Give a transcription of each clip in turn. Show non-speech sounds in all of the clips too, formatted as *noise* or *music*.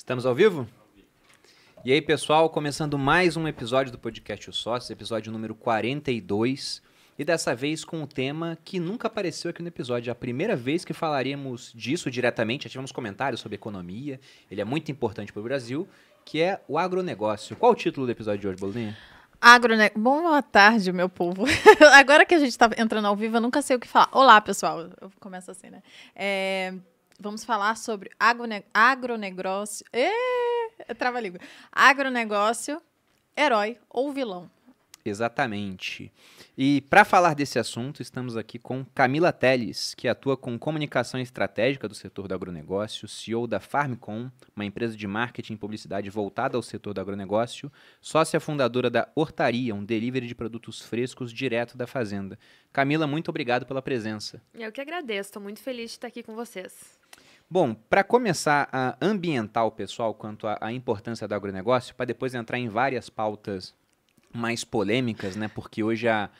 Estamos ao vivo? E aí, pessoal, começando mais um episódio do podcast O Sócio, episódio número 42. E dessa vez com um tema que nunca apareceu aqui no episódio. É a primeira vez que falaríamos disso diretamente. Já tivemos comentários sobre economia. Ele é muito importante para o Brasil, que é o agronegócio. Qual o título do episódio de hoje, Bolinha? Agrone... Boa tarde, meu povo. *laughs* Agora que a gente está entrando ao vivo, eu nunca sei o que falar. Olá, pessoal. Eu começo assim, né? É... Vamos falar sobre agrone... agronegócio. É... Trava a língua. Agronegócio, herói ou vilão. Exatamente. E para falar desse assunto, estamos aqui com Camila Teles, que atua com comunicação estratégica do setor do agronegócio, CEO da Farmcom, uma empresa de marketing e publicidade voltada ao setor do agronegócio, sócia fundadora da Hortaria, um delivery de produtos frescos direto da fazenda. Camila, muito obrigado pela presença. Eu que agradeço, estou muito feliz de estar aqui com vocês. Bom, para começar a ambientar o pessoal quanto à importância do agronegócio, para depois entrar em várias pautas mais polêmicas, né? Porque hoje há,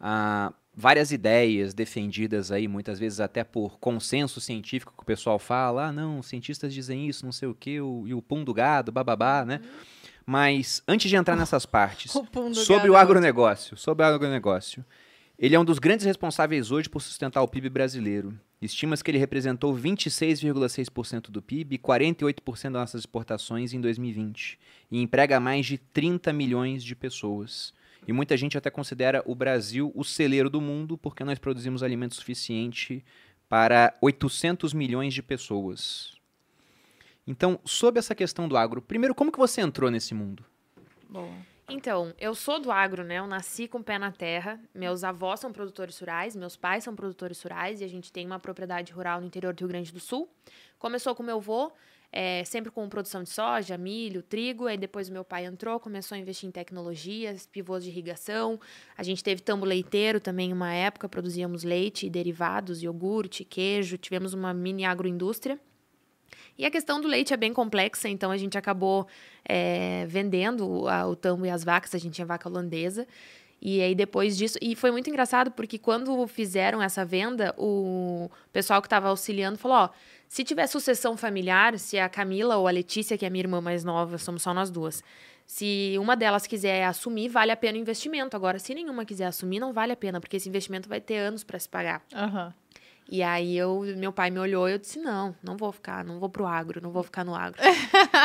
há, várias ideias defendidas aí, muitas vezes até por consenso científico que o pessoal fala, ah, não, cientistas dizem isso, não sei o quê, o, e o pum do gado, bababá, né? Mas antes de entrar nessas partes, *laughs* O sobre o agronegócio, sobre o agronegócio, ele é um dos grandes responsáveis hoje por sustentar o PIB brasileiro. Estima-se que ele representou 26,6% do PIB e 48% das nossas exportações em 2020 e emprega mais de 30 milhões de pessoas. E muita gente até considera o Brasil o celeiro do mundo porque nós produzimos alimento suficiente para 800 milhões de pessoas. Então, sobre essa questão do agro, primeiro, como que você entrou nesse mundo? Bom, então, eu sou do agro, né? Eu nasci com o pé na terra. Meus avós são produtores rurais, meus pais são produtores rurais e a gente tem uma propriedade rural no interior do Rio Grande do Sul. Começou com meu avô, é, sempre com produção de soja, milho, trigo. Aí depois meu pai entrou, começou a investir em tecnologias, pivôs de irrigação. A gente teve tambo leiteiro também uma época, produzíamos leite, derivados, iogurte, queijo. Tivemos uma mini agroindústria. E a questão do leite é bem complexa, então a gente acabou é, vendendo a, o tambo e as vacas, a gente tinha vaca holandesa. E aí depois disso, e foi muito engraçado porque quando fizeram essa venda, o pessoal que estava auxiliando falou: ó, se tiver sucessão familiar, se a Camila ou a Letícia, que é a minha irmã mais nova, somos só nós duas. Se uma delas quiser assumir, vale a pena o investimento. Agora, se nenhuma quiser assumir, não vale a pena, porque esse investimento vai ter anos para se pagar. Aham. E aí eu, meu pai me olhou e eu disse: não, não vou ficar, não vou pro agro, não vou ficar no agro.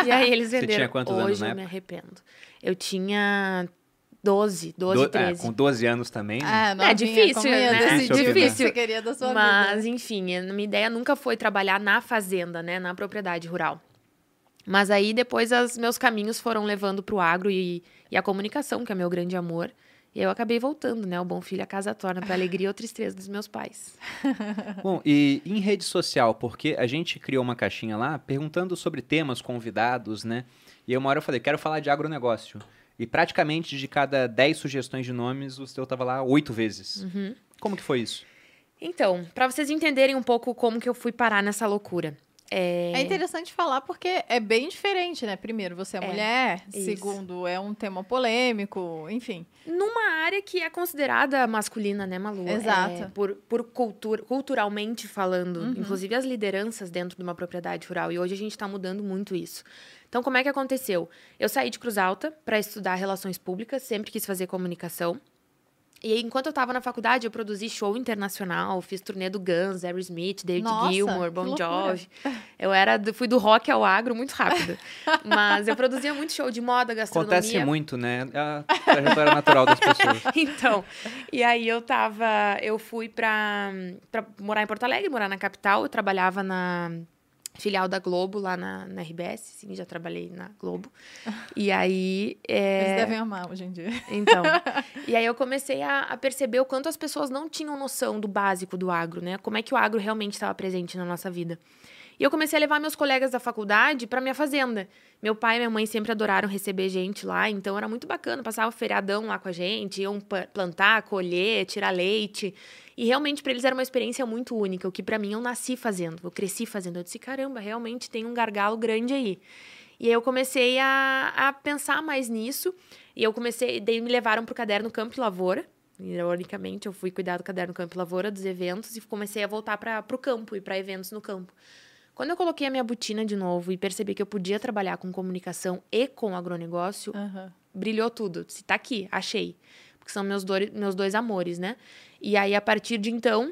e aí eles Você venderam. tinha quantos anos Hoje na eu me época? arrependo. Eu tinha 12, 12, Do- é, 13. com 12 anos também. né? Difícil, como ia né? decidir Difícil, o que difícil. você queria da sua Mas, vida. enfim, a minha ideia nunca foi trabalhar na fazenda, né? Na propriedade rural. Mas aí depois os meus caminhos foram levando pro agro e, e a comunicação, que é meu grande amor. E eu acabei voltando, né? O bom filho a casa torna, pra alegria ou tristeza dos meus pais. *laughs* Bom, e em rede social, porque a gente criou uma caixinha lá perguntando sobre temas, convidados, né? E aí uma hora eu falei, quero falar de agronegócio. E praticamente de cada 10 sugestões de nomes, o seu tava lá oito vezes. Uhum. Como que foi isso? Então, pra vocês entenderem um pouco como que eu fui parar nessa loucura. É... É interessante falar porque é bem diferente, né? Primeiro, você é, É, mulher. isso. Segundo, é um tema polêmico. Enfim. Numa área que é considerada masculina, né, Malu? Exato. É, por por cultura, culturalmente falando. Uhum. Inclusive as lideranças dentro de uma propriedade rural. E hoje a gente está mudando muito isso. Então, como é que aconteceu? Eu saí de Cruz Alta para estudar relações públicas, sempre quis fazer comunicação. E aí, enquanto eu estava na faculdade, eu produzi show internacional, fiz turnê do Guns, Aerosmith, David Nossa, Gilmour, Bon. Jovi. Eu era do- fui do rock ao agro muito rápido. *laughs* Mas eu produzia muito show de moda, gastronomia. Acontece muito, né? É a trajetória natural das pessoas. *laughs* Então, e aí eu tava. Eu fui pra, pra morar em Porto Alegre, morar na capital. Eu trabalhava na filial da Globo, lá na, na RBS, sim, já trabalhei na Globo. *laughs* E aí. é, Eles devem amar hoje em dia. então. *laughs* E aí eu comecei a, a perceber o quanto as pessoas não tinham noção do básico do agro, né? Como é que o agro realmente estava presente na nossa vida. E eu comecei a levar meus colegas da faculdade para minha fazenda. Meu pai e minha mãe sempre adoraram receber gente lá, então era muito bacana. Passava o feriadão lá com a gente, iam plantar, colher, tirar leite. E realmente para eles era uma experiência muito única, o que para mim eu nasci fazendo, eu cresci fazendo. Eu disse, caramba, realmente tem um gargalo grande aí. E aí eu comecei a, a pensar mais nisso. E eu comecei, daí me levaram pro caderno Campo e Lavoura. Ironicamente, eu fui cuidar do caderno Campo e Lavoura, dos eventos, e comecei a voltar para o campo e para eventos no campo. Quando eu coloquei a minha botina de novo e percebi que eu podia trabalhar com comunicação e com agronegócio, Aham. brilhou tudo. Se tá aqui, achei. Porque são meus, dor- meus dois amores, né? E aí, a partir de então,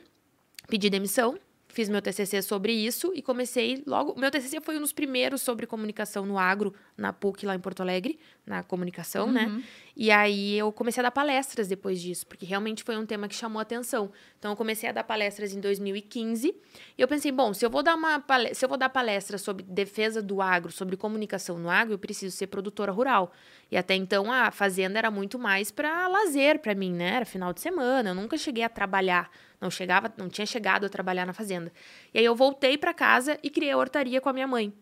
pedi demissão, fiz meu TCC sobre isso e comecei logo. Meu TCC foi um dos primeiros sobre comunicação no agro, na PUC, lá em Porto Alegre, na comunicação, né? E aí eu comecei a dar palestras depois disso, porque realmente foi um tema que chamou atenção. Então eu comecei a dar palestras em 2015 e eu pensei, bom, se eu vou dar uma pale- se eu vou dar palestra sobre defesa do agro, sobre comunicação no agro, eu preciso ser produtora rural. E até então a fazenda era muito mais para lazer para mim, né? Era final de semana, eu nunca cheguei a trabalhar, não chegava, não tinha chegado a trabalhar na fazenda. E aí eu voltei para casa e criei a hortaria com a minha mãe.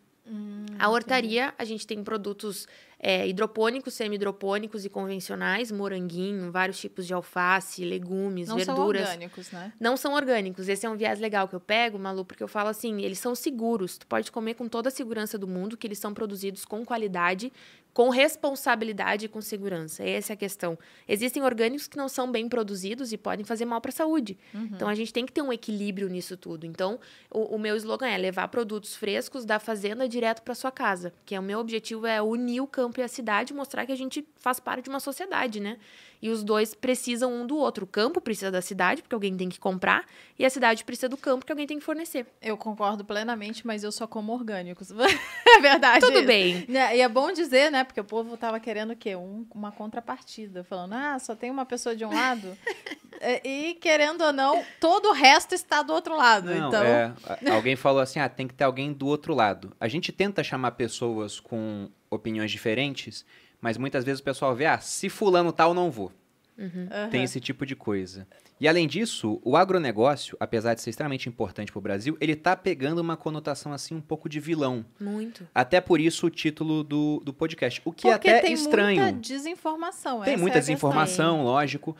A hortaria, a gente tem produtos é, hidropônicos, semi-hidropônicos e convencionais, moranguinho, vários tipos de alface, legumes, Não são verduras. orgânicos, né? Não são orgânicos. Esse é um viés legal que eu pego, Malu, porque eu falo assim, eles são seguros. Tu pode comer com toda a segurança do mundo, que eles são produzidos com qualidade, com responsabilidade e com segurança. Essa é a questão. Existem orgânicos que não são bem produzidos e podem fazer mal para a saúde. Então a gente tem que ter um equilíbrio nisso tudo. Então, o, o meu slogan é levar produtos frescos da fazenda direto para sua casa, que é o meu objetivo é unir o campo e a cidade, mostrar que a gente faz parte de uma sociedade, né? E os dois precisam um do outro. O campo precisa da cidade, porque alguém tem que comprar, e a cidade precisa do campo, porque alguém tem que fornecer. Eu concordo plenamente, mas eu só como orgânicos. *laughs* é verdade. Tudo isso. bem. Né, E é bom dizer, né? Porque o povo tava querendo o quê? Um- uma contrapartida. Falando, ah, só tem uma pessoa de um lado. *laughs* É, e, querendo ou não, todo o resto está do outro lado. Não, então, é, *laughs* alguém falou assim, ah, tem que ter alguém do outro lado. A gente tenta chamar pessoas com opiniões diferentes, mas muitas vezes o pessoal vê, ah, se fulano tal, não vou. aham. Tem esse tipo de coisa. E além disso, o agronegócio, apesar de ser extremamente importante para o Brasil, ele tá pegando uma conotação assim um pouco de vilão. Muito. Até por isso o título do, do podcast. O que Porque é até tem estranho. muita desinformação. Tem muita é questão. desinformação, lógico.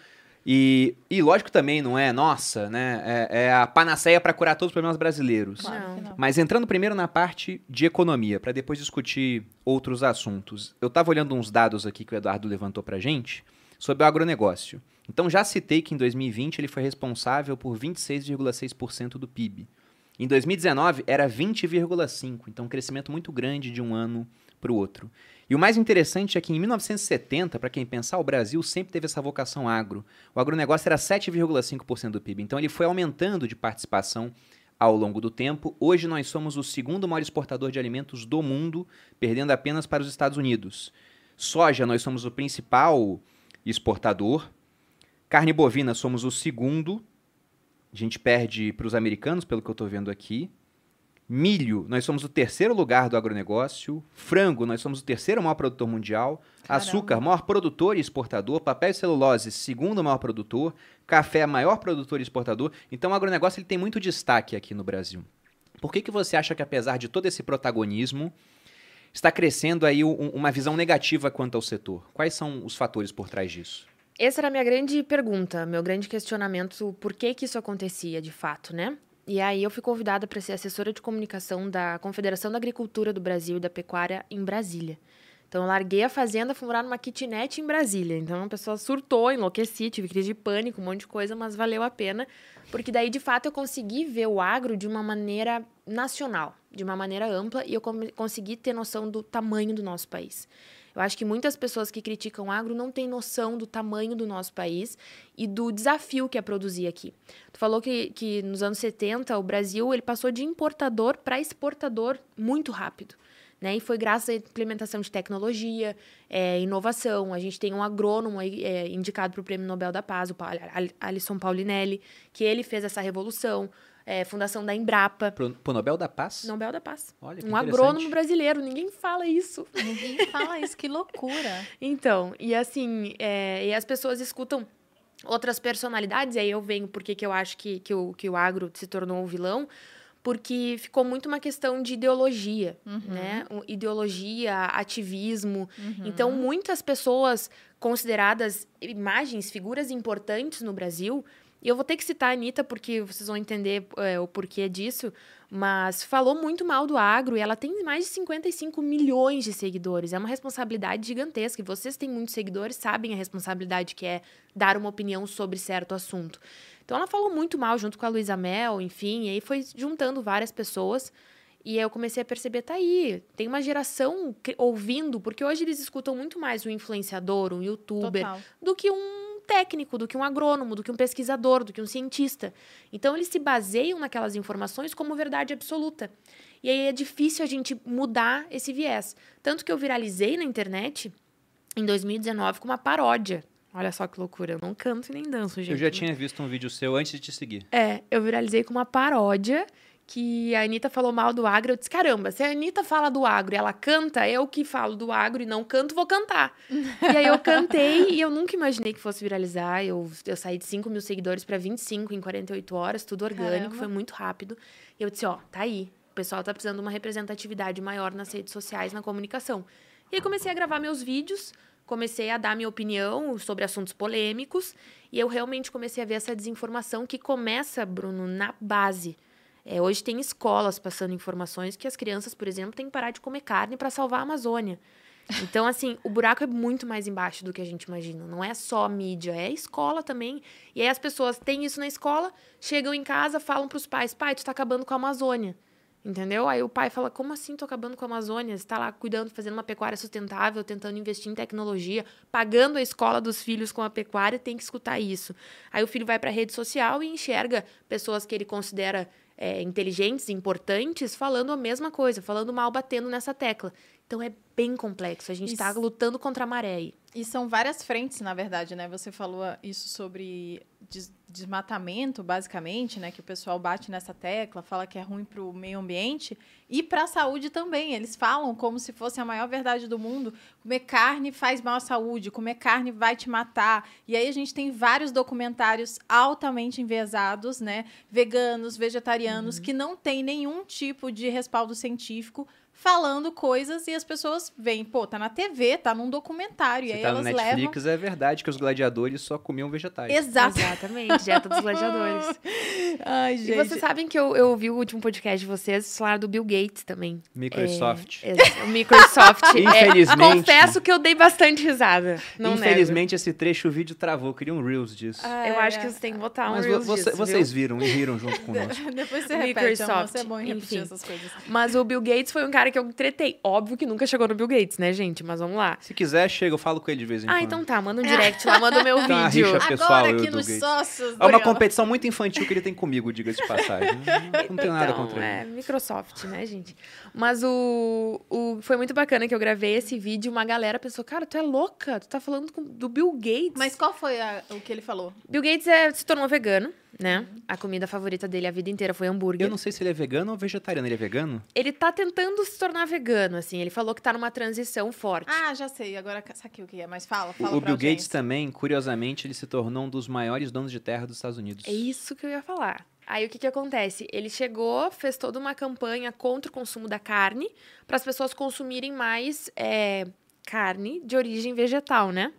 E, e lógico também, não é? Nossa, né? É, é a panaceia para curar todos os problemas brasileiros. Não. Mas entrando primeiro na parte de economia, para depois discutir outros assuntos. Eu estava olhando uns dados aqui que o Eduardo levantou para gente sobre o agronegócio. Então já citei que em 2020 ele foi responsável por 26,6% do PIB. Em 2019 era 20,5%, então um crescimento muito grande de um ano para o outro. E o mais interessante é que em 1970, para quem pensar, o Brasil sempre teve essa vocação agro. O agronegócio era 7,5% do PIB, então ele foi aumentando de participação ao longo do tempo. Hoje nós somos o segundo maior exportador de alimentos do mundo, perdendo apenas para os Estados Unidos. Soja, nós somos o principal exportador. Carne bovina, somos o segundo. A gente perde para os americanos, pelo que eu estou vendo aqui. Milho, nós somos o terceiro lugar do agronegócio. Frango, nós somos o terceiro maior produtor mundial. Caramba. Açúcar, maior produtor e exportador. Papel e celulose, segundo maior produtor. Café, maior produtor e exportador. Então o agronegócio ele tem muito destaque aqui no Brasil. Por que, que você acha que, apesar de todo esse protagonismo, está crescendo aí um- uma visão negativa quanto ao setor? Quais são os fatores por trás disso? Essa era a minha grande pergunta, meu grande questionamento, por que que isso acontecia de fato, né? E aí eu fui convidada para ser assessora de comunicação da Confederação da Agricultura do Brasil e da Pecuária em Brasília. Então eu larguei a fazenda, fui morar numa kitnet em Brasília. Então a pessoa surtou, enlouqueci, tive crise de pânico, um monte de coisa, mas valeu a pena, porque daí de fato eu consegui ver o agro de uma maneira nacional, de uma maneira ampla, e eu consegui ter noção do tamanho do nosso país. Eu acho que muitas pessoas que criticam agro não têm noção do tamanho do nosso país e do desafio que é produzir aqui. Tu falou que, que nos anos 70 o Brasil ele passou de importador para exportador muito rápido. Né? E foi graças à implementação de tecnologia, é, inovação. A gente tem um agrônomo é, indicado para o Prêmio Nobel da Paz, o Alisson Paulinelli, que ele fez essa revolução. É, fundação da Embrapa, Pro, pro Nobel da Paz? Nobel da Paz. Olha, que Um agrônomo brasileiro, ninguém fala isso. Ninguém fala isso, que loucura. *laughs* Então, e assim, é, e as pessoas escutam outras personalidades, e aí eu venho porque que eu acho que, que, o, que o agro se tornou um vilão, porque ficou muito uma questão de ideologia, né? O- Ideologia, ativismo. Então, muitas pessoas consideradas imagens, figuras importantes no Brasil, e eu vou ter que citar a Anitta, porque vocês vão entender é, o porquê disso, mas falou muito mal do agro e ela tem mais de 55 milhões de seguidores. É uma responsabilidade gigantesca. E vocês têm muitos seguidores, sabem a responsabilidade que é dar uma opinião sobre certo assunto. Então ela falou muito mal junto com a Luísa Mel, enfim, e aí foi juntando várias pessoas. E aí eu comecei a perceber, tá aí, tem uma geração ouvindo, porque hoje eles escutam muito mais um influenciador, um youtuber, Total. do que um técnico, do que um agrônomo, do que um pesquisador, do que um cientista. Então eles se baseiam naquelas informações como verdade absoluta. E aí é difícil a gente mudar esse viés. Tanto que eu viralizei na internet em 2019 com uma paródia. Olha só que loucura, eu não canto e nem danço, gente. Eu já tinha visto um vídeo seu antes de te seguir. É, eu viralizei com uma paródia que a Anitta falou mal do agro. Eu disse, caramba, se a Anitta fala do agro e ela canta, eu que falo do agro e não canto, vou cantar. e aí eu cantei e eu nunca imaginei que fosse viralizar. Eu, eu saí de 5 mil seguidores para 25 em 48 horas, tudo orgânico, Caramba. foi muito rápido. E eu disse, ó, tá aí. O pessoal tá precisando de uma representatividade maior nas redes sociais, na comunicação. E aí comecei a gravar meus vídeos, comecei a dar minha opinião sobre assuntos polêmicos, e eu realmente comecei a ver essa desinformação que começa, Bruno, na base. É, hoje tem escolas passando informações que as crianças, por exemplo, têm que parar de comer carne para salvar a Amazônia. Então, assim, o buraco é muito mais embaixo do que a gente imagina. Não é só mídia, é a escola também. E aí as pessoas têm isso na escola, chegam em casa, falam para os pais: pai, tu tá acabando com a Amazônia. Entendeu? Aí o pai fala: como assim tô acabando com a Amazônia? Você tá lá cuidando, fazendo uma pecuária sustentável, tentando investir em tecnologia, pagando a escola dos filhos com a pecuária, tem que escutar isso. Aí o filho vai para a rede social e enxerga pessoas que ele considera é, inteligentes, importantes, falando a mesma coisa, falando mal, batendo nessa tecla. Então é bem complexo. A gente está lutando contra a maré aí. E são várias frentes, na verdade, né? Você falou isso sobre des- desmatamento, basicamente, né? Que o pessoal bate nessa tecla, fala que é ruim para o meio ambiente e para a saúde também. Eles falam como se fosse a maior verdade do mundo. Comer carne faz mal à saúde, comer carne vai te matar. E aí a gente tem vários documentários altamente enviesados, né? Veganos, vegetarianos, que não tem nenhum tipo de respaldo científico falando coisas e as pessoas veem, pô, tá na TV, tá num documentário. e aí tá no elas Netflix, é verdade que os gladiadores só comiam vegetais. levam. Exato. Exatamente, dieta dos gladiadores. *laughs* Ai, E gente. vocês sabem que eu, eu ouvi o último podcast de vocês, vocês falaram do Bill Gates também. Microsoft. É, o Microsoft. *laughs* É, Infelizmente. confesso que eu dei bastante risada. Não Infelizmente, esse trecho o vídeo travou. Eu queria um Reels disso. nego. Ai, Eu acho ai. que você tem que botar um Mas Reels você- disso, vocês viu? viram e riram junto *laughs* conosco. Depois você repete, amor. Microsoft, Você é bom em repetir enfim. essas coisas. Mas o Bill Gates foi um cara que eu tretei. Óbvio que nunca chegou no Bill Gates, né, gente? Mas vamos lá. Se quiser, chega, eu falo com ele de vez em quando. Ah, então tá, manda um direct lá, manda o meu *laughs* Tem uma vídeo. rixa pessoal, Agora aqui nos Gates. sócios. É uma competição muito infantil que ele tem comigo, diga-se de passagem. Não, *laughs* não tenho nada Então, contra é, ele. Microsoft, né, gente? Mas o, o foi muito bacana que eu gravei esse vídeo, uma galera pensou, cara, tu é louca, tu tá falando com- do Bill Gates. Mas qual foi a- o que ele falou? Bill Gates é, se tornou vegano, né? A comida favorita dele a vida inteira foi hambúrguer. Eu não sei se ele é vegano ou vegetariano. Ele é vegano? Ele tá tentando se tornar vegano, assim. Ele falou que tá numa transição forte. Ah, já sei. Agora saquei o que é. Mas fala, fala O, o Bill Gates também, curiosamente, ele se tornou um dos maiores donos de terra dos Estados Unidos. É isso que eu ia falar. Aí o que, que acontece? Ele chegou, fez toda uma campanha contra o consumo da carne, para as pessoas consumirem mais é, carne de origem vegetal, né?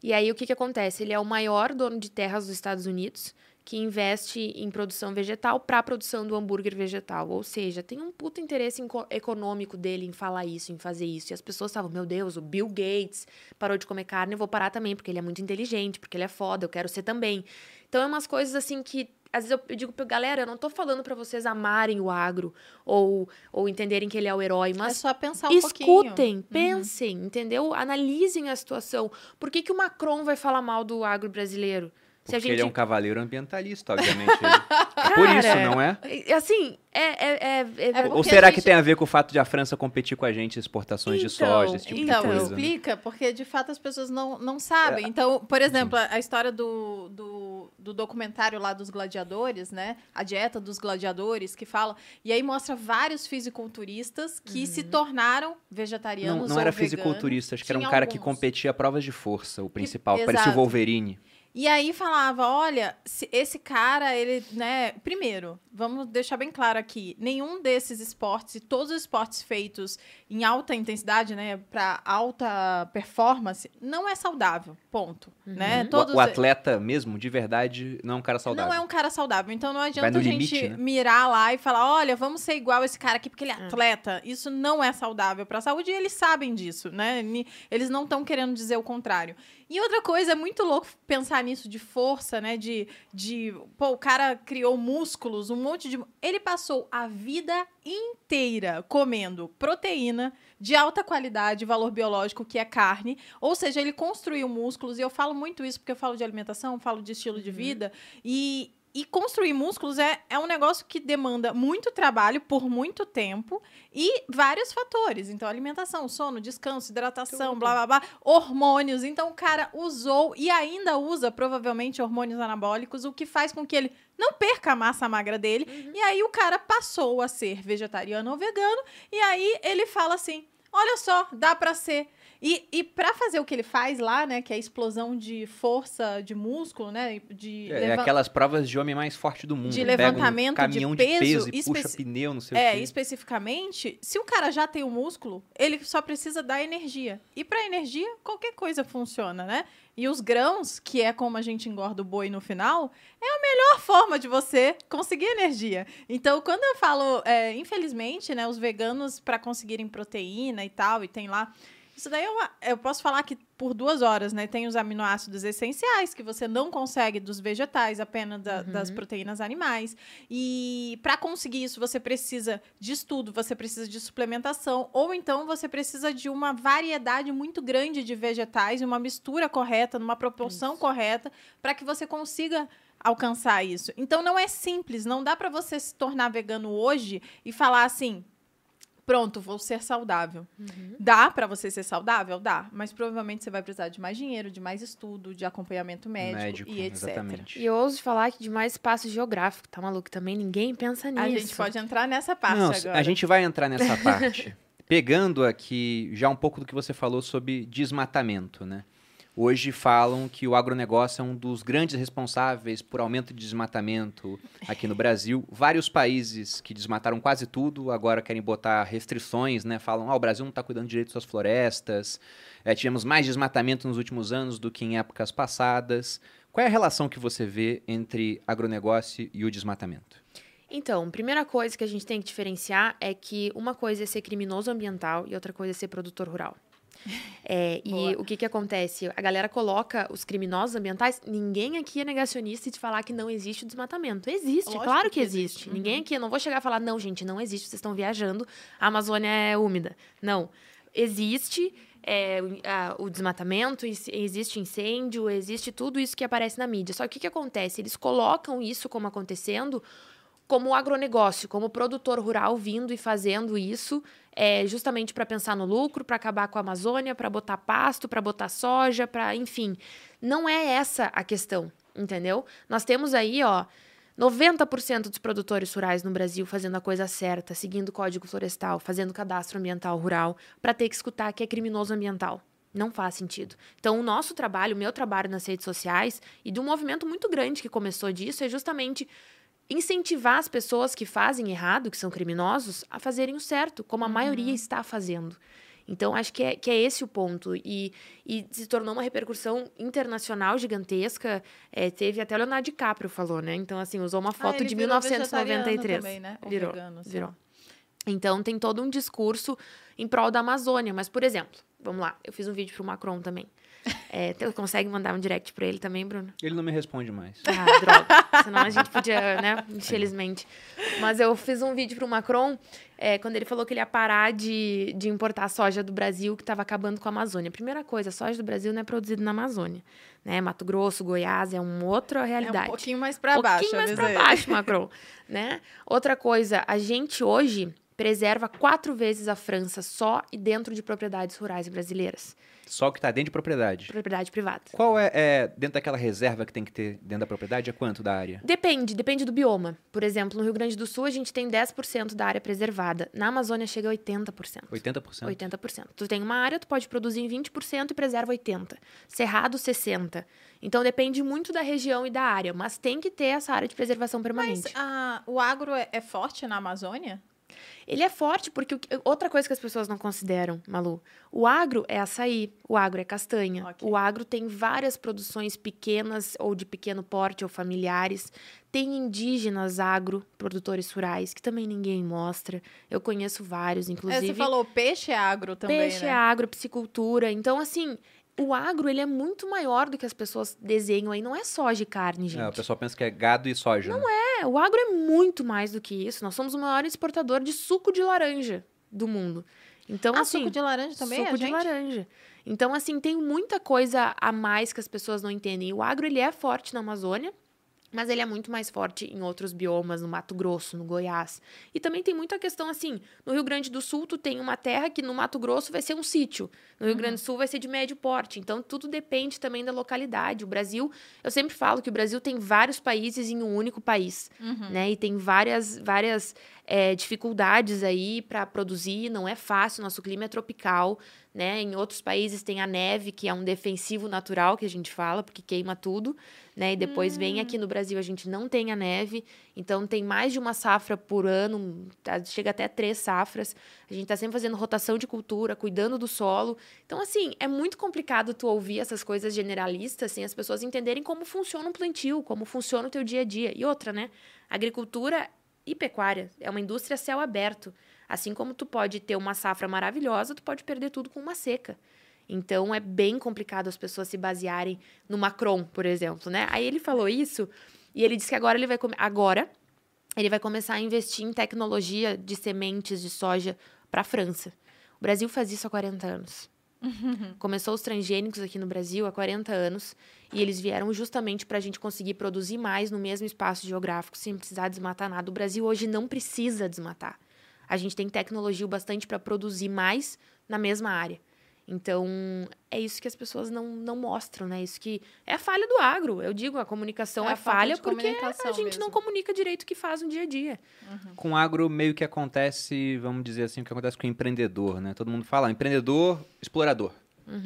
E aí o que, que acontece? Ele é o maior dono de terras dos Estados Unidos que investe em produção vegetal para a produção do hambúrguer vegetal. Ou seja, tem um puto interesse econômico dele em falar isso, em fazer isso. E as pessoas estavam, meu Deus, o Bill Gates parou de comer carne, eu vou parar também, porque ele é muito inteligente, porque ele é foda, eu quero ser também. Então é umas coisas assim que às vezes eu, digo pra galera, eu não tô falando pra vocês amarem o agro ou, ou entenderem que ele é o herói, É mas só pensar um pouquinho. Uhum. escutem, pensem, entendeu? Analisem a situação. Por que, que o Macron vai falar mal do agro brasileiro? Se Porque a gente ele é um cavaleiro ambientalista, obviamente. ele. É por isso, Cara, não é? Assim, é. é, é, é- É Ou será a que gente- tem a ver com o fato de a França competir com a gente em exportações de Então, soja, esse tipo Então, de coisa? né? explica, porque de fato as pessoas não, não sabem. Então, por exemplo, a a história do, do, do documentário lá dos gladiadores, né? A dieta dos gladiadores, que fala. E aí mostra vários fisiculturistas que se tornaram vegetarianos. Não, não ou era veganos. fisiculturista, acho que era um cara que alguns. competia a provas de força, o principal. Parecia o. Wolverine. E aí falava, olha, se esse cara, ele, né, primeiro, vamos deixar bem claro aqui, nenhum desses esportes e todos os esportes feitos em alta intensidade, né, para alta performance, não é saudável, ponto, né? O- Todos O, atleta mesmo, de verdade, não é um cara saudável. não é um cara saudável, então não adianta a gente limite, né? mirar lá e falar, olha, vamos ser igual esse cara aqui porque ele é É. atleta. Isso não é saudável para a saúde e eles sabem disso, né? Eles não estão querendo dizer o contrário. E outra coisa, é muito louco pensar nisso de força, né? De, de. Pô, o cara criou músculos, um monte de. Ele passou a vida inteira comendo proteína de alta qualidade, valor biológico, que é carne. Ou seja, ele construiu músculos, e eu falo muito isso porque eu falo de alimentação, falo de estilo de vida. E, e construir músculos é, é um negócio que demanda muito trabalho por muito tempo e vários fatores. Então, alimentação, sono, descanso, hidratação, Tudo. blá blá blá, hormônios. Então, o cara usou e ainda usa provavelmente hormônios anabólicos, o que faz com que ele não perca a massa magra dele. E aí o cara passou a ser vegetariano ou vegano, e aí ele fala assim: olha só, dá pra ser. E, e para fazer o que ele faz lá, né, que é a explosão de força de músculo, né, de É, levan- aquelas provas de homem mais forte do mundo. De levantamento um caminhão de de peso, peso e puxa pneu, não sei É, o quê. especificamente, se o cara já tem o músculo, ele só precisa da energia. E para energia, qualquer coisa funciona, né? E os grãos, que é como a gente engorda o boi no final, é a melhor forma de você conseguir energia. Então, quando eu falo, é, infelizmente, né, os veganos, para conseguirem proteína e tal, e tem lá. Isso daí é uma- eu posso falar que por duas horas, né? Tem os aminoácidos essenciais que você não consegue dos vegetais, apenas da- das proteínas animais. E para conseguir isso, você precisa de estudo, você precisa de suplementação, ou então você precisa de uma variedade muito grande de vegetais, e uma mistura correta, numa proporção correta, para que você consiga alcançar isso. Então não é simples, não dá para você se tornar vegano hoje e falar assim: pronto, vou ser saudável. Dá para você ser saudável? Dá, mas provavelmente você vai precisar de mais dinheiro, de mais estudo, de acompanhamento médico, Médico, e etc. exatamente. E eu ouso falar que de mais espaço geográfico, tá maluco? Também ninguém pensa nisso. A gente pode entrar nessa parte Não, agora. a gente vai entrar nessa *laughs* parte. Pegando aqui já um pouco do que você falou sobre desmatamento, né? Hoje falam que o agronegócio é um dos grandes responsáveis por aumento de desmatamento aqui no Brasil. Vários países que desmataram quase tudo agora querem botar restrições, né? Falam, ah, o Brasil não está cuidando direito das suas florestas. É, tivemos mais desmatamento nos últimos anos do que em épocas passadas. Qual é a relação que você vê entre agronegócio e o desmatamento? Então, primeira coisa que a gente tem que diferenciar é que uma coisa é ser criminoso ambiental e outra coisa é ser produtor rural. É, e Boa. o que, que acontece? A galera coloca os criminosos ambientais. Ninguém aqui é negacionista de falar que não existe o desmatamento. Existe, é Lógico claro que que, existe. existe. Uhum. Ninguém aqui, eu não vou chegar a falar, não, gente, não existe, vocês estão viajando, a Amazônia é úmida. Não. Existe é, o- a- o desmatamento, ex- existe incêndio, existe tudo isso que aparece na mídia. Só que o que, que acontece? Eles colocam isso como acontecendo como agronegócio, como produtor rural vindo e fazendo isso, é, justamente para pensar no lucro, para acabar com a Amazônia, para botar pasto, para botar soja, para, enfim, não é essa a questão, entendeu? Nós temos aí, ó, 90% dos produtores rurais no Brasil fazendo a coisa certa, seguindo o Código Florestal, fazendo cadastro ambiental rural, para ter que escutar que é criminoso ambiental. Não faz sentido. Então, o nosso trabalho, o meu trabalho nas redes sociais e de um movimento muito grande que começou disso é justamente incentivar as pessoas que fazem errado, que são criminosos, a fazerem o certo, como a maioria está fazendo. Então, acho que é, que é esse o ponto. E, e se tornou uma repercussão internacional gigantesca. É, teve até o Leonardo DiCaprio falou, né? Então, assim, usou uma Ah, foto ele de virou vegetariano 1993. Também, né? Ou Virou, vegano, sei virou. Então, tem todo um discurso em prol da Amazônia. Mas, por exemplo, vamos lá, eu fiz um vídeo pro Macron também. É, tu consegue mandar um direct pra ele também, Bruno? Ele não me responde mais. Ah, droga. Senão a gente podia, né? *laughs* Infelizmente. Mas eu fiz um vídeo pro Macron é, quando ele falou que ele ia parar de, de importar soja do Brasil, que estava acabando com a Amazônia. Primeira coisa, a soja do Brasil não é produzida na Amazônia. Né? Mato Grosso, Goiás, é uma outra É um realidade. pouquinho mais pra Um baixo. pouquinho mais para baixo, Macron. *laughs* né? Outra coisa, a gente hoje preserva quatro vezes a França só e dentro de propriedades rurais brasileiras. Só o que está dentro de propriedade. Propriedade privada. Qual é, é, dentro daquela reserva que tem que ter dentro da propriedade, é quanto da área? Depende, depende do bioma. Por exemplo, no Rio Grande do Sul a gente tem 10% da área preservada. Na Amazônia chega a 80%. 80%? 80%. Tu tem uma área, tu pode produzir em 20% e preserva 80%. Cerrado, 60%. Então depende muito da região e da área, mas tem que ter essa área de preservação permanente. Mas ah, o agro é, é forte na Amazônia? Ele é forte porque outra coisa que as pessoas não consideram, Malu, o agro é açaí, o agro é castanha, Ok. o agro tem várias produções pequenas ou de pequeno porte ou familiares, tem indígenas agro, produtores rurais, que também ninguém mostra. Eu conheço vários, É, inclusive. você falou peixe é agro também, Peixe né? é agro, piscicultura. Então, assim, o agro, ele é muito maior do que as pessoas desenham aí. Não é soja e carne, gente. É, o pessoal pensa que é gado e soja. Não né? é. O agro é muito mais do que isso. Nós somos o maior exportador de suco de laranja do mundo. Então, ah, assim, suco de laranja também suco é, de gente? laranja. Então, assim, tem muita coisa a mais que as pessoas não entendem. O agro, ele é forte na Amazônia, mas ele é muito mais forte em outros biomas, no Mato Grosso, no Goiás. E também tem muita questão assim, no Rio Grande do Sul tu tem uma terra que no Mato Grosso vai ser um sítio, no Rio Uhum. Grande do Sul vai ser de médio porte. Então tudo depende também da localidade. O Brasil, eu sempre falo que o Brasil tem vários países em um único país, Uhum. né? E tem várias várias é, dificuldades aí para produzir, não é fácil, nosso clima é tropical, né? Em outros países tem a neve, que é um defensivo natural que a gente fala, porque queima tudo, né? E depois vem aqui no Brasil a gente não tem a neve, então tem mais de uma safra por ano, tá- chega até três safras. A gente tá sempre fazendo rotação de cultura, cuidando do solo. Então, assim, é muito complicado tu ouvir essas coisas generalistas sem as pessoas entenderem como funciona um plantio, como funciona o teu dia a dia. E outra, né? Agricultura e pecuária é uma indústria a céu aberto. Assim como tu pode ter uma safra maravilhosa, tu pode perder tudo com uma seca. Então é bem complicado as pessoas se basearem no Macron, por exemplo, né? Aí ele falou isso e ele disse que agora ele vai agora ele vai começar a investir em tecnologia de sementes de soja para a França. O Brasil faz isso há 40 anos. Começou os transgênicos aqui no Brasil há 40 anos e eles vieram justamente para a gente conseguir produzir mais no mesmo espaço geográfico sem precisar desmatar nada. O Brasil hoje não precisa desmatar. A gente tem tecnologia o bastante para produzir mais na mesma área. Então, é isso que as pessoas não, não mostram, né? Isso que é a falha do agro. Eu digo, a comunicação É é, falha porque a gente não mesmo. comunica direito o que faz no dia a dia. Com agro meio que acontece, vamos dizer assim, o que acontece com o empreendedor, né? Todo mundo fala, empreendedor, explorador.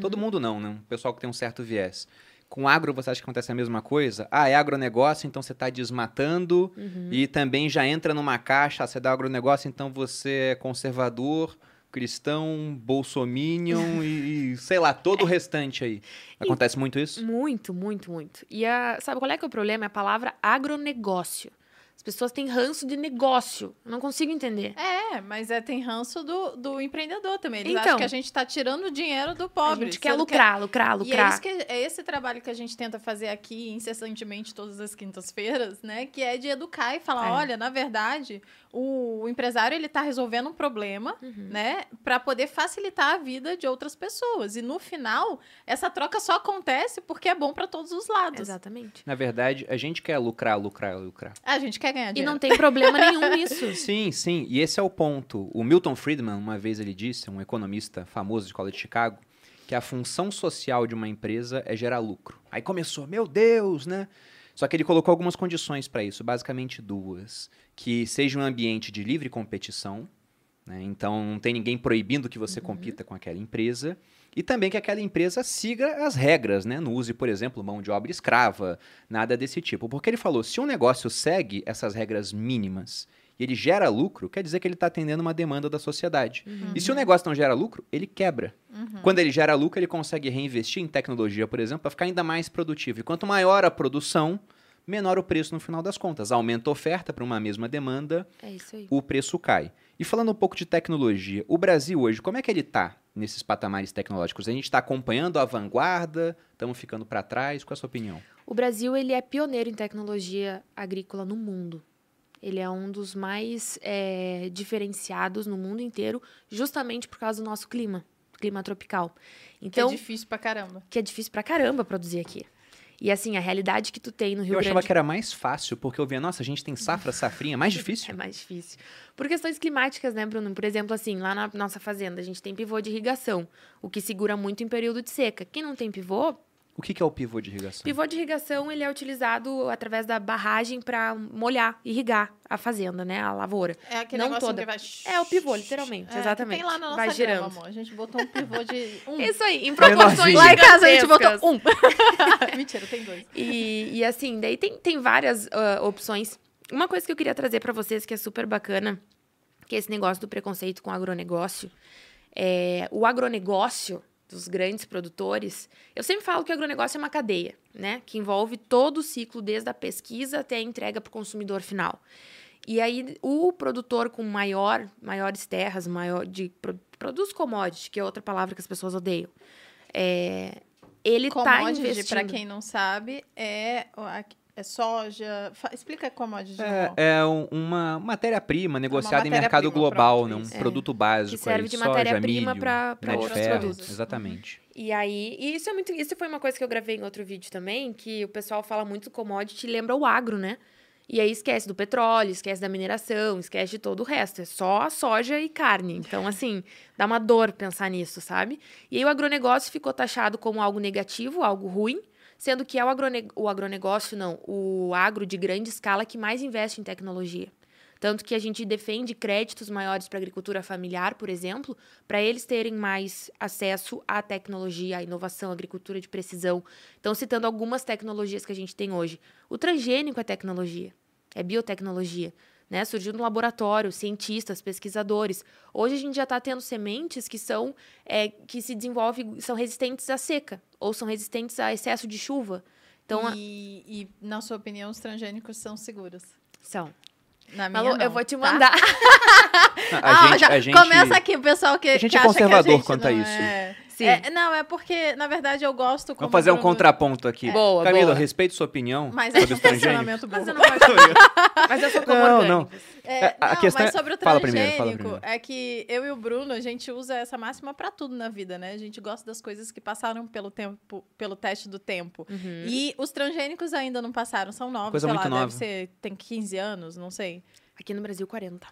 Todo mundo não, né? Um pessoal que tem um certo viés. Com agro, você acha que acontece a mesma coisa? Ah, é agronegócio, então você está desmatando e também já entra numa caixa, ah, você dá agronegócio, então você é conservador, cristão, bolsominion *laughs* e, e sei lá, todo o restante aí. Acontece muito isso? Muito, muito, muito. E a, sabe qual é que é o problema? É a palavra agronegócio. As pessoas têm ranço de negócio. Eu não consigo entender. É, mas é, tem ranço do, do empreendedor também. Eles Então. acham que a gente tá tirando o dinheiro do pobre. a gente quer sendo que- lucrar, lucrar, E é, lucrar. isso que, é esse trabalho que a gente tenta fazer aqui incessantemente todas as quintas-feiras, né? Que é de educar e falar, É. olha, na verdade, o, empresário ele tá resolvendo um problema, Uhum. né? Para poder facilitar a vida de outras pessoas. E no final, essa troca só acontece porque é bom para todos os lados. Exatamente. Na verdade, a gente quer lucrar, lucrar, lucrar. A gente quer ganhar E dinheiro. não tem problema nenhum *laughs* nisso. Sim, sim. E esse é o ponto. O Milton Friedman, uma vez ele disse, um economista famoso de escola de Chicago, que a função social de uma empresa é gerar lucro. Aí começou, meu Deus, né? Só que ele colocou algumas condições para isso, basicamente duas. Que seja um ambiente de livre competição, né? então não tem ninguém proibindo que você compita com aquela empresa. E também que aquela empresa siga as regras, né? Não use, por exemplo, mão de obra escrava, nada desse tipo. Porque ele falou, se um negócio segue essas regras mínimas e ele gera lucro, quer dizer que ele está atendendo uma demanda da sociedade. E se o negócio não gera lucro, ele quebra. Quando ele gera lucro, ele consegue reinvestir em tecnologia, por exemplo, para ficar ainda mais produtivo. E quanto maior a produção, menor o preço no final das contas. Aumenta a oferta para uma mesma demanda, É isso aí. o preço cai. E falando um pouco de tecnologia, o Brasil hoje, como é que ele está nesses patamares tecnológicos? A gente está acompanhando a vanguarda? Estamos ficando para trás? Qual é a sua opinião? O Brasil ele é pioneiro em tecnologia agrícola no mundo. Ele é um dos mais é, diferenciados no mundo inteiro, justamente por causa do nosso clima, clima tropical. Que Então, é difícil pra caramba. que é difícil pra caramba produzir aqui. E assim, a realidade que tu tem no Rio eu Grande achava que era mais fácil, porque eu via, nossa, a gente tem safra, safrinha, mais *laughs* É difícil. mais difícil. Por questões climáticas, né, Bruno? Por exemplo, assim, lá na nossa fazenda, a gente tem pivô de irrigação, o que segura muito em período de seca. Quem não tem pivô, O que que é o pivô de irrigação? pivô de irrigação, ele é utilizado através da barragem para molhar, irrigar a fazenda, né, a lavoura. É aquele Não toda. que vai... É o pivô, literalmente, É, exatamente. Tem lá na nossa Vai grama, girando. amor. A gente botou um pivô de um. *laughs* Isso aí, em proporções. Lá em casa a gente botou um. *laughs* Mentira, tem dois. E, e assim, daí tem, tem várias ah, opções. Uma coisa que eu queria trazer para vocês que é super bacana, que é esse negócio do preconceito com o agronegócio. É, o agronegócio dos grandes produtores, eu sempre falo que o agronegócio é uma cadeia, né? Que envolve todo o ciclo, desde a pesquisa até a entrega para o consumidor final. E aí, o produtor com maior, maiores terras, maior de pro- produz commodity, que é outra palavra que as pessoas odeiam. É, ele tá Commodity, investindo. pra quem não sabe, é, é soja. Fa- Explica commodity. É, João. é um- uma matéria-prima negociada em mercado global, pronto, né? Um. É. produto básico. Que serve aí, de soja, matéria-prima pra né, outros ferro, produtos. Exatamente. E aí, e isso é muito, isso foi uma coisa que eu gravei em outro vídeo também, que o pessoal fala muito do commodity e lembra o agro, né? E aí esquece do petróleo, esquece da mineração, esquece de todo o resto. É só soja e carne. Então, assim, dá uma dor pensar nisso, sabe? E aí o agronegócio ficou taxado como algo negativo, algo ruim, sendo que é o, agrone... o agronegócio, não, o agro de grande escala que mais investe em tecnologia. Tanto que a gente defende créditos maiores para a agricultura familiar, por exemplo, para eles terem mais acesso à tecnologia, à inovação, à agricultura de precisão. Então, citando algumas tecnologias que a gente tem hoje. O transgênico é tecnologia, é biotecnologia. Né? Surgiu no laboratório, cientistas, pesquisadores. Hoje a gente já está tendo sementes que são é, que se desenvolvem, são resistentes à seca, ou são resistentes a excesso de chuva. Então, a- e, e, na sua opinião, os transgênicos são seguros? são. Na minha, Malu, não, eu vou te tá? mandar. *laughs* A, Ah, gente, já a gente- começa aqui o pessoal que a gente que é acha que conservador gente quanto a isso. é- Sim. É, não, é porque, na verdade, eu gosto como Vamos fazer um produto, contraponto aqui. Boa, Camila, boa. respeito sua opinião Mas é sobre um *laughs* os transgênicos. Mas eu não gosto. Mas eu sou como Não, orgânicos. É, É, a não, questão mas é- sobre o fala primeiro, fala transgênico, primeiro. é que eu e o Bruno, a gente usa essa máxima pra tudo na vida, né? A gente gosta das coisas que passaram pelo tempo, pelo teste do tempo. Uhum. E os transgênicos ainda não passaram, são novos, Coisa sei muito lá, nova. deve ser, tem 15 anos, não sei. Aqui no Brasil, 40.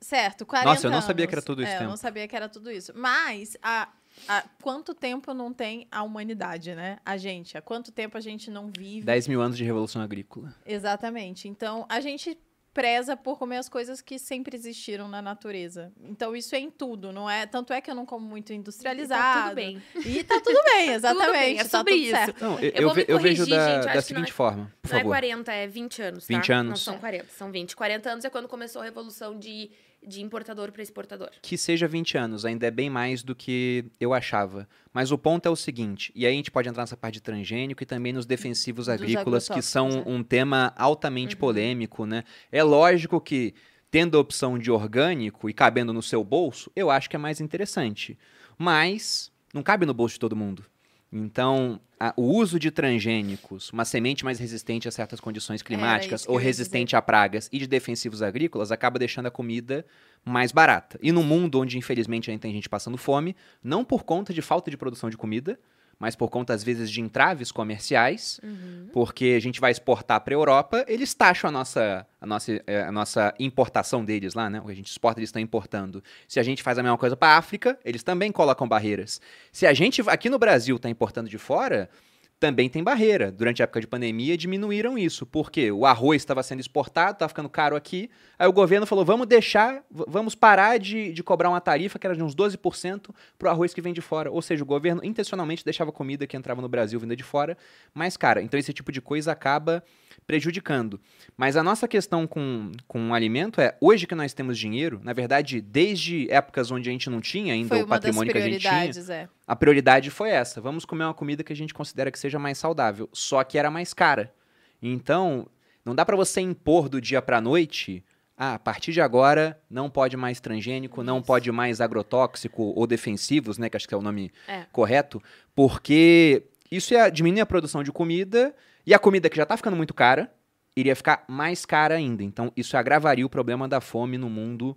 Certo, 40 Nossa, eu não sabia anos. que era tudo esse é, Eu não sabia que era tudo isso. Mas, há, há quanto tempo não tem a humanidade, né? A gente, há quanto tempo a gente não vive 10 mil anos de revolução agrícola. Exatamente. Então, a gente preza por comer as coisas que sempre existiram na natureza. Então, isso é em tudo, não é? Tanto é que eu não como muito industrializado. Tá tudo bem. E tá tudo bem, *laughs* exatamente. bem, é tá sobre tudo isso. certo. Não, eu, Eu vou ve- me eu vejo corrigir, da, gente, eu da acho que seguinte não é- forma, por Não é favor. 40, é 20 anos, tá? 20 Não anos. são 40, são 20. 40 anos é quando começou a revolução de, de importador para exportador. que seja 20 anos, ainda é bem mais do que eu achava. Mas o ponto é o seguinte, e aí a gente pode entrar nessa parte de transgênico e também nos defensivos Dos agrícolas, que são agrotóxicos, um tema altamente Uhum. polêmico, né? É lógico que, tendo a opção de orgânico e cabendo no seu bolso, eu acho que é mais interessante. Mas não cabe no bolso de todo mundo. Então, a- o uso de transgênicos, uma semente mais resistente a certas condições climáticas ou resistente a pragas e de defensivos agrícolas, acaba deixando a comida mais barata. E num mundo onde, infelizmente, ainda tem gente passando fome, não por conta de falta de produção de comida, mas por conta, às vezes, de entraves comerciais, porque a gente vai exportar para a Europa, eles taxam a nossa, a, nossa, eh, a nossa importação deles lá, né? O que a gente exporta, eles estão importando. Se a gente faz a mesma coisa para a África, eles também colocam barreiras. Se a gente, aqui no Brasil, está importando de fora, também tem barreira. Durante a época de pandemia, diminuíram isso. porque O arroz estava sendo exportado, estava ficando caro aqui. Aí o governo falou: vamos deixar, vamos parar de, de cobrar uma tarifa que era de uns 12% para o arroz que vem de fora. Ou seja, o governo intencionalmente deixava comida que entrava no Brasil vinda de fora mais cara. Então esse tipo de coisa acaba prejudicando. Mas a nossa questão com, com o alimento é: hoje que nós temos dinheiro, na verdade, desde épocas onde a gente não tinha ainda Foi o patrimônio que a gente tinha. é. A prioridade foi essa: vamos comer uma comida que a gente considera que seja mais saudável, só que era mais cara. Então, não dá pra você impor do dia pra noite. Ah, a partir de agora não pode mais transgênico, não Isso. pode mais agrotóxico ou defensivos, né, que acho que é o nome É. correto, porque isso ia diminuir a produção de comida e a comida que já tá ficando muito cara iria ficar mais cara ainda. Então, isso agravaria o problema da fome no mundo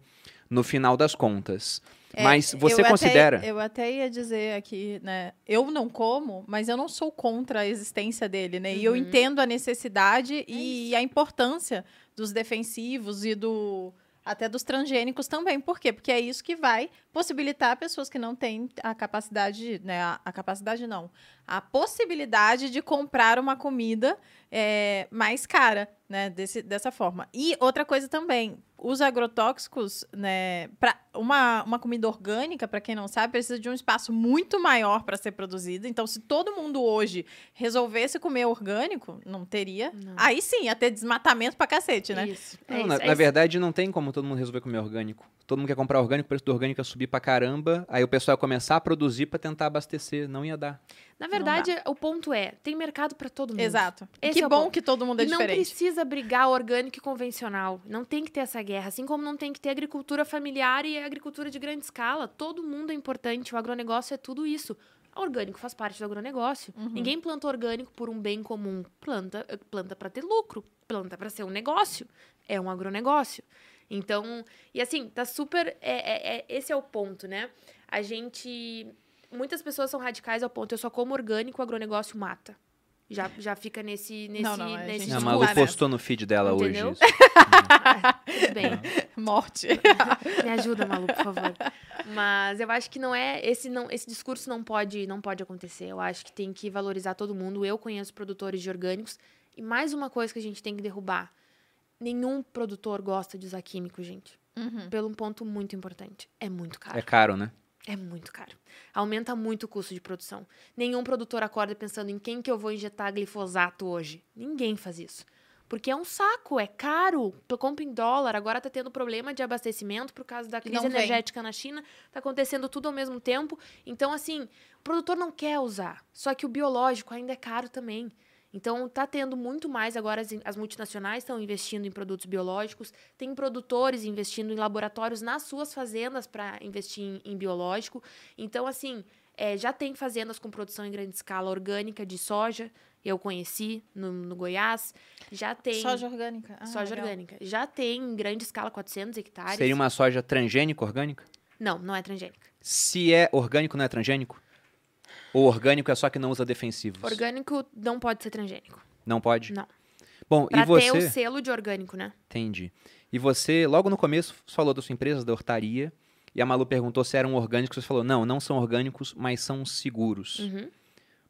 no final das contas. É, Mas você eu considera Até, eu até ia dizer aqui, né? Eu não como, mas eu não sou contra a existência dele, né? E eu Uhum. entendo a necessidade É e a importância dos defensivos e do até dos transgênicos também. Por quê? Porque é isso que vai possibilitar pessoas que não têm a capacidade, né? A, a capacidade não. A possibilidade de comprar uma comida é, mais cara, né? Desse, dessa forma. E outra coisa também, os agrotóxicos, né? Pra uma, uma comida orgânica, para quem não sabe, precisa de um espaço muito maior para ser produzida. Então, se todo mundo hoje resolvesse comer orgânico, não teria. Não. Aí sim, ia ter desmatamento pra cacete, né? Isso. Não, é isso, na, é na isso. verdade, não tem como todo mundo resolver comer orgânico. Todo mundo quer comprar orgânico, o preço do orgânico ia subir pra caramba, aí o pessoal ia começar a produzir pra tentar abastecer. Não ia dar. Na verdade, o ponto é, tem mercado para todo mundo. Exato. Esse que é bom que todo mundo é não diferente. precisa brigar orgânico e convencional. Não tem que ter essa guerra. Assim como não tem que ter agricultura familiar e agricultura de grande escala. Todo mundo é importante. O agronegócio é tudo isso. Orgânico faz parte do agronegócio. Ninguém planta orgânico por um bem comum. Planta planta para ter lucro, planta para ser um negócio. É um agronegócio. Então, e assim, tá super. É, é- é- esse é o ponto, né? A gente. Muitas pessoas são radicais ao ponto, eu só como orgânico, o agronegócio mata. Já, já fica nesse, nesse, Não, não, a nesse gente A Malu postou no feed dela Entendeu? hoje isso. Ah, *laughs* tudo bem. *laughs* Morte. Me ajuda, Malu, por favor. Mas eu acho que não é esse não esse discurso não pode não pode acontecer. Eu acho que tem que valorizar todo mundo. Eu conheço produtores de orgânicos e mais uma coisa que a gente tem que derrubar. Nenhum produtor gosta de usar químico, gente. Uhum. Pelo um ponto muito importante. É muito caro. É caro, né? É muito caro. Aumenta muito o custo de produção. Nenhum produtor acorda pensando em quem que eu vou injetar glifosato hoje. Ninguém faz isso. Porque é um saco, é caro. Tu compra em dólar, agora tá tendo problema de abastecimento por causa da crise energética na China. Tá acontecendo tudo ao mesmo tempo. Então, assim, o produtor não quer usar. Só que o biológico ainda é caro também. Então, tá tendo muito mais agora, as, as multinacionais estão investindo em produtos biológicos, tem produtores investindo em laboratórios nas suas fazendas para investir em, em biológico. Então, assim, é, já tem fazendas com produção em grande escala orgânica de soja, eu conheci no, no Goiás. Já tem. Soja orgânica. Ah, soja legal. orgânica. Já tem em grande escala 400 hectares. Seria uma soja transgênica orgânica? Não, não é transgênica. Se é orgânico, não é transgênico? Ou orgânico é só que não usa defensivos? Orgânico não pode ser transgênico. Não pode? Não. Bom, Pra e você... ter o selo de orgânico, né? Entendi. E você, logo no começo, falou da sua empresa, da hortaria, e a Malu perguntou se eram orgânicos. Você falou, não, não são orgânicos, mas são seguros. Uhum.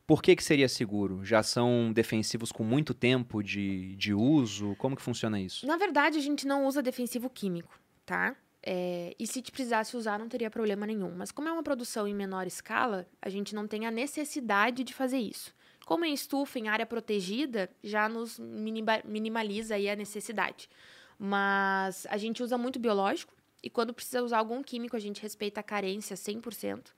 Por que, que seria seguro? Já são defensivos com muito tempo de, de uso? Como que funciona isso? Na verdade, a gente não usa defensivo químico, tá? É, e se te precisasse usar, não teria problema nenhum. Mas como é uma produção em menor escala, a gente não tem a necessidade de fazer isso. Como é estufa em área protegida, já nos minima- minimaliza aí a necessidade. Mas a gente usa muito biológico e quando precisa usar algum químico, a gente respeita a carência 100%.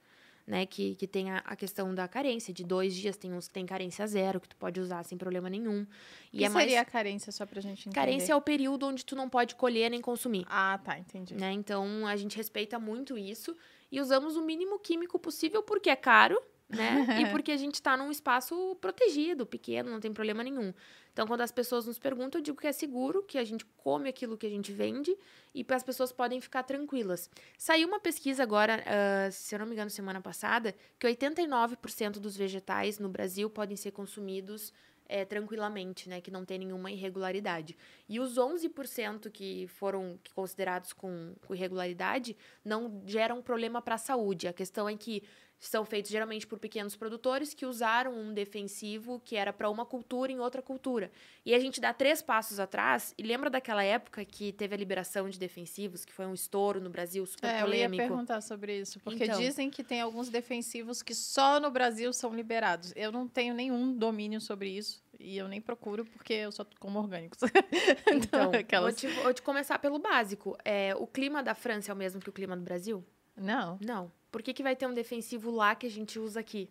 Né, que, que tem a, a questão da carência, de dois dias, tem uns que tem carência zero, que tu pode usar sem problema nenhum. E é seria a carência, só pra gente entender? Carência é o período onde tu não pode colher nem consumir. Ah, tá, entendi. Né? Então a gente respeita muito isso e usamos o mínimo químico possível porque é caro, né? e *laughs* porque a gente está num espaço protegido, pequeno, não tem problema nenhum. Então, quando as pessoas nos perguntam, eu digo que é seguro, que a gente come aquilo que a gente vende e as pessoas podem ficar tranquilas. Saiu uma pesquisa agora, ah, se eu não me engano, semana passada, que 89% dos vegetais no Brasil podem ser consumidos é, tranquilamente, né? Que não tem nenhuma irregularidade. E os 11% que foram considerados com, com irregularidade não geram problema para a saúde. A questão é que são feitos geralmente por pequenos produtores que usaram um defensivo que era para uma cultura em outra cultura. E a gente dá três passos atrás e lembra daquela época que teve a liberação de defensivos, que foi um estouro no Brasil super É, eu ia polêmico. perguntar sobre isso, porque Então. dizem que tem alguns defensivos que só no Brasil são liberados. Eu não tenho nenhum domínio sobre isso e eu nem procuro porque eu só como orgânicos. *laughs* Então, aquelas- vou, te, vou te começar pelo básico. É, o clima da França é o mesmo que o clima do Brasil? Não. Não. Por que, que vai ter um defensivo lá que a gente usa aqui?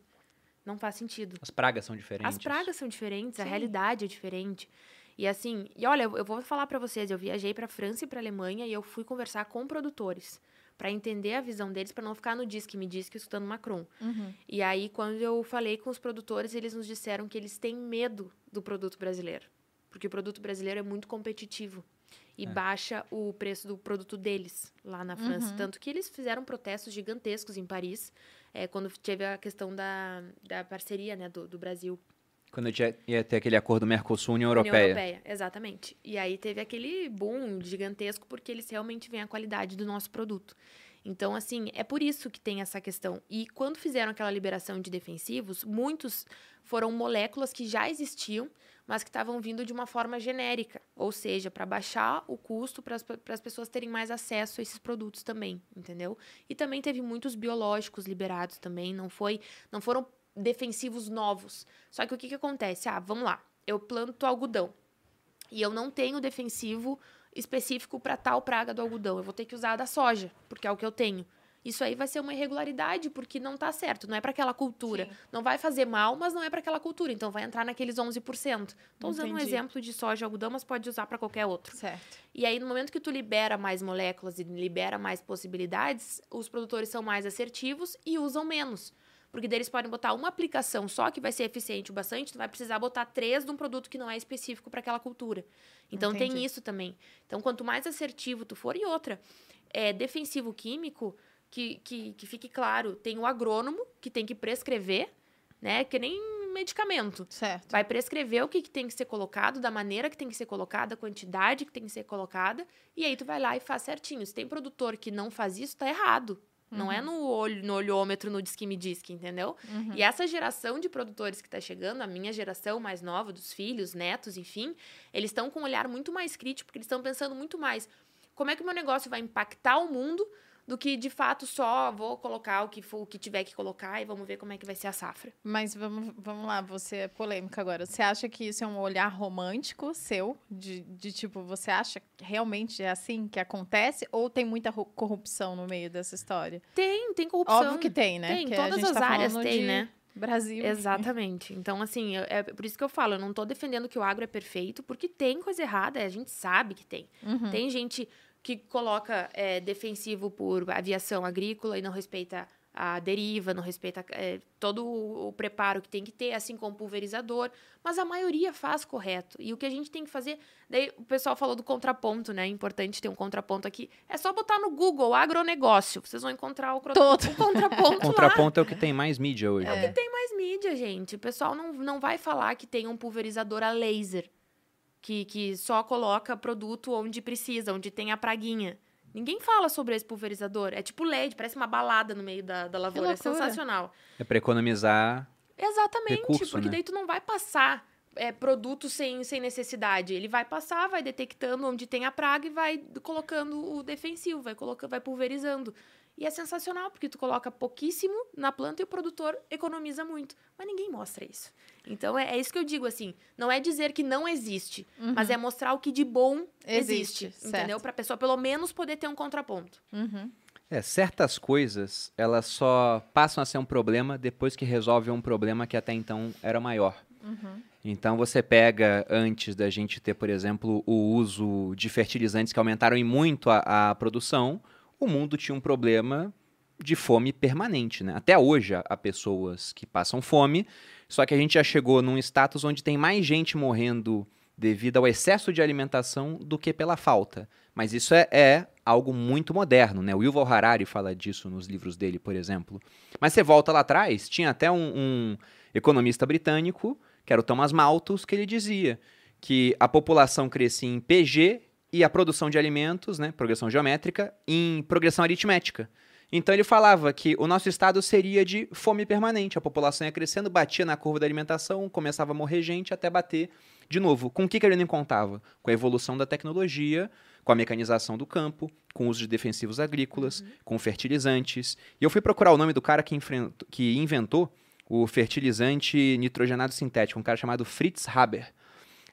Não faz sentido. As pragas são diferentes. As pragas são diferentes, a Sim. realidade é diferente. E assim, e olha, eu vou falar pra vocês, eu viajei pra França e pra Alemanha e eu fui conversar com produtores pra entender a visão deles, pra não ficar no diz que me diz que escutando Macron. Uhum. E aí quando eu falei com os produtores, eles nos disseram que eles têm medo do produto brasileiro, porque o produto brasileiro é muito competitivo e É. baixa o preço do produto deles lá na França, Uhum. tanto que eles fizeram protestos gigantescos em Paris, é, quando teve a questão da, da parceria né, do, do Brasil Quando tinha- ia ter aquele acordo Mercosul-União União Europeia. Europeia, exatamente. E aí teve aquele boom gigantesco porque eles realmente veem a qualidade do nosso produto. Então, assim, é por isso que tem essa questão. E quando fizeram aquela liberação de defensivos, muitos foram moléculas que já existiam, mas que estavam vindo de uma forma genérica, ou seja, para baixar o custo para as pessoas terem mais acesso a esses produtos também, entendeu? E também teve muitos biológicos liberados também, não foi, não foram defensivos novos. Só que o que, que acontece? Ah, vamos lá, eu planto algodão e eu não tenho defensivo específico para tal praga do algodão, eu vou ter que usar a da soja, porque é o que eu tenho. Isso aí vai ser uma irregularidade, porque não tá certo, não é para aquela cultura. Sim. Não vai fazer mal, mas não é para aquela cultura, então vai entrar naqueles 11%. Tô usando um exemplo de soja e algodão, mas pode usar para qualquer outro. Certo. E aí, no momento que tu libera mais moléculas e libera mais possibilidades, os produtores são mais assertivos e usam menos. porque daí eles podem botar uma aplicação só que vai ser eficiente o bastante, tu vai precisar botar três de um produto que não é específico para aquela cultura. Então Entendi. tem isso também. Então quanto mais assertivo tu for, e outra, é defensivo químico, que, que, que fique claro, tem o agrônomo que tem que prescrever, né? Que nem medicamento. Certo. Vai prescrever o que, que tem que ser colocado, da maneira que tem que ser colocada, a quantidade que tem que ser colocada, e aí tu vai lá e faz certinho. Se tem produtor que não faz isso, tá errado. Não é no olho, no olhômetro, no disque me disque, entendeu? Uhum. E essa geração de produtores que está chegando, a minha geração mais nova, dos filhos, netos, enfim, eles estão com um olhar muito mais crítico, porque eles estão pensando muito mais como é que o meu negócio vai impactar o mundo do que de fato só vou colocar o que for, o que tiver que colocar e vamos ver como é que vai ser a safra. Mas vamos, vamos lá, você é polêmica agora. Você acha que isso é um olhar romântico seu? De, de tipo, você acha que realmente é assim que acontece? Ou tem muita corrupção no meio dessa história? Tem, tem corrupção. Óbvio que tem, né? Tem, Porque a todas gente as tá áreas tem, de né? Brasil. Exatamente. Então, assim, é por isso que eu falo, eu não tô defendendo que o agro é perfeito, porque tem coisa errada, a gente sabe que tem. Uhum. Tem gente que coloca é, defensivo por aviação agrícola e não respeita a deriva, não respeita é, todo o, preparo que tem que ter, assim como o pulverizador, mas a maioria faz correto. E o que a gente tem que fazer, daí o pessoal falou do contraponto, né? É importante ter um contraponto aqui. É só botar no Google agronegócio, vocês vão encontrar o, Todo. o contraponto. *laughs* Contraponto é o que tem mais mídia hoje. É o que tem mais mídia, gente. O pessoal não, não vai falar que tem um pulverizador a laser, que, que só coloca produto onde precisa, onde tem a praguinha. Ninguém fala sobre esse pulverizador. É tipo LED, parece uma balada no meio da, da lavoura. É sensacional. É para economizar. Exatamente, Recurso, porque né? daí tu não vai passar é, produto sem, sem necessidade. Ele vai passar, vai detectando onde tem a praga e vai colocando o defensivo, vai, colocando, vai pulverizando. E é sensacional, porque tu coloca pouquíssimo na planta e o produtor economiza muito. Mas ninguém mostra isso. Então é, é isso que eu digo assim. Não é dizer que não existe, mas é mostrar o que de bom existe. Existe, entendeu? certo. Pra pessoa pelo menos poder ter um contraponto. Uhum. É, certas coisas, elas só passam a ser um problema depois que resolve um problema que até então era maior. Uhum. Então você pega antes da gente ter, por exemplo, o uso de fertilizantes que aumentaram em muito a, a produção, o mundo tinha um problema de fome permanente, né? Até hoje há pessoas que passam fome, só que a gente já chegou num status onde tem mais gente morrendo devido ao excesso de alimentação do que pela falta. Mas isso é, é algo muito moderno, né? O Yuval Harari fala disso nos livros dele, por exemplo. Mas você volta lá atrás, tinha até um, um economista britânico, que era o Thomas Malthus, que ele dizia que a população crescia em PG e a produção de alimentos, né, progressão geométrica, em progressão aritmética. Então ele falava que o nosso estado seria de fome permanente. A população ia crescendo, batia na curva da alimentação, começava a morrer gente até bater de novo. Com o que, que ele não contava? Com a evolução da tecnologia, com a mecanização do campo, com o uso de defensivos agrícolas, com fertilizantes. E eu fui procurar o nome do cara que, que inventou o fertilizante nitrogenado sintético, um cara chamado Fritz Haber.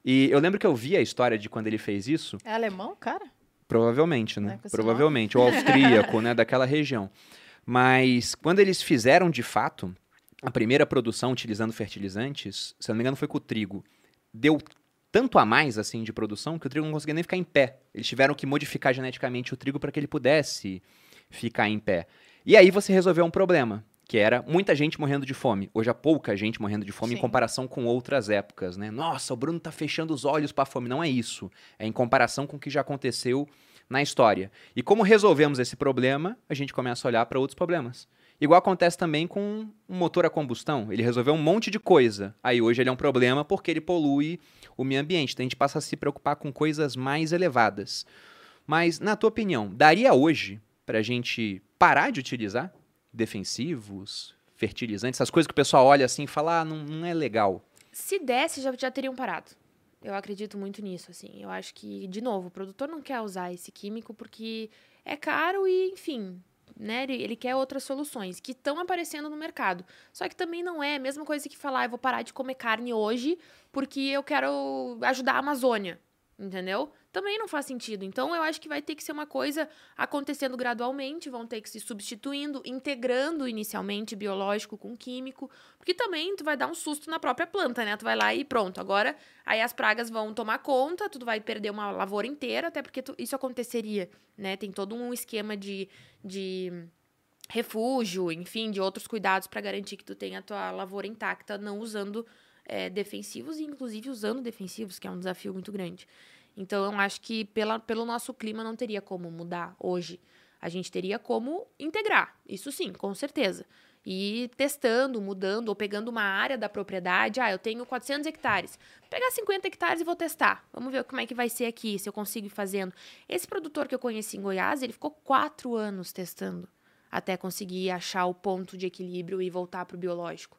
E eu lembro que eu vi a história de quando ele fez isso, É alemão, cara? Provavelmente, Né, esse Provavelmente. Ou austríaco, né? Daquela região. Mas quando eles fizeram de fato a primeira produção utilizando fertilizantes, se não me engano, foi com o trigo. Deu tanto a mais assim de produção que o trigo não conseguia nem ficar em pé. Eles tiveram que modificar geneticamente o trigo para que ele pudesse ficar em pé. E aí você resolveu um problema, que era muita gente morrendo de fome. Hoje há pouca gente morrendo de fome Sim. em comparação com outras épocas, né? Nossa, o Bruno tá fechando os olhos para a fome. Não é isso. É em comparação com o que já aconteceu na história. E como resolvemos esse problema, a gente começa a olhar para outros problemas. Igual acontece também com um motor a combustão. Ele resolveu um monte de coisa. Aí hoje ele é um problema porque ele polui o meio ambiente. Então a gente passa a se preocupar com coisas mais elevadas. Mas, na tua opinião, daria hoje para a gente parar de utilizar defensivos, fertilizantes, essas coisas que o pessoal olha assim e fala, ah, não, não é legal. Se desse, já, já teriam parado. Eu acredito muito nisso, assim. Eu acho que, de novo, o produtor não quer usar esse químico porque é caro e, enfim, né? Ele, ele quer outras soluções que estão aparecendo no mercado. Só que também não é a mesma coisa que falar, "Ah, eu vou parar de comer carne hoje porque eu quero ajudar a Amazônia. Entendeu? Também não faz sentido. Então, eu acho que vai ter que ser uma coisa acontecendo gradualmente, vão ter que se substituindo, integrando inicialmente biológico com químico, porque também tu vai dar um susto na própria planta, né? Tu vai lá e pronto. Agora, aí as pragas vão tomar conta, tu vai perder uma lavoura inteira, até porque tu- isso aconteceria, né? Tem todo um esquema de, de refúgio, enfim, de outros cuidados para garantir que tu tenha a tua lavoura intacta, não usando é, defensivos e inclusive usando defensivos, que é um desafio muito grande. Então, eu acho que pela, pelo nosso clima não teria como mudar hoje. A gente teria como integrar, isso sim, com certeza. E testando, mudando, ou pegando uma área da propriedade. Ah, eu tenho 400 hectares. Vou pegar 50 hectares e vou testar. Vamos ver como é que vai ser aqui, se eu consigo ir fazendo. Esse produtor que eu conheci em Goiás, ele ficou quatro anos testando até conseguir achar o ponto de equilíbrio e voltar para o biológico.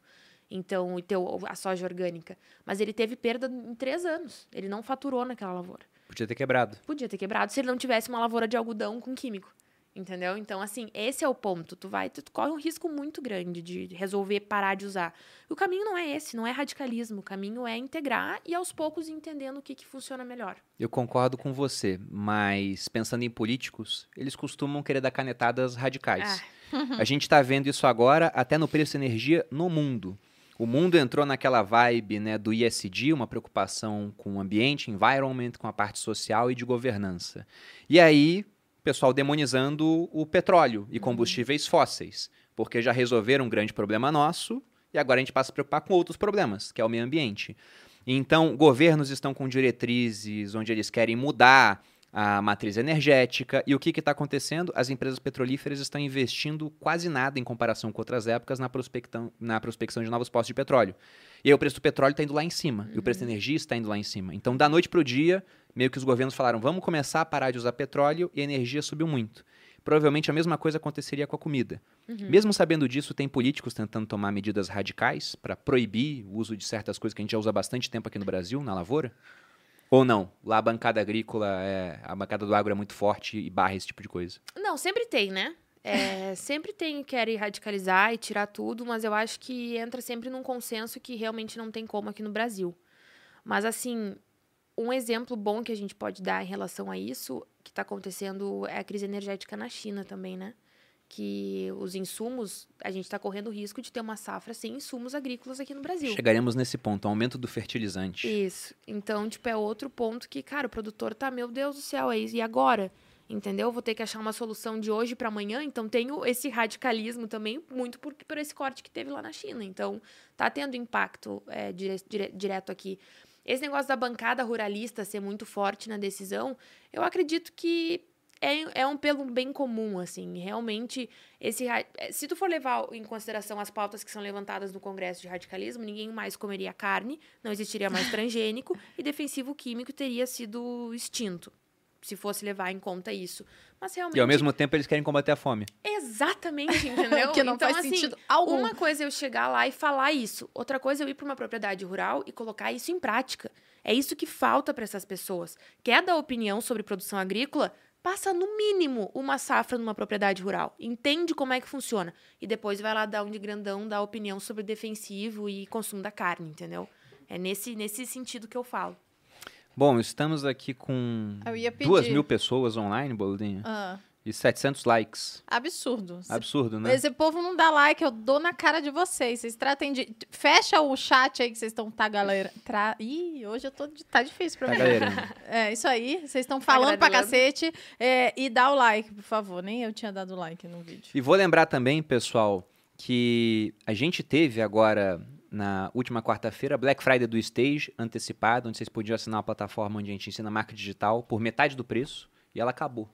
Então, e ter a soja orgânica. Mas ele teve perda em três anos. Ele não faturou naquela lavoura. Podia ter quebrado. Podia ter quebrado se ele não tivesse uma lavoura de algodão com químico. Entendeu? Então, assim, esse é o ponto. Tu vai, tu corre um risco muito grande de resolver parar de usar. O caminho não é esse, não é radicalismo. O caminho é integrar e aos poucos entendendo o que, que funciona melhor. Eu concordo com você, mas pensando em políticos, eles costumam querer dar canetadas radicais. Ah. A gente está vendo isso agora até no preço de energia no mundo. O mundo entrou naquela vibe né, do ISD, uma preocupação com o ambiente, environment, com a parte social e de governança. E aí, pessoal demonizando o petróleo e uhum. combustíveis fósseis, porque já resolveram um grande problema nosso e agora a gente passa a se preocupar com outros problemas, que é o meio ambiente. Então, governos estão com diretrizes onde eles querem mudar a matriz energética. E o que está acontecendo? As empresas petrolíferas estão investindo quase nada em comparação com outras épocas na, prospectão, na prospecção de novos postos de petróleo. E aí o preço do petróleo está indo lá em cima, uhum. e o preço da uhum. energia está indo lá em cima. Então, da noite para o dia, meio que os governos falaram: vamos começar a parar de usar petróleo e a energia subiu muito. Provavelmente a mesma coisa aconteceria com a comida. Uhum. Mesmo sabendo disso, tem políticos tentando tomar medidas radicais para proibir o uso de certas coisas que a gente já usa há bastante tempo aqui no Brasil, na lavoura. Ou não? Lá a bancada agrícola, é, a bancada do agro é muito forte e barra esse tipo de coisa. Não, sempre tem, né? É, *laughs* sempre tem quer ir radicalizar e tirar tudo, mas eu acho que entra sempre num consenso que realmente não tem como aqui no Brasil. Mas assim, um exemplo bom que a gente pode dar em relação a isso, que está acontecendo, é a crise energética na China também, né? Que os insumos, a gente está correndo o risco de ter uma safra sem insumos agrícolas aqui no Brasil. Chegaremos nesse ponto, aumento do fertilizante. Isso. Então, tipo, é outro ponto que, cara, o produtor tá, meu Deus do céu, é isso. E agora? Entendeu? Vou ter que achar uma solução de hoje para amanhã. Então, tenho esse radicalismo também, muito por, por esse corte que teve lá na China. Então, tá tendo impacto é, dire, dire, direto aqui. Esse negócio da bancada ruralista ser muito forte na decisão, eu acredito que é, é um pelo bem comum, assim. Realmente, esse eh, se tu for levar em consideração as pautas que são levantadas no Congresso de Radicalismo, ninguém mais comeria carne, não existiria mais transgênico *laughs* e defensivo químico teria sido extinto, se fosse levar em conta isso. Mas realmente... E ao mesmo tempo eles querem combater a fome. Exatamente, *laughs* entendeu? que não então, faz assim, sentido algum. Uma coisa é eu chegar lá e falar isso, outra coisa é eu ir para uma propriedade rural e colocar isso em prática. É isso que falta para essas pessoas. Quer dar opinião sobre produção agrícola? Passa no mínimo uma safra numa propriedade rural, entende como é que funciona e depois vai lá dar um de grandão, dar opinião sobre defensivo e consumo da carne, entendeu? É nesse, nesse sentido que eu falo. Bom, estamos aqui com duas mil pessoas online, Boludinha. Ah e 700 likes. Absurdo. Absurdo, né? Esse povo não dá like, eu dou na cara de vocês. Vocês tratem de. Fecha o chat aí que vocês estão tá, galera. Tra... Ih, hoje eu tô. Tá difícil pra tá mim. Galera. *laughs* É, isso aí. Vocês estão falando tá pra cacete. É, e dá o like, por favor. Nem eu tinha dado like no vídeo. E vou lembrar também, pessoal, que a gente teve agora. Na última quarta-feira, Black Friday do Stage, antecipado, onde vocês podiam assinar uma plataforma onde a gente ensina marca digital por metade do preço, e ela acabou.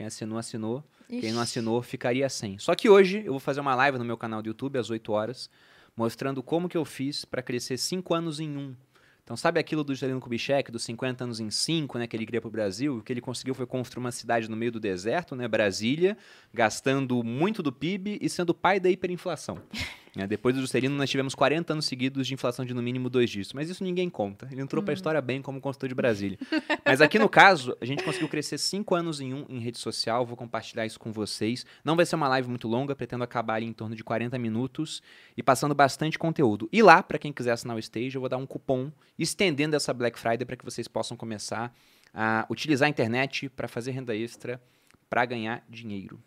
Quem assinou, assinou. Ixi. Quem não assinou, ficaria sem. Só que hoje eu vou fazer uma live no meu canal do YouTube às 8 horas, mostrando como que eu fiz para crescer 5 anos em um. Então, sabe aquilo do Juscelino Kubitschek, dos 50 anos em 5, né, que ele queria para o Brasil? O que ele conseguiu foi construir uma cidade no meio do deserto, né, Brasília, gastando muito do PIB e sendo pai da hiperinflação. *laughs* É, depois do Juscelino, nós tivemos 40 anos seguidos de inflação de no mínimo dois dígitos. Mas isso ninguém conta. Ele entrou uhum. para a história bem como consultor de Brasília. mas aqui no caso, a gente conseguiu crescer cinco anos em um em rede social. Vou compartilhar isso com vocês. Não vai ser uma live muito longa, pretendo acabar em torno de 40 minutos e passando bastante conteúdo. E lá, para quem quiser assinar o Stage, eu vou dar um cupom estendendo essa Black Friday para que vocês possam começar a utilizar a internet para fazer renda extra, para ganhar dinheiro.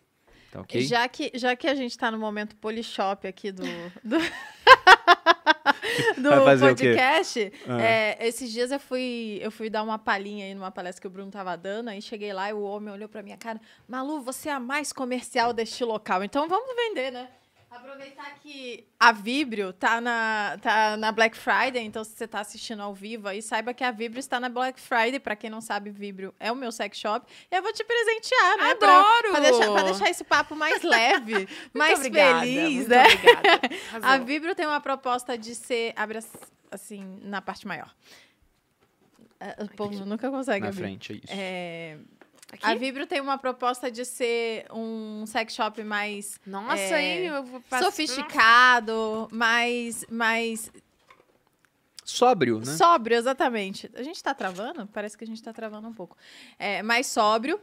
Tá okay? Já que, já que a gente está no momento Polishop aqui do. do... *laughs* do podcast. Ah. é, esses dias eu fui, eu fui dar uma palhinha aí numa palestra que o Bruno tava dando, aí cheguei lá e o homem olhou pra minha cara, Malu, você é a mais comercial deste local, então vamos vender, né? Aproveitar que a Vibrio tá na, tá na Black Friday, então se você tá assistindo ao vivo aí, saiba que a Vibrio está na Black Friday. Pra quem não sabe, Vibrio é o meu sex shop. E eu vou te presentear, né? Adoro! Pra, deixar, deixar esse papo mais *laughs* leve, mais obrigada, feliz, né? *laughs* A. Vibrio tem uma proposta de ser. Abre as- assim, na parte maior. É, O povo nunca consegue Na abrir. frente, é isso. É, Aqui? a Vibrio tem uma proposta de ser um sex shop mais Nossa, é, hein? Passar- sofisticado, mais, mais Sóbrio, né? sóbrio, exatamente. A gente tá travando? Parece que a gente tá travando um pouco. É, mais sóbrio.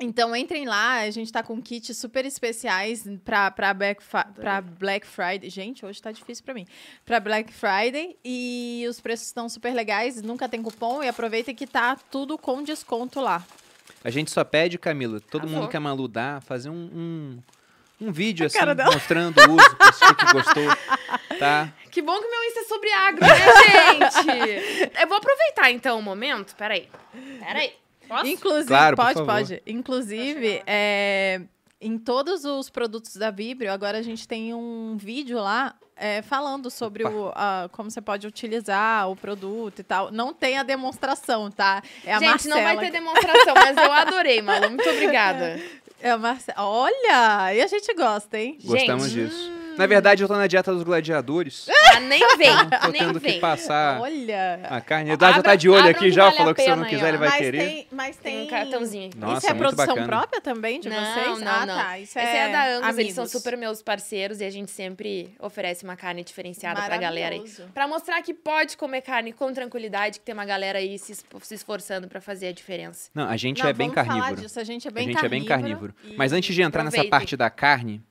Então entrem lá, a gente tá com kits super especiais pra, pra, Black, pra Black Friday. Gente, hoje tá difícil pra mim. Pra Black Friday. E os preços estão super legais, nunca tem cupom. E aproveita que tá tudo com desconto lá. A gente só pede, Camila, todo Arrasou. mundo que a Malu dá, fazer um, um, um vídeo assim, mostrando o uso, pra você que gostou, tá? *laughs* Que bom que o meu Insta é sobre agro, né, gente? *laughs* Eu vou aproveitar então o momento. Peraí. Peraí. Posso? Inclusive, Claro, por pode, favor. pode. Inclusive, é, em todos os produtos da Vibrio, agora a gente tem um vídeo lá é, falando sobre o, a- como você pode utilizar o produto e tal. Não tem a demonstração, tá? É a Gente, não vai Marcela ter demonstração, mas eu adorei, Malu. Muito *laughs* obrigada. É a Marcela. Olha! E a gente gosta, hein? Gostamos Gente, disso. Na verdade, eu tô na dieta dos gladiadores. *laughs* Ah, nem vem, Tô nem tendo vem. que passar Olha! a carne. O Eduardo já tá de olho aqui já, vale falou a que se eu não aí, quiser ele vai mas querer. tem, mas Tem tem um cartãozinho aqui. Nossa, Isso é muito produção bacana. própria também de não, vocês? Não, ah, não. tá. Isso Esse é da Angus, eles são super meus parceiros e a gente sempre oferece uma carne diferenciada pra galera aí. Pra mostrar que pode comer carne com tranquilidade, que tem uma galera aí se, esforçando pra fazer a diferença. Não, a gente Não, é bem carnívoro. disso, A gente é A bem gente é bem carnívoro. carnívoro. e- Mas antes de entrar nessa parte da carne,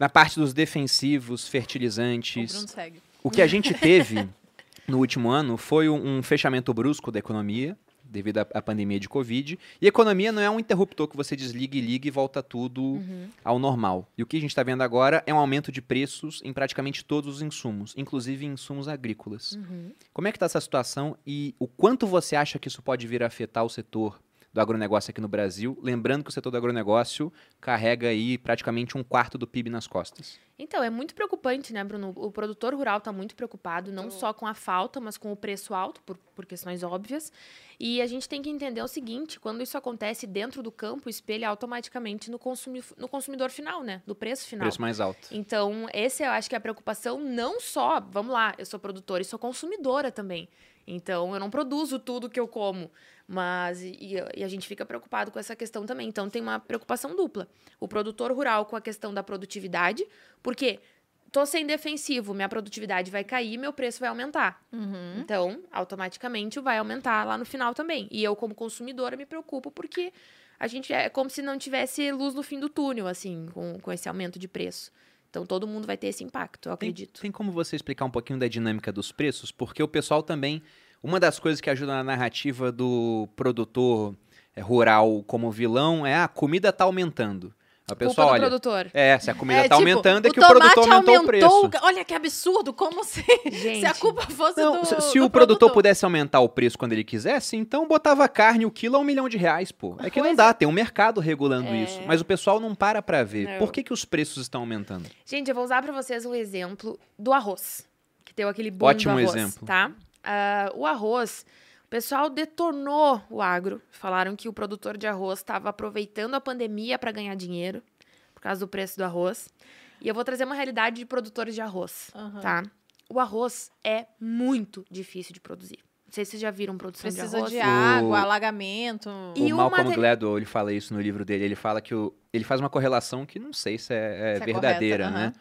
na parte dos defensivos, O fertilizantes, Bruno segue. o que a gente teve *laughs* no último ano foi um, fechamento brusco da economia, devido à, à pandemia de Covid. E economia não é um interruptor que você desliga e liga e volta tudo Uhum. ao normal. E o que a gente está vendo agora é um aumento de preços em praticamente todos os insumos, inclusive em insumos agrícolas. Uhum. Como é que está essa situação e o quanto você acha que isso pode vir a afetar o setor do agronegócio aqui no Brasil? Lembrando que o setor do agronegócio carrega aí praticamente um quarto do PIB nas costas. Então, é muito preocupante, né, Bruno? O produtor rural está muito preocupado, não só com a falta, mas com o preço alto, por, por questões óbvias. E a gente tem que entender o seguinte: quando isso acontece dentro do campo, espelha automaticamente no, consumi no consumidor final, né? Do preço final. Preço mais alto. Então, esse eu acho que é a preocupação não só, vamos lá, eu sou produtora e sou consumidora também. Então, eu não produzo tudo que eu como, mas e, e a gente fica preocupado com essa questão também. Então, tem uma preocupação dupla. O produtor rural com a questão da produtividade, porque tô sem defensivo, minha produtividade vai cair, meu preço vai aumentar. Uhum. Então, automaticamente vai aumentar lá no final também. E eu, como consumidora, me preocupo porque a gente é como se não tivesse luz no fim do túnel, assim, com, com esse aumento de preço. Então, todo mundo vai ter esse impacto, eu Tem, acredito. tem como você explicar um pouquinho da dinâmica dos preços? Porque o pessoal também. Uma das coisas que ajuda na narrativa do produtor eh, rural como vilão é a comida tá aumentando. O pessoal, Culpa do olha. produtor. É, se a comida É, tá tipo, aumentando, é o que o produtor tomate aumentou, o preço. Olha que absurdo, como se, Gente, *laughs* se a culpa fosse Não, do se, se do o produtor pudesse aumentar o preço quando ele quisesse, então botava carne o quilo a um milhão de reais, pô. É que não Pois dá, tem um mercado regulando É. isso. Mas o pessoal não para pra ver. Não. Por que, que os preços estão aumentando? Gente, eu vou usar para vocês o exemplo do arroz, que deu aquele boom Ótimo do arroz, exemplo. tá? Ah, o arroz, o pessoal detonou o agro. Falaram que o produtor de arroz estava aproveitando a pandemia para ganhar dinheiro por causa do preço do arroz. E eu vou trazer uma realidade de produtores de arroz, Aham. tá? O arroz é muito difícil de produzir. Não sei se vocês já viram produção de Precisa arroz. de O- água, alagamento. E o o Malcolm mate- Gladwell, ele fala isso no livro dele. Ele fala que o, ele faz uma correlação que não sei se é, é Se é verdadeira, correta, né? aham.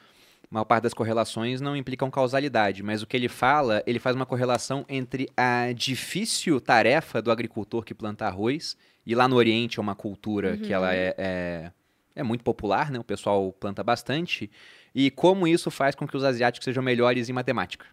A maior parte das correlações não implicam causalidade, mas o que ele fala, ele faz uma correlação entre a difícil tarefa do agricultor que planta arroz, e lá no Oriente é uma cultura que ela é, é, é muito popular, né? O pessoal planta bastante, e como isso faz com que os asiáticos sejam melhores em matemática.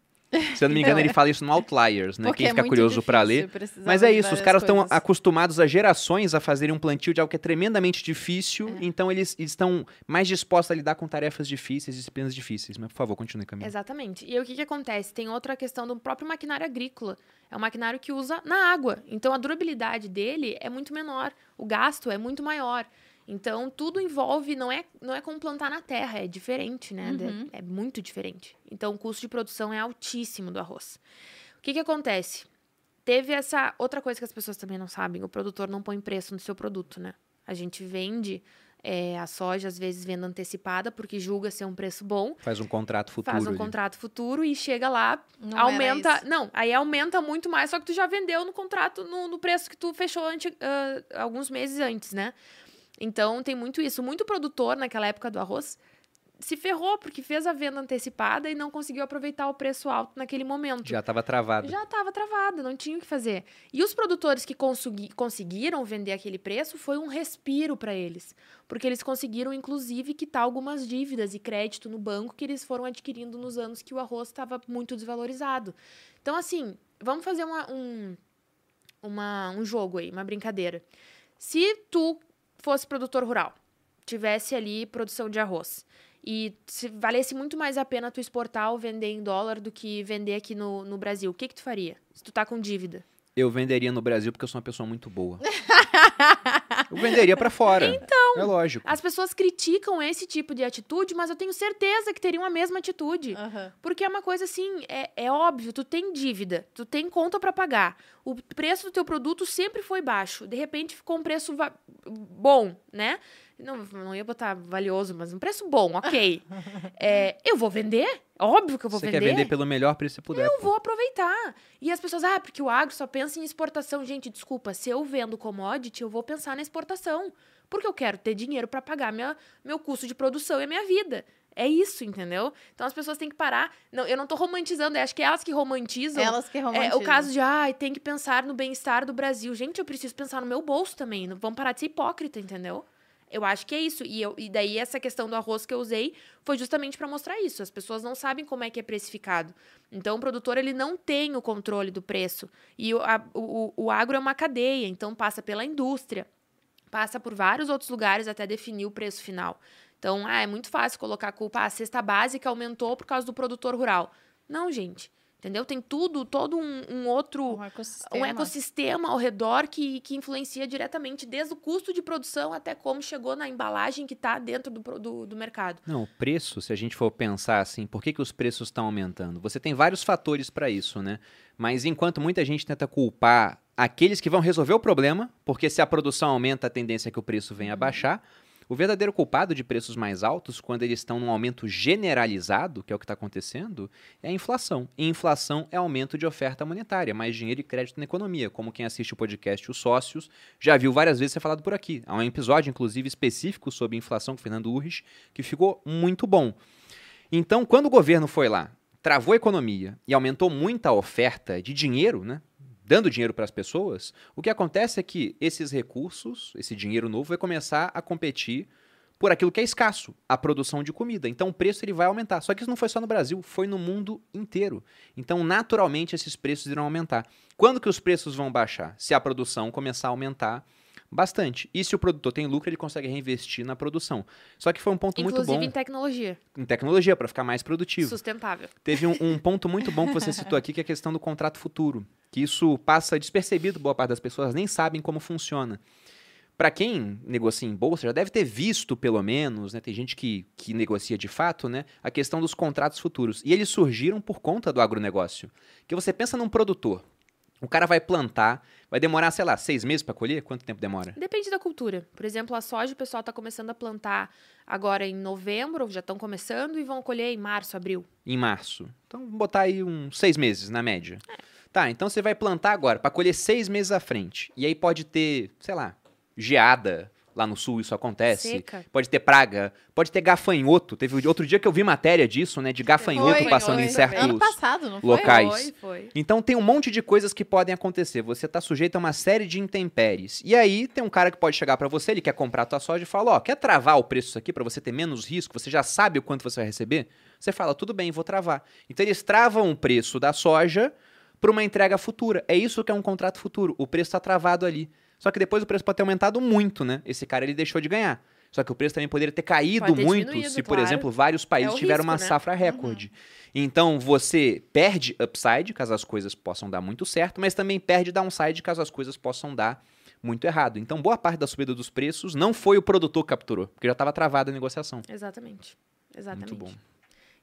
Se eu não me engano, Não, ele é. fala isso no Outliers, né? Porque Quem é fica muito curioso difícil, ler. Mas é isso, os caras estão acostumados há gerações a fazerem um plantio de algo que é tremendamente difícil, É. então eles estão mais dispostos a lidar com tarefas difíceis, disciplinas difíceis. Mas, por favor, continue, Camila. Exatamente. E aí, o que, que acontece? Tem outra questão do próprio maquinário agrícola. É um maquinário que usa na água. Então, a durabilidade dele é muito menor. O gasto é muito maior. Então, tudo envolve, não é, não é como plantar na terra, é diferente, né? Uhum. É, é muito diferente. Então, o custo de produção é altíssimo do arroz. O que, que acontece? Teve essa outra coisa que as pessoas também não sabem: o produtor não põe preço no seu produto, né? A gente vende é, a soja, às vezes, venda antecipada, porque julga ser um preço bom Faz um contrato futuro. faz um ali. contrato futuro e chega lá, Não aumenta. Não, aí aumenta muito mais, só que tu já vendeu no contrato, no, no preço que tu fechou ante- ah, alguns meses antes, né? Então tem muito isso. Muito produtor naquela época do arroz se ferrou porque fez a venda antecipada e não conseguiu aproveitar o preço alto naquele momento. Já estava travado. Já estava travada, não tinha o que fazer. E os produtores que consegui- conseguiram vender aquele preço foi um respiro para eles. Porque eles conseguiram, inclusive, quitar algumas dívidas e crédito no banco que eles foram adquirindo nos anos que o arroz estava muito desvalorizado. Então, assim, vamos fazer uma- um, uma- um jogo aí, uma brincadeira. Se tu fosse produtor rural, tivesse ali produção de arroz e se valesse muito mais a pena tu exportar ou vender em dólar do que vender aqui no, no Brasil, o que que tu faria? Se tu tá com dívida. Eu venderia no Brasil porque eu sou uma pessoa muito boa. *laughs* eu venderia pra fora. *laughs* Então. É lógico. As pessoas criticam esse tipo de atitude, mas eu tenho certeza que teriam a mesma atitude. Aham. Porque é uma coisa assim, é, é óbvio, tu tem dívida, tu tem conta pra pagar. O preço do teu produto sempre foi baixo. De repente ficou um preço va- bom, né? Não, não ia botar valioso, mas um preço bom, ok. *laughs* É, eu vou vender? Óbvio que eu vou Você vender. quer vender pelo melhor preço que você puder. Eu pô. vou aproveitar. E as pessoas, ah, porque o agro só pensa em exportação. Gente, desculpa, se eu vendo commodity, eu vou pensar na exportação. Porque eu quero ter dinheiro para pagar minha, meu custo de produção e a minha vida. É isso, entendeu? Então as pessoas têm que parar. Não, eu não tô romantizando, acho que é elas que romantizam. Elas que É, romantizam. o caso de, ai, tem que pensar no bem-estar do Brasil. Gente, eu preciso pensar no meu bolso também. Não vamos parar de ser hipócrita, entendeu? Eu acho que é isso. E, eu, e daí essa questão do arroz que eu usei foi justamente para mostrar isso. As pessoas não sabem como é que é precificado. Então o produtor ele não tem o controle do preço. E o, a- o, o agro é uma cadeia, então passa pela indústria, passa por vários outros lugares até definir o preço final. Então, ah, é muito fácil colocar a culpa, ah, a cesta básica aumentou por causa do produtor rural. Não, gente. Entendeu? Tem tudo, todo um, um outro Um ecossistema. um ecossistema ao redor que, que influencia diretamente desde o custo de produção até como chegou na embalagem que está dentro do, do, do mercado. Não, o preço, se a gente for pensar assim, por que, que os preços estão aumentando? Você tem vários fatores para isso, né? Mas enquanto muita gente tenta culpar aqueles que vão resolver o problema, porque se a produção aumenta, a tendência é que o preço venha a baixar. O verdadeiro culpado de preços mais altos, quando eles estão num aumento generalizado, que é o que está acontecendo, é a inflação. E inflação é aumento de oferta monetária, mais dinheiro e crédito na economia. Como quem assiste o podcast Os Sócios já viu várias vezes ser falado por aqui. Há um episódio, inclusive, específico sobre inflação com Fernando Urrich, que ficou muito bom. Então, quando o governo foi lá, travou a economia e aumentou muito a oferta de dinheiro, né? Dando dinheiro para as pessoas, o que acontece é que esses recursos, esse dinheiro novo, vai começar a competir por aquilo que é escasso, a produção de comida. Então o preço ele vai aumentar. Só que isso não foi só no Brasil, foi no mundo inteiro. Então, naturalmente, esses preços irão aumentar. Quando que os preços vão baixar? Se a produção começar a aumentar bastante. E se o produtor tem lucro, ele consegue reinvestir na produção. Só que foi um ponto muito Inclusive bom em tecnologia em tecnologia para ficar mais produtivo. sustentável. Teve um, um ponto muito bom que você *laughs* citou aqui, que é a questão do contrato futuro. Que isso passa despercebido, boa parte das pessoas nem sabem como funciona. Para quem negocia em bolsa, já deve ter visto, pelo menos, né? Tem gente que, que negocia de fato, né? A questão dos contratos futuros. E eles surgiram por conta do agronegócio. Que você pensa num produtor. O cara vai plantar, vai demorar, sei lá, seis meses para colher? Quanto tempo demora? Depende da cultura. Por exemplo, a soja, o pessoal está começando a plantar agora em novembro, já estão começando, e vão colher em março, abril. Em março. Então, vamos botar aí uns seis meses na média. Tá, então você vai plantar agora para colher seis meses à frente. E aí pode ter, sei lá, geada lá no sul isso acontece. Seca. Pode ter praga, pode ter gafanhoto. Teve outro dia que eu vi matéria disso, né? De gafanhoto Foi, passando foi, em certos. Ano passado, não foi? locais. Foi, foi. Então tem um monte de coisas que podem acontecer. Você tá sujeito a uma série de intempéries. E aí tem um cara que pode chegar pra você, ele quer comprar a tua soja e fala: "Ó, quer travar o preço disso aqui pra você ter menos risco? Você já sabe o quanto você vai receber?" Você fala: "Tudo bem, vou travar". Então eles travam o preço da soja para uma entrega futura. É isso que é um contrato futuro. O preço está travado ali. Só que depois o preço pode ter aumentado muito, né? Esse cara ele deixou de ganhar. Só que o preço também poderia ter caído ter muito se, por claro. exemplo, vários países o tiveram risco, uma né? safra recorde. Então você perde upside, caso as coisas possam dar muito certo, mas também perde downside, caso as coisas possam dar muito errado. Então boa parte da subida dos preços não foi o produtor que capturou, porque já estava travada a negociação. Exatamente. Exatamente. Muito bom.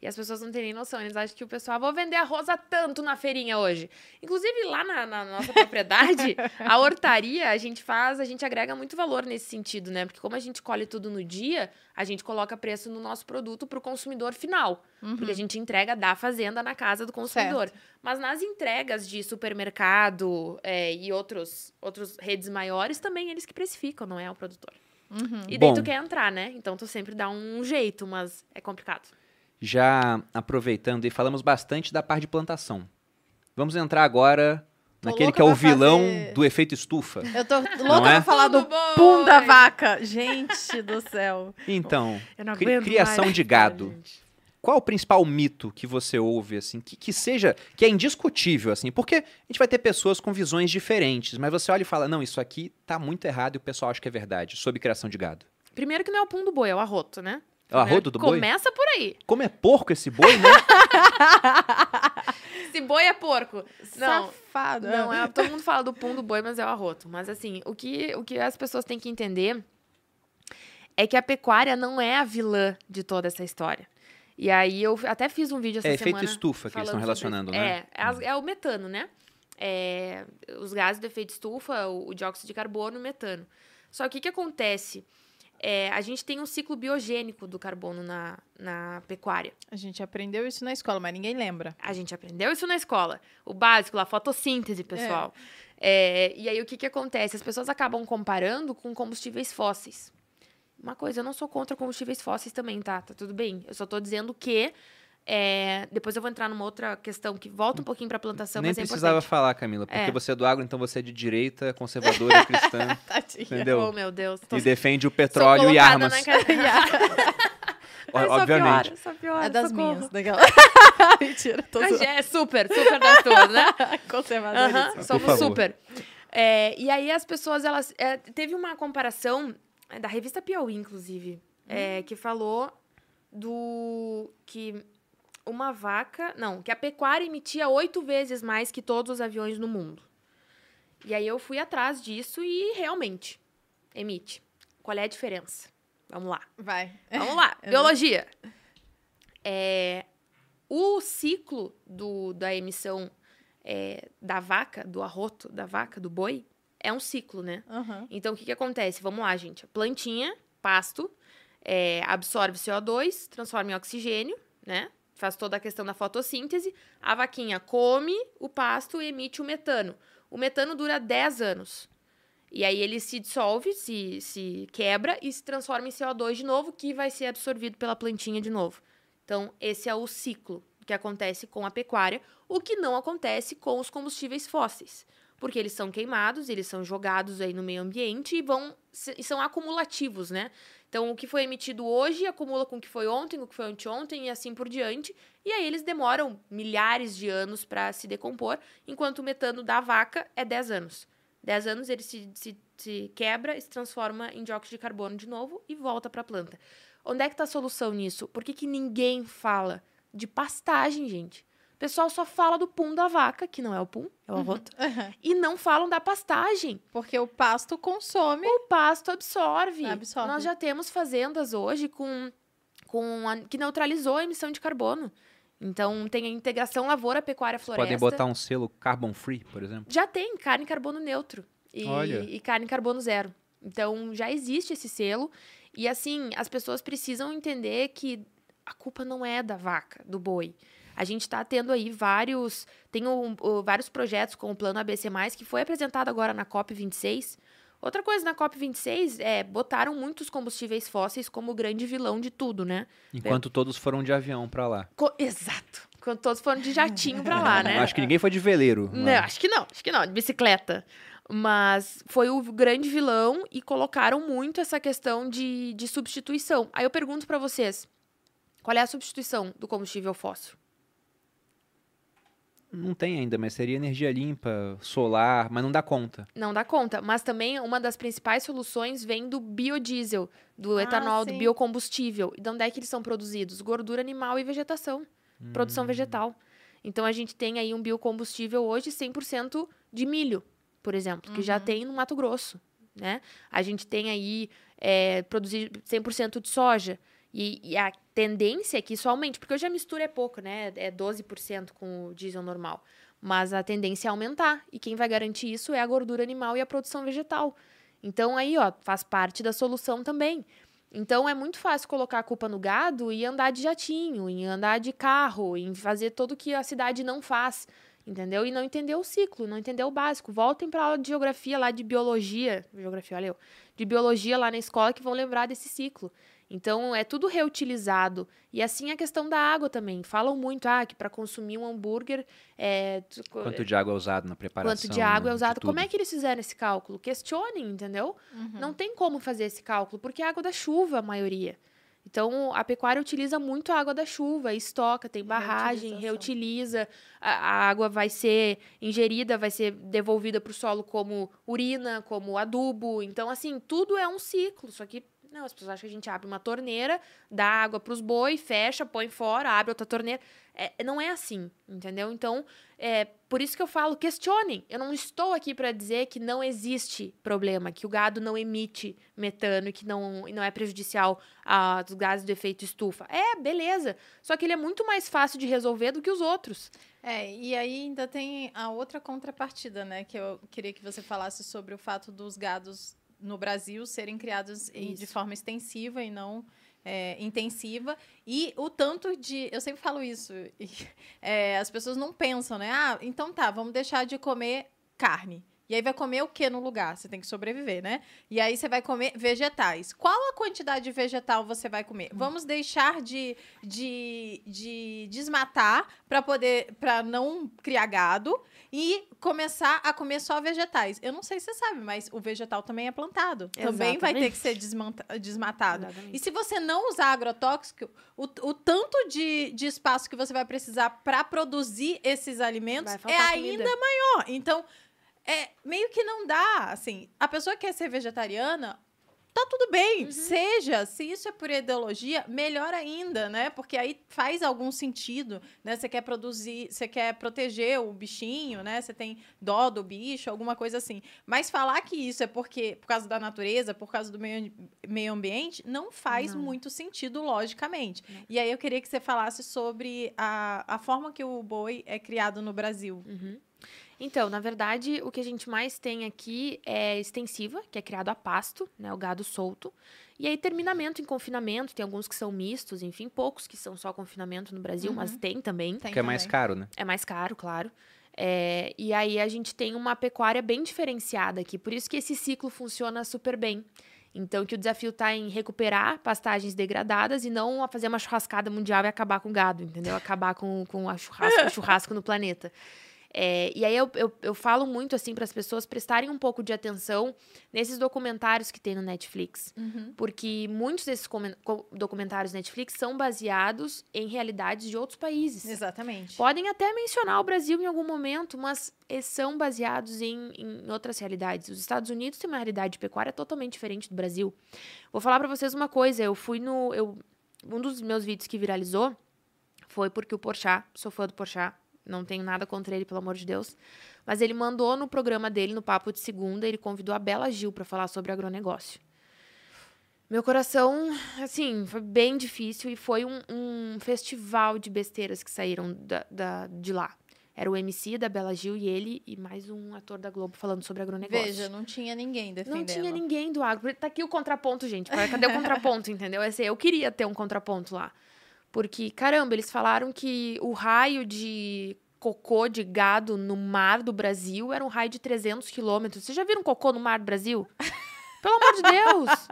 E as pessoas não têm nem noção. Eles acham que o pessoal, "Ah, vou vender arroz a tanto na feirinha hoje. Inclusive, lá na, na nossa propriedade, *laughs* a hortaria, a gente faz, a gente agrega muito valor nesse sentido, né? Porque como a gente colhe tudo no dia, a gente coloca preço no nosso produto pro consumidor final. Porque a gente entrega da fazenda na casa do consumidor. Mas nas entregas de supermercado é, e outros, outros redes maiores, também eles que precificam, não é o produtor. Uhum. E daí Bom. tu quer entrar, né? Então tu sempre dá um jeito, mas é complicado. Já aproveitando e falamos bastante da parte de plantação. Vamos entrar agora Tô naquele que é o vilão fazer- do efeito estufa. Eu tô louca é? pra falar do pum da vaca. Gente do céu. Então, cri- criação mais de gado. Qual o principal mito que você ouve, assim, que, que seja, que é indiscutível, assim? Porque a gente vai ter pessoas com visões diferentes, mas você olha e fala, não, isso aqui tá muito errado e o pessoal acha que é verdade, sobre criação de gado. Primeiro que não é o pum do boi, é o arroto, né? É o arroto do boi? Começa por aí. Como é porco esse boi, né? *laughs* Se boi é porco. Não, Safado. não é, todo mundo fala do pum do boi, mas é o arroto. Mas assim, o que, o que as pessoas têm que entender é que a pecuária não é a vilã de toda essa história. E aí eu até fiz um vídeo essa É efeito semana. estufa que eles estão relacionando, sobre- né? É, é, é o metano, né? É, os gases do efeito estufa, o, o dióxido de carbono e o metano. Só que o que acontece? É, a gente tem um ciclo biogênico do carbono na, na pecuária. A gente aprendeu isso na escola, mas ninguém lembra. A gente aprendeu isso na escola. O básico, lá, fotossíntese, pessoal. É, e aí, o que, que acontece? As pessoas acabam comparando com combustíveis fósseis. Uma coisa, eu não sou contra combustíveis fósseis também, tá? Tá tudo bem. Eu só tô dizendo que. É, depois eu vou entrar numa outra questão que volta um pouquinho pra plantação, Nem mas é precisava importante. falar, Camila, porque É. você é do agro, então você é de direita, conservadora, *laughs* cristã, Tadinha. entendeu? Oh, meu Deus. Tô E defende o sou petróleo e armas, na só *laughs* obviamente. piora, só piora, É das socorro. minhas, daquela. *laughs* Mentira, tô Mas. É super, super das tuas, né? Conservadoríssima. Aham, Por somos super. É, e aí as pessoas, elas. é, teve uma comparação é, da revista Piauí, inclusive, é, Hum. que falou do. que uma vaca. Não, que a pecuária emitia oito vezes mais que todos os aviões no mundo. E aí eu fui atrás disso e realmente emite. Qual é a diferença? Vamos lá. Vai. Vamos lá, *laughs* biologia. É, o ciclo do, da emissão é, da vaca, do arroto da vaca, do boi, é um ciclo, né? Aham. Então, o que, que acontece? Vamos lá, gente. A plantinha, pasto, é, absorve CO2, transforma em oxigênio, né? Faz toda a questão da fotossíntese. A vaquinha come o pasto e emite o metano. O metano dura 10 anos. E aí ele se dissolve, se, se quebra e se transforma em CO2 de novo, que vai ser absorvido pela plantinha de novo. Então, esse é o ciclo que acontece com a pecuária, o que não acontece com os combustíveis fósseis. Porque eles são queimados, eles são jogados aí no meio ambiente e vão e são acumulativos, né? Então, o que foi emitido hoje acumula com o que foi ontem, o que foi anteontem e assim por diante. E aí eles demoram milhares de anos para se decompor, enquanto o metano da vaca é 10 anos. 10 anos ele se, se, se quebra se transforma em dióxido de carbono de novo e volta para a planta. Onde é que está a solução nisso? Por que, que ninguém fala de pastagem, gente? O pessoal só fala do pum da vaca, que não é o pum, é o arroto, *laughs* Aham. e não falam da pastagem. Porque o pasto consome. O pasto absorve. Absorve. Nós já temos fazendas hoje com, com a- que neutralizou a emissão de carbono. Então, tem a integração lavoura-pecuária-floresta. Podem botar um selo carbon free, por exemplo. Já tem carne carbono neutro e, e carne carbono zero. Então já existe esse selo. E assim, as pessoas precisam entender que a culpa não é da vaca, do boi. A gente está tendo aí vários. Tem o- o- vários projetos com o plano ABC, que foi apresentado agora na COP26. Outra coisa na COP26 é botaram muitos combustíveis fósseis como o grande vilão de tudo, né? Enquanto todos foram de avião pra lá. Co- Exato. Quando todos foram de jatinho pra lá, *laughs* né? Acho que ninguém foi de veleiro. Não, acho que não, acho que não, de bicicleta. Mas foi o grande vilão e colocaram muito essa questão de, de substituição. Aí eu pergunto pra vocês: qual é a substituição do combustível fóssil? Não tem ainda, mas seria energia limpa, solar, mas não dá conta. Não dá conta. Mas também uma das principais soluções vem do biodiesel, do Ah, etanol, do sim. biocombustível. E de onde é que eles são produzidos? Gordura animal e vegetação. Produção vegetal. Então a gente tem aí um biocombustível hoje 100% de milho, por exemplo, que já tem no Mato Grosso. Né? A gente tem aí é, produzir 100% de soja. E, e a tendência é que isso aumente, porque hoje a mistura é pouco, né? É 12% com o diesel normal. Mas a tendência é aumentar. E quem vai garantir isso é a gordura animal e a produção vegetal. Então aí, ó, faz parte da solução também. Então é muito fácil colocar a culpa no gado e andar de jatinho, em andar de carro, em fazer tudo que a cidade não faz, entendeu? E não entender o ciclo, não entender o básico. Voltem para aula de geografia lá de biologia, geografia, olha eu, de biologia lá na escola que vão lembrar desse ciclo. Então é tudo reutilizado. E assim a questão da água também. Falam muito ah, que para consumir um hambúrguer é, Quanto de água é usado na preparação. quanto de água é de usado. Como é que eles fizeram esse cálculo? Questionem, entendeu? Uhum. Não tem como fazer esse cálculo, porque é água da chuva, a maioria. Então, a pecuária utiliza muito a água da chuva, estoca, tem barragem, reutiliza, a, a água vai ser ingerida, vai ser devolvida para o solo como urina, como adubo. Então, assim, tudo é um ciclo. Só que, não, as pessoas acham que a gente abre uma torneira, dá água para os boi, fecha, põe fora, abre outra torneira. É, não é assim, entendeu? Então, é por isso que eu falo, questionem. Eu não estou aqui para dizer que não existe problema, que o gado não emite metano e que não, não é prejudicial aos gases do efeito estufa. É, beleza. Só que ele é muito mais fácil de resolver do que os outros. É, e aí ainda tem a outra contrapartida, né? Que eu queria que você falasse sobre o fato dos gados no Brasil serem criados em- de forma extensiva e não é, intensiva. E o tanto de. Eu sempre falo isso. e, *laughs* é, as pessoas não pensam, né? Ah, então tá, vamos deixar de comer carne. E aí vai comer o que no lugar? Você tem que sobreviver, né? E aí você vai comer vegetais. Qual a quantidade de vegetal você vai comer? Vamos deixar de, de, de desmatar para poder para não criar gado e começar a comer só vegetais. Eu não sei se você sabe, mas o vegetal também é plantado. Também vai ter que ser desmatado. Exatamente. E se você não usar agrotóxico, o, o tanto de, de espaço que você vai precisar para produzir esses alimentos é ainda comida. maior. Então, é meio que não dá, assim. A pessoa que quer ser vegetariana, tá tudo bem, seja. Se isso é por ideologia, melhor ainda, né? Porque aí faz algum sentido, né? Você quer produzir, você quer proteger o bichinho, né? Você tem dó do bicho, alguma coisa assim. Mas falar que isso é porque por causa da natureza, por causa do meio, meio ambiente, não faz Não. muito sentido logicamente. E aí eu queria que você falasse sobre a, a forma que o boi é criado no Brasil. Uhum. Então, na verdade, o que a gente mais tem aqui é extensiva, que é criado a pasto, né, o gado solto. E aí, terminamento em confinamento, tem alguns que são mistos, enfim, poucos que são só confinamento no Brasil, Uhum. mas tem também. Tem Que é mais caro, né? É mais caro, claro. É, e aí a gente tem uma pecuária bem diferenciada aqui, por isso que esse ciclo funciona super bem. Então, que o desafio está em recuperar pastagens degradadas e não a fazer uma churrascada mundial e acabar com o gado, entendeu? Acabar com, com a churrasco, *laughs* o churrasco no planeta. É, e aí eu, eu, eu falo muito assim para as pessoas prestarem um pouco de atenção nesses documentários que tem no Netflix. Uhum. Porque muitos desses documentários Netflix são baseados em realidades de outros países. Exatamente. Podem até mencionar o Brasil em algum momento, mas eles são baseados em, em outras realidades. Os Estados Unidos têm uma realidade de pecuária totalmente diferente do Brasil. Vou falar para vocês uma coisa. Eu fui no... Eu, um dos meus vídeos que viralizou foi porque o Porchat, sou fã do Porchat, não tenho nada contra ele, pelo amor de Deus, mas ele mandou no programa dele, no Papo de Segunda, ele convidou a Bela Gil para falar sobre agronegócio. Meu coração, assim, foi bem difícil e foi um, um festival de besteiras que saíram da, da- de lá. Era o MC da Bela Gil e ele e mais um ator da Globo falando sobre agronegócio. Veja, não tinha ninguém defendendo. Não tinha ninguém do agro. Tá aqui o contraponto, gente. Cadê o *laughs* contraponto, entendeu? Eu queria ter um contraponto lá. Porque, caramba, eles falaram que o raio de cocô de gado no mar do Brasil era um raio de 300 quilômetros. Vocês já viram cocô no mar do Brasil? Pelo amor de Deus!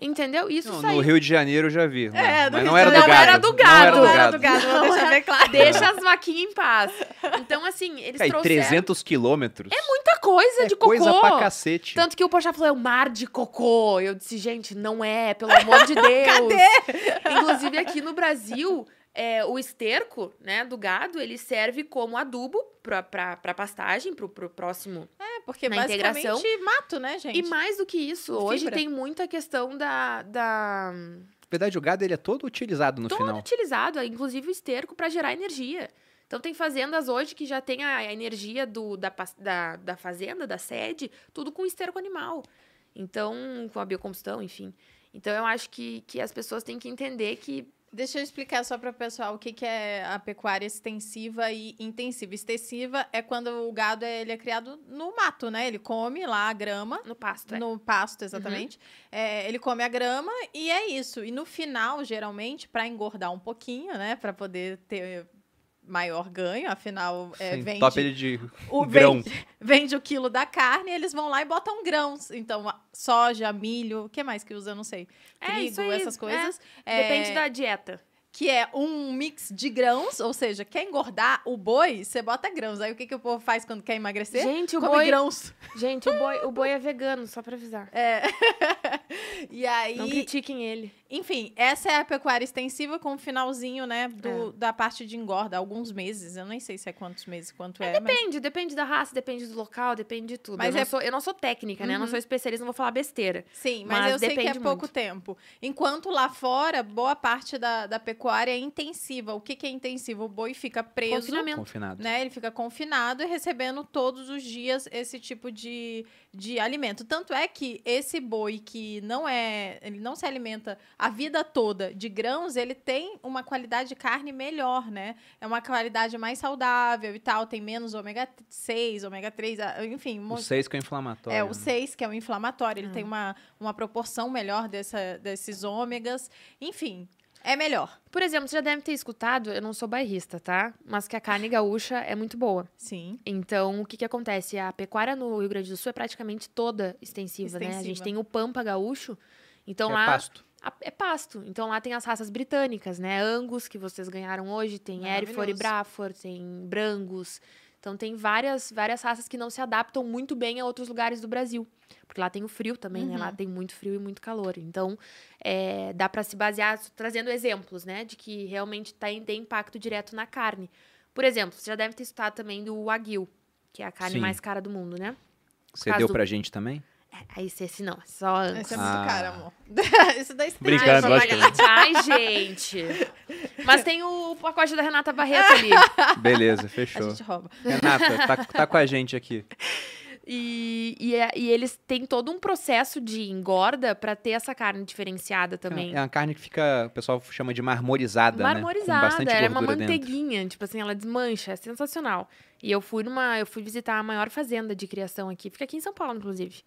Entendeu? Isso Não, saiu. no Rio de Janeiro eu já vi. mas- É, no mas Rio não de era do. Não era do Não gado. era do Não era gado. do gado, deixar bem claro. Deixa as vaquinhas em paz. Então, assim, eles Cara, trouxeram 300 quilômetros. muita coisa é de cocô. coisa pra cacete. Tanto que o Pochá falou, é o mar de cocô. Eu disse, gente, não é, pelo amor de *laughs* Deus. Cadê? Inclusive, aqui no Brasil, é, o esterco né, do gado, ele serve como adubo pra pastagem, pro, pro próximo. É, porque Na basicamente integração. mato, né, gente? E mais do que isso, hoje Fibra. tem muita questão da... da Na verdade, o gado ele é todo utilizado no todo final. utilizado, inclusive o esterco, para gerar energia. Então tem fazendas hoje que já tem a, energia do, da, da, da fazenda, da sede, tudo com esterco animal. Então, com a biocombustão, enfim. Então eu acho que, que as pessoas têm que entender que Deixa eu explicar só para o pessoal o que, que é a pecuária extensiva e intensiva. Extensiva é quando o gado é, ele é criado no mato, né? Ele come lá a grama, no pasto, é. no pasto, exatamente. É, ele come a grama e é isso. E no final, geralmente, para engordar um pouquinho, né? Para poder ter maior ganho, afinal, é, Sim, vende, top ele de o, grão. vende, *laughs* vende o quilo da carne e eles vão lá e botam grãos. Então, soja, milho, o que mais que usa? Eu não sei. É, Trigo, isso aí, essas é. coisas. É, Depende da dieta. que é um mix de grãos, ou seja, quer engordar o boi, você bota grãos. Aí o que, que o povo faz quando quer emagrecer? Gente, o Come boi, grãos. gente, o boi, o boi é vegano, só pra avisar. É. *laughs* *laughs* e aí, Não critiquem ele. enfim, essa é a pecuária extensiva com o finalzinho, né, do, da parte de engorda, alguns meses. Eu nem sei se é quantos meses, quanto é, mas Depende, depende da raça, depende do local, depende de tudo. Mas eu, não é- sou, eu não sou técnica, né? Eu não Uhum. sou especialista, não vou falar besteira. Sim, mas, Mas eu sei que é depende pouco muito. tempo. Enquanto lá fora, boa parte da, da pecuária é intensiva. O que, que é intensivo? O boi fica preso. Confinamento. Confinado. né? Ele fica confinado e recebendo todos os dias esse tipo de, de alimento. Tanto é que esse boi que não é, ele não se alimenta a vida toda de grãos, ele tem uma qualidade de carne melhor, né? É uma qualidade mais saudável e tal, tem menos ômega 6, ômega 3, ah, enfim, O monte- 6 que é inflamatório. é, o né? 6, que é o inflamatório, ele Ah. tem uma, uma proporção melhor dessa, desses ômegas. Enfim, é melhor. Por exemplo, você já deve ter escutado, eu não sou bairrista, tá? Mas que a carne gaúcha é muito boa. Sim. Então, o que que acontece? A pecuária no Rio Grande do Sul é praticamente toda extensiva, né? A gente Extensiva. tem o Pampa gaúcho. Então é lá pasto. a- é pasto. Então lá tem as raças britânicas, né? Angus, que vocês ganharam hoje, tem Hereford e. Braford, tem Brangus. Então tem várias, várias raças que não se adaptam muito bem a outros lugares do Brasil. Porque lá tem o frio também, né? Lá Uhum. tem muito frio e muito calor. Então, é, dá para se basear, trazendo exemplos, né? De que realmente tá, tem impacto direto na carne. Por exemplo, você já deve ter escutado também do Wagyu, que é a carne Sim. mais cara do mundo, né? Você deu do- pra gente também? É, aí esse, esse não, é só Angus. Esse é muito Ah. caro, amor. *laughs* Isso dá estresse. Brincando, Ai, lógico gente. Mas tem o pacote da Renata Barreto ali. *laughs* Beleza, A fechou. gente rouba. Renata, tá, tá com a gente aqui. E, e, é- e eles têm todo um processo de engorda pra ter essa carne diferenciada também. É uma carne que fica, o pessoal chama de marmorizada, né? Com Marmorizada, bastante ela é uma gordura dentro. manteiguinha, tipo assim, ela desmancha, é sensacional. E eu fui numa, eu fui visitar a maior fazenda de criação aqui, fica aqui em São Paulo, inclusive.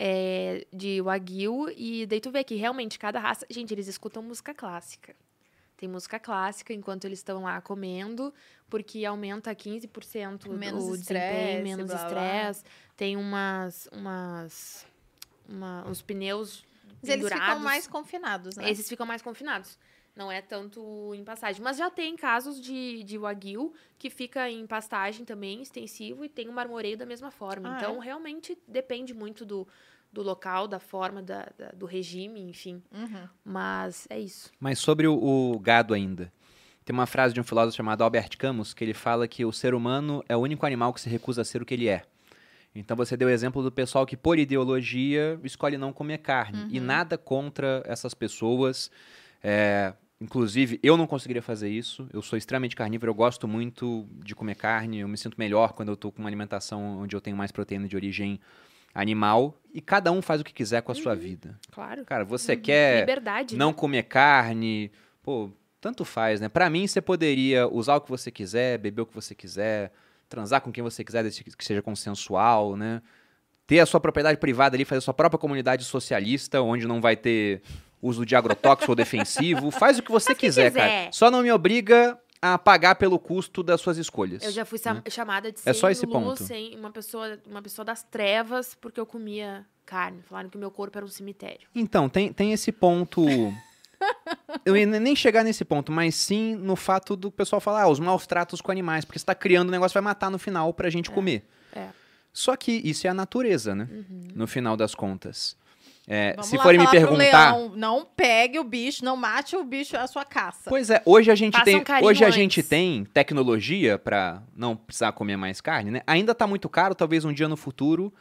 É, de Wagyu, e daí tu vê que realmente cada raça. Gente, eles escutam música clássica. Tem música clássica enquanto eles estão lá comendo, porque aumenta 15% Menos o estresse, desempenho, menos estresse. Tem umas, umas, uma, uns pneus Mas eles ficam mais confinados, né? Esses ficam mais confinados. Não é tanto em pastagem. Mas já tem casos de, de Wagyu que fica em pastagem também, extensivo, e tem o marmoreio da mesma forma. Ah, então, realmente depende muito do, do local, da forma, da, da- do regime, enfim. Uhum. Mas é isso. Mas sobre o, o gado ainda. Tem uma frase de um filósofo chamado Albert Camus que ele fala que o ser humano é o único animal que se recusa a ser o que ele é. Então você deu o exemplo do pessoal que, por ideologia, escolhe não comer carne. E Uhum. nada contra essas pessoas. É, inclusive, eu não conseguiria fazer isso. Eu sou extremamente carnívoro, eu gosto muito de comer carne. Eu me sinto melhor quando eu tô com uma alimentação onde eu tenho mais proteína de origem animal. E cada um faz o que quiser com a sua vida. Claro. Cara, você quer Liberdade. não né? comer carne, pô, tanto faz, né? Pra mim, você poderia usar o que você quiser, beber o que você quiser, transar com quem você quiser, desde que seja consensual, né? Ter a sua propriedade privada ali, fazer a sua própria comunidade socialista, onde não vai ter uso de agrotóxico ou defensivo. *laughs* Faz o que você quiser, quiser. cara. Só não me obriga a pagar pelo custo das suas escolhas. Eu já fui sam- chamada de É sem só esse ponto. sem uma pessoa, uma pessoa das trevas, porque eu comia carne. Falaram que o meu corpo era um cemitério. Então, tem, tem esse ponto. Eu ia nem chegar nesse ponto, mas sim no fato do pessoal falar, ah, os maus tratos com animais, porque você tá criando um negócio que vai matar no final pra gente comer. é. Só que isso é a natureza, né? No final das contas. É, se forem me perguntar. leão, não pegue o bicho, não mate o bicho, a sua caça. Pois é, hoje a gente Faça tem, um hoje a antes. gente tem tecnologia pra não precisar comer mais carne, né? Ainda tá muito caro, talvez um dia no futuro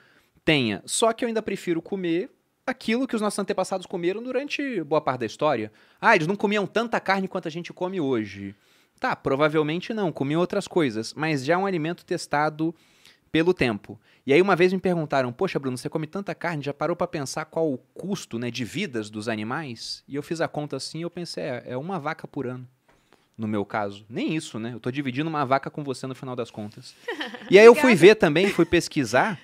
tenha. Só que eu ainda prefiro comer aquilo que os nossos antepassados comeram durante boa parte da história. Ah, eles não comiam tanta carne quanto a gente come hoje. Tá, provavelmente não, comiam outras coisas, mas já é um alimento testado pelo tempo. E aí uma vez me perguntaram: "Poxa, Bruno, você come tanta carne, já parou pra pensar qual o custo, né, de vidas dos animais?" E eu fiz a conta assim, e eu pensei, é, é uma vaca por ano. No meu caso. Nem isso, né? Eu tô dividindo uma vaca com você no final das contas. *laughs* E aí eu fui ver também, fui pesquisar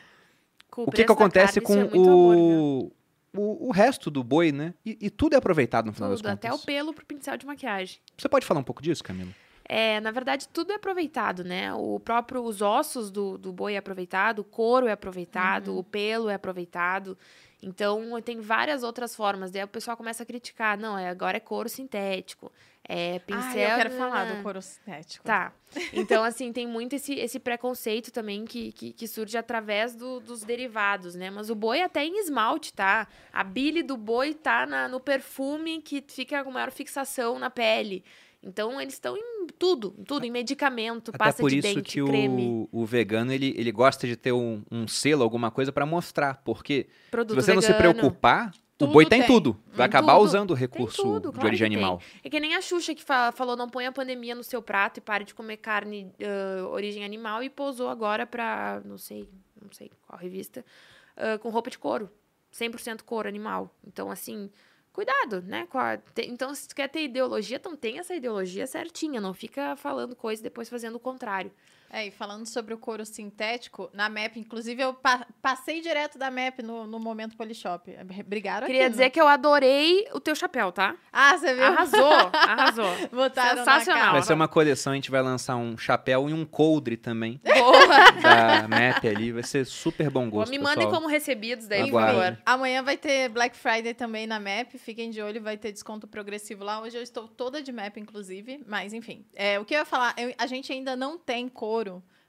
Com o que, que acontece com é o, o, o resto do boi, né? E, e tudo é aproveitado no final Tudo, das contas. até o pelo pro pincel de maquiagem. Você pode falar um pouco disso, Camila? É, na verdade, tudo é aproveitado, né? O próprio, os ossos do, do boi é aproveitado, o couro é aproveitado, Uhum. o pelo é aproveitado. Então, tem várias outras formas. Daí o pessoal começa a criticar. Não, é, agora é couro sintético. É pincel... Ah, eu quero falar do couro sintético. Tá. *laughs* Então, assim, tem muito esse, esse preconceito também que, que, que surge através do- dos derivados, né? Mas o boi até em esmalte, tá? A bile do boi tá na- no perfume que fica com maior fixação na pele. Então, eles estão em tudo, em tudo, em medicamento, Até pasta por de isso dente, que creme, o, o vegano, ele, ele gosta de ter um, um selo, alguma coisa pra mostrar. Porque produto se você não se vegano. preocupar, o boi tem, tem. tudo. Vai Tem acabar tudo. usando o recurso tudo, de claro origem que tem. animal. É que nem a Xuxa que fa- falou não põe a pandemia no seu prato e pare de comer carne ah, origem animal e posou agora pra, não sei, não sei qual revista, ah, com roupa de couro. 100% couro animal. Então, assim, cuidado, né? a- então, se tu quer ter ideologia, então tem essa ideologia certinha. Não fica falando coisa e depois fazendo o contrário. É, e falando sobre o couro sintético, na MAP, inclusive, eu pa- passei direto da MAP no, no momento Polishop. Brigaram Queria aqui, dizer não? que eu adorei o teu chapéu, tá? Ah, você viu? Arrasou, *laughs* arrasou. Botaram Sensacional. Na Vai ser uma coleção, a gente vai lançar um chapéu e um coldre também Boa. da MAP ali. Vai ser super bom gosto, Me mandem pessoal. como recebidos daí, por favor. Amanhã vai ter Black Friday também na MAP. Fiquem de olho, vai ter desconto progressivo lá. Hoje eu estou toda de MAP, inclusive. Mas, enfim. É, o que eu ia falar, eu- a gente ainda não tem couro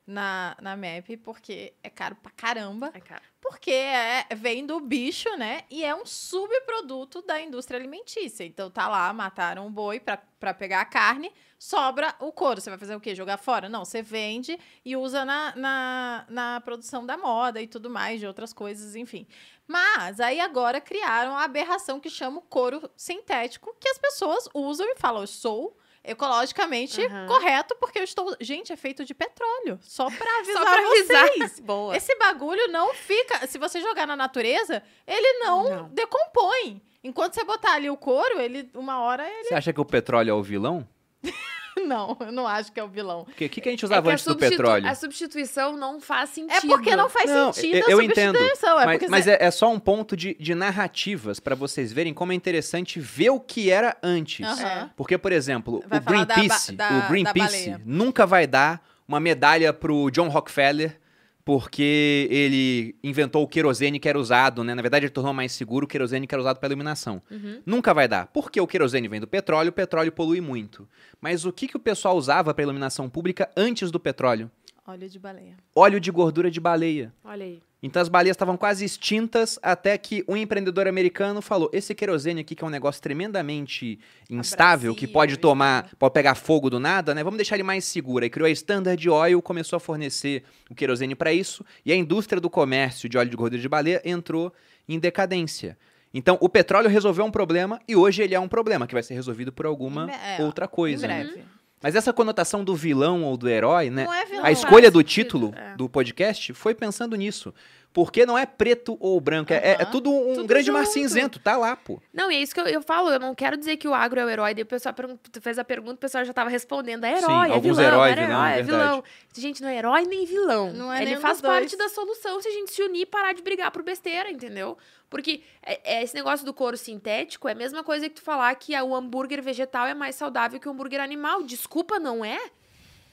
na, na MAP, porque é caro pra caramba. Ai, cara. Porque é, vem do bicho, né? E é um subproduto da indústria alimentícia. Então tá lá, mataram o boi pra, pra pegar a carne, sobra o couro. Você vai fazer o quê? Jogar fora? Não, você vende e usa na, na, na produção da moda e tudo mais, de outras coisas, enfim. Mas aí agora criaram a aberração que chama o couro sintético, que as pessoas usam e falam, eu sou ecologicamente Aham. correto porque eu estou... Gente, é feito de petróleo. Só pra *laughs* avisar, Só pra avisar. vocês. *laughs* Boa. Esse bagulho não fica. Se você jogar na natureza, ele não, Não. decompõe. Enquanto você botar ali o couro, ele, uma hora, ele. Você acha que o petróleo é o vilão? *laughs* *laughs* Não, eu não acho que é o vilão. Porque o que, que a gente É usava a antes do petróleo? A substituição não faz sentido. É porque não faz Não, sentido eu- a eu entendo, substituição. É mas porque mas é, é só um ponto de, de narrativas pra vocês verem como é interessante ver o que era antes. Aham. Porque, por exemplo, Vai o Greenpeace, da- o Greenpeace nunca vai dar uma medalha pro John Rockefeller porque ele inventou o querosene que era usado, né? Na verdade, ele tornou mais seguro o querosene que era usado para iluminação. Uhum. Nunca vai dar. Porque o querosene vem do petróleo, o petróleo polui muito. Mas o que, que o pessoal usava para iluminação pública antes do petróleo? Óleo de baleia. Óleo de gordura de baleia. Olha aí. Então as baleias estavam quase extintas até que um empreendedor americano falou: esse querosene aqui, que é um negócio tremendamente instável, que pode tomar, pode pegar fogo do nada, né? Vamos deixar ele mais seguro. Aí criou a Standard Oil, começou a fornecer o querosene para isso, e a indústria do comércio de óleo de gordura de baleia entrou em decadência. Então, o petróleo resolveu um problema e hoje ele é um problema que vai ser resolvido por alguma é, outra coisa. em né? Mas essa conotação do vilão ou do herói, né? Não é vilão. A escolha do título é. do podcast foi pensando nisso. Porque não é preto ou branco, é, é- é Aham. tudo um Tudo grande mar cinzento, tá lá, pô. Não, e é isso que eu, eu falo, eu não quero dizer que o agro é o herói, daí o pessoal fez a pergunta, o pessoal já tava respondendo, é herói, Sim, é alguns vilão, heróis, é vilão, herói, é verdade. vilão. Gente, não é herói nem vilão. Não é Ele faz parte da solução se a gente se unir e parar de brigar por besteira, entendeu? Porque é, é esse negócio do couro sintético é a mesma coisa que tu falar que o hambúrguer vegetal é mais saudável que o hambúrguer animal. Desculpa, não é?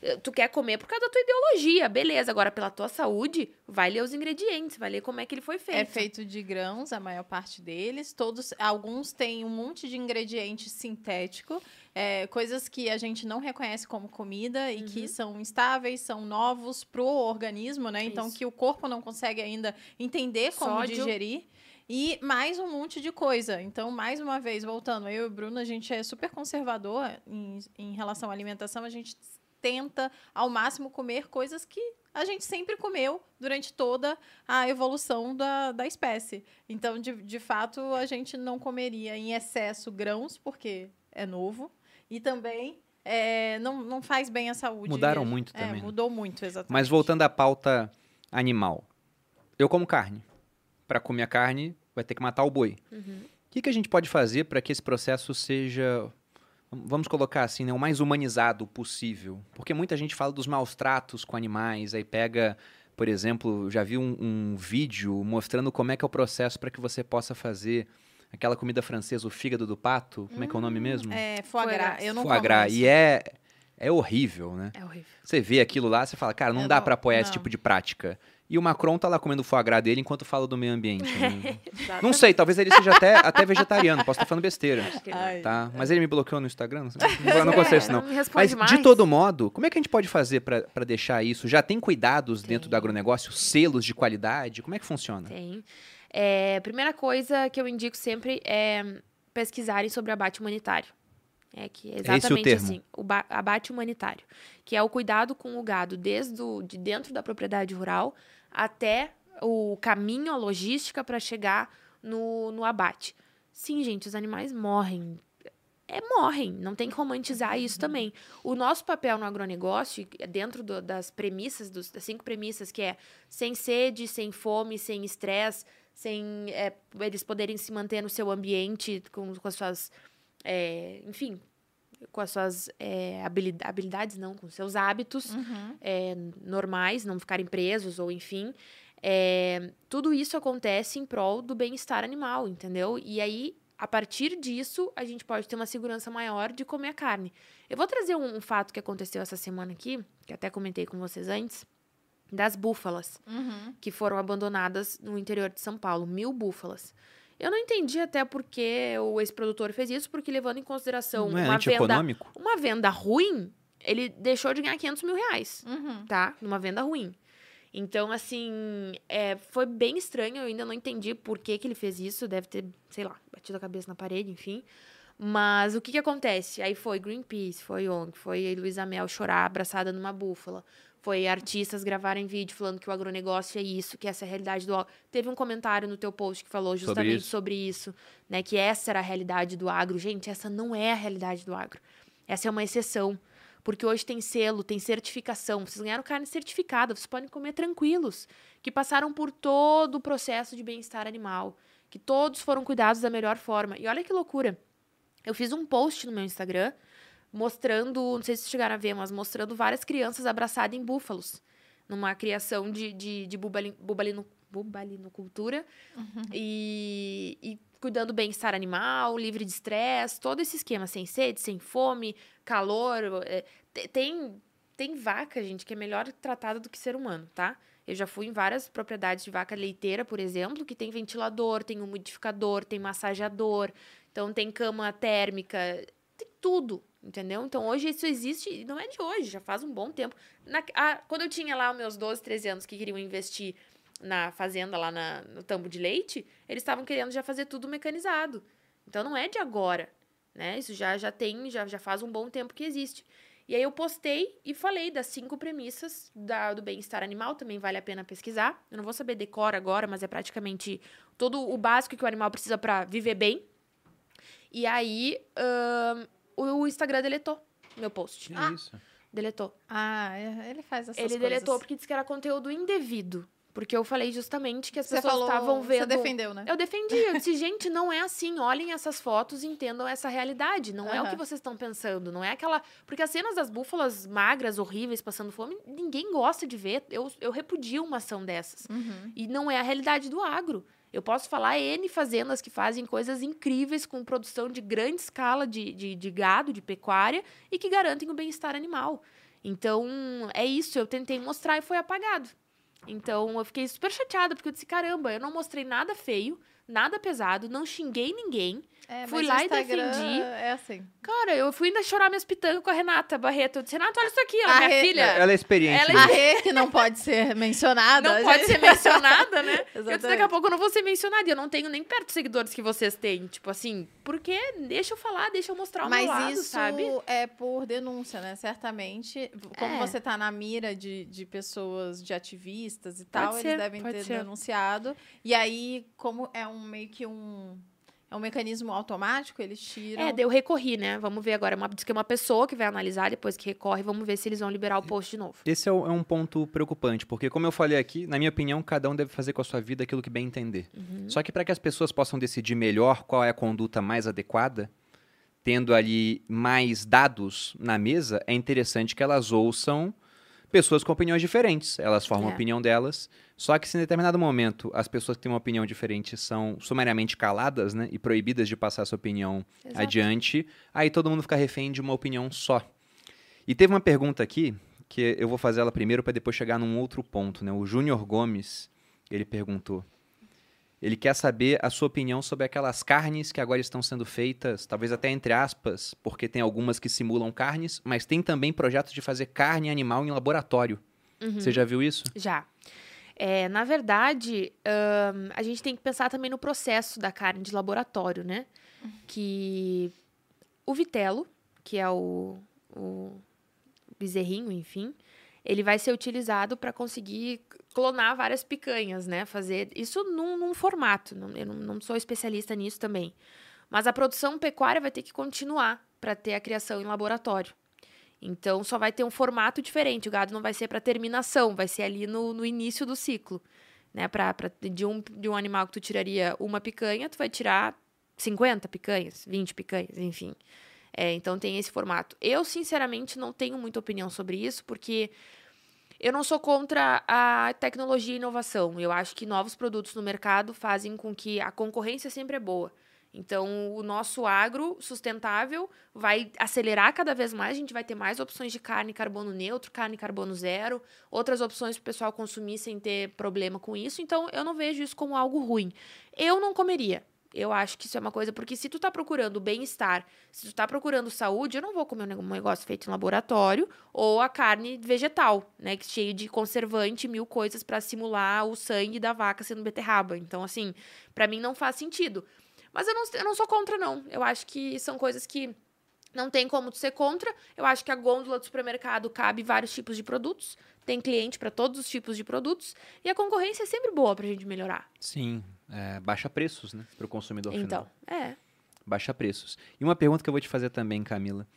Eh, Tu quer comer por causa da tua ideologia, beleza. Agora, pela tua saúde, vai ler os ingredientes, vai ler como é que ele foi feito. É feito de grãos, a maior parte deles. Todos, alguns têm um monte de ingrediente sintético, é, coisas que a gente não reconhece como comida e que são instáveis, são novos pro organismo, né? Então Isso. que o corpo não consegue ainda entender como Sódio. digerir. E mais um monte de coisa. Então, mais uma vez, voltando, eu e o Bruno, a gente é super conservador em, em relação à alimentação. A gente tenta, ao máximo, comer coisas que a gente sempre comeu durante toda a evolução da, da espécie. Então, de, de fato, a gente não comeria em excesso grãos, porque é novo. E também é, não, não faz bem à saúde. Mudaram muito É, também. né? mudou muito, exatamente. Mas voltando à pauta animal. Eu como carne. Para comer a carne, vai ter que matar o boi. Uhum. O que, que a gente pode fazer para que esse processo seja, vamos colocar assim, né, o mais humanizado possível? Porque muita gente fala dos maus tratos com animais, aí pega, por exemplo, já vi um, um vídeo mostrando como é que é o processo para que você possa fazer aquela comida francesa, o fígado do pato, como é que é o nome mesmo? É, foie gras. Eu não Foie como gras. isso. E é, é horrível, né? É horrível. Você vê aquilo lá, você fala, cara, não Eu dá pra apoiar esse não. tipo de prática. E o Macron tá lá comendo o foie gras dele enquanto fala do meio ambiente. né? *laughs* não Exatamente. sei, talvez ele seja até, até vegetariano, posso estar falando besteira. Ai. Tá? Mas ele me bloqueou no Instagram, não, sei, *laughs* não, não gostei disso É, não. não Mas, mais. de todo modo, como é que a gente pode fazer pra deixar isso? Já tem cuidados dentro do Tem. agronegócio, selos de qualidade? Como é que funciona? Tem. É, primeira coisa que eu indico sempre é pesquisarem sobre abate humanitário. É que é esse o exatamente termo? assim, o ba- abate humanitário, que é o cuidado com o gado desde o, de dentro da propriedade rural até o caminho, a logística para chegar no, no abate. Sim, gente, os animais morrem. É, morrem, não tem que romantizar isso também. O nosso papel no agronegócio, é dentro do- das premissas, dos, das cinco premissas, que é sem sede, sem fome, sem estresse, sem é, eles poderem se manter no seu ambiente com, com as suas. é, enfim, com as suas é, habili- habilidades, não, com seus hábitos Uhum. é, normais, não ficarem presos ou enfim. É, tudo isso acontece em prol do bem-estar animal, entendeu? E aí, a partir disso, a gente pode ter uma segurança maior de comer a carne. Eu vou trazer um, um fato que aconteceu essa semana aqui, que até comentei com vocês antes, das búfalas Uhum. que foram abandonadas no interior de São Paulo, mil búfalas. Eu não entendi até porque o ex-produtor fez isso, porque levando em consideração não é uma venda, antieconômico? uma venda ruim, ele deixou de ganhar 500 mil reais Uhum. tá? Numa venda ruim. Então, assim, é, foi bem estranho. Eu ainda não entendi por que, que ele fez isso. Deve ter, sei lá, batido a cabeça na parede, enfim. Mas o que que acontece? Aí foi Greenpeace, foi ONG, foi Luísa Mel chorar abraçada numa búfala. Foi artistas gravarem vídeo falando que o agronegócio é isso, que essa é a realidade do agro. Teve um comentário no teu post que falou Sobre justamente isso. sobre isso, né? Que essa era a realidade do agro. Gente, essa não é a realidade do agro. Essa é uma exceção. Porque hoje tem selo, tem certificação. Vocês ganharam carne certificada, vocês podem comer tranquilos. Que passaram por todo o processo de bem-estar animal. Que todos foram cuidados da melhor forma. E olha que loucura. Eu fiz um post no meu Instagram mostrando, não sei se chegaram a ver, mas mostrando várias crianças abraçadas em búfalos. Numa criação de, de, de bubali- bubalino, bubalinocultura. E, e cuidando do bem-estar animal, livre de estresse, todo esse esquema, sem sede, sem fome, calor. é, te- tem, tem vaca, gente, que é melhor tratada do que ser humano, tá? Eu já fui em várias propriedades de vaca leiteira, por exemplo, que tem ventilador, tem umidificador, tem massageador, então tem cama térmica, tem tudo, entendeu? Então hoje isso existe, não é de hoje, já faz um bom tempo. Na- ah, quando eu tinha lá meus 12, 13 anos que queriam investir na fazenda, lá na- no tambo de leite, eles estavam querendo já fazer tudo mecanizado. Então não é de agora, né? Isso já, já tem, já, já faz um bom tempo que existe. E aí eu postei e falei das cinco premissas da- do bem-estar animal, também vale a pena pesquisar. Eu não vou saber decor agora, mas é praticamente todo o básico que o animal precisa para viver bem. E aí o, Instagram deletou meu post. Que Ah. isso? Deletou. Ah, é- ele faz essas Ele coisas. deletou porque disse que era conteúdo indevido. Porque eu falei justamente que as Você pessoas estavam você vendo. defendeu, né? Eu defendi, eu disse, gente, não é assim. Olhem essas fotos e entendam essa realidade. Não é o que vocês estão pensando. Não é aquela. Porque as cenas das búfalas magras, horríveis, passando fome, ninguém gosta de ver. Eu, eu repudio uma ação dessas. Uhum. E não é a realidade do agro. Eu posso falar N fazendas que fazem coisas incríveis com produção de grande escala de, de, de gado, de pecuária, e que garantem o bem-estar animal. Então, é isso. Eu tentei mostrar e foi apagado. Então, eu fiquei super chateada, porque eu disse, caramba, eu não mostrei nada feio, nada pesado, não xinguei ninguém. É, Fui mas lá e defendi. É assim. Cara, eu fui ainda chorar minhas pitangas com a Renata Barreto. Eu disse, Renata, olha isso aqui, é A minha Re- filha. Ela é experiente. Ela A nisso. Rê, que não pode ser mencionada. Não a pode ser mencionada, né? *laughs* Eu disse, daqui a pouco eu não vou ser mencionada. E eu não tenho nem perto dos seguidores que vocês têm. Tipo assim, porque deixa eu falar, deixa eu mostrar o Mas meu lado, isso sabe? é por denúncia, né? Certamente, como É. você tá na mira de, de pessoas, de ativistas e tal, ser, eles devem pode ter ser. denunciado. E aí, como é um meio que um. É um mecanismo automático, eles tiram. É, daí eu recorri, né? Vamos ver agora. Uma, diz que é uma pessoa que vai analisar depois que recorre. Vamos ver se eles vão liberar o post de novo. Esse é, o- é um ponto preocupante, porque como eu falei aqui, na minha opinião, cada um deve fazer com a sua vida aquilo que bem entender. Uhum. Só que para que as pessoas possam decidir melhor qual é a conduta mais adequada, tendo ali mais dados na mesa, é interessante que elas ouçam pessoas com opiniões diferentes. Elas formam a É. opinião delas. Só que se em determinado momento as pessoas que têm uma opinião diferente são sumariamente caladas, né, e proibidas de passar sua opinião Exato. adiante, aí todo mundo fica refém de uma opinião só. E teve uma pergunta aqui que eu vou fazer ela primeiro para depois chegar num outro ponto, né? O Júnior Gomes, ele perguntou. Ele quer saber a sua opinião sobre aquelas carnes que agora estão sendo feitas, talvez até entre aspas, porque tem algumas que simulam carnes, mas tem também projetos de fazer carne animal em laboratório. Uhum. Você já viu isso? Já. É, na verdade, ahn, a gente tem que pensar também no processo da carne de laboratório, né? Que o vitelo, que é o, o bezerrinho, enfim, ele vai ser utilizado para conseguir clonar várias picanhas, né? Fazer isso num, num formato. Eu não, não sou especialista nisso também. Mas a produção pecuária vai ter que continuar para ter a criação em laboratório. Então, só vai ter um formato diferente. O gado não vai ser para terminação, vai ser ali no, no início do ciclo. Né? Pra, pra- de, um, de um animal que tu tiraria uma picanha, tu vai tirar 50 picanhas, 20 picanhas, enfim. É, então, tem esse formato. Eu, sinceramente, não tenho muita opinião sobre isso, porque eu não sou contra a tecnologia e inovação. Eu acho que novos produtos no mercado fazem com que a concorrência sempre é boa. Então, o nosso agro sustentável vai acelerar cada vez mais. A gente vai ter mais opções de carne carbono neutro, carne carbono zero, outras opções para o pessoal consumir sem ter problema com isso. Então, eu não vejo isso como algo ruim. Eu não comeria. Eu acho que isso é uma coisa, porque se tu tá procurando bem-estar, se tu tá procurando saúde, eu não vou comer um negócio feito em laboratório ou a carne vegetal, né, que cheio de conservante, mil coisas para simular o sangue da vaca sendo beterraba. Então, assim, para mim não faz sentido. Mas eu não, eu não sou contra, não. Eu acho que são coisas que não tem como tu ser contra. Eu acho que a gôndola do supermercado cabe vários tipos de produtos. Tem cliente para todos os tipos de produtos. E a concorrência é sempre boa pra gente melhorar. Sim. É, baixa preços, né? Para o consumidor Então, final. é. Baixa preços. E uma pergunta que eu vou te fazer também, Camila.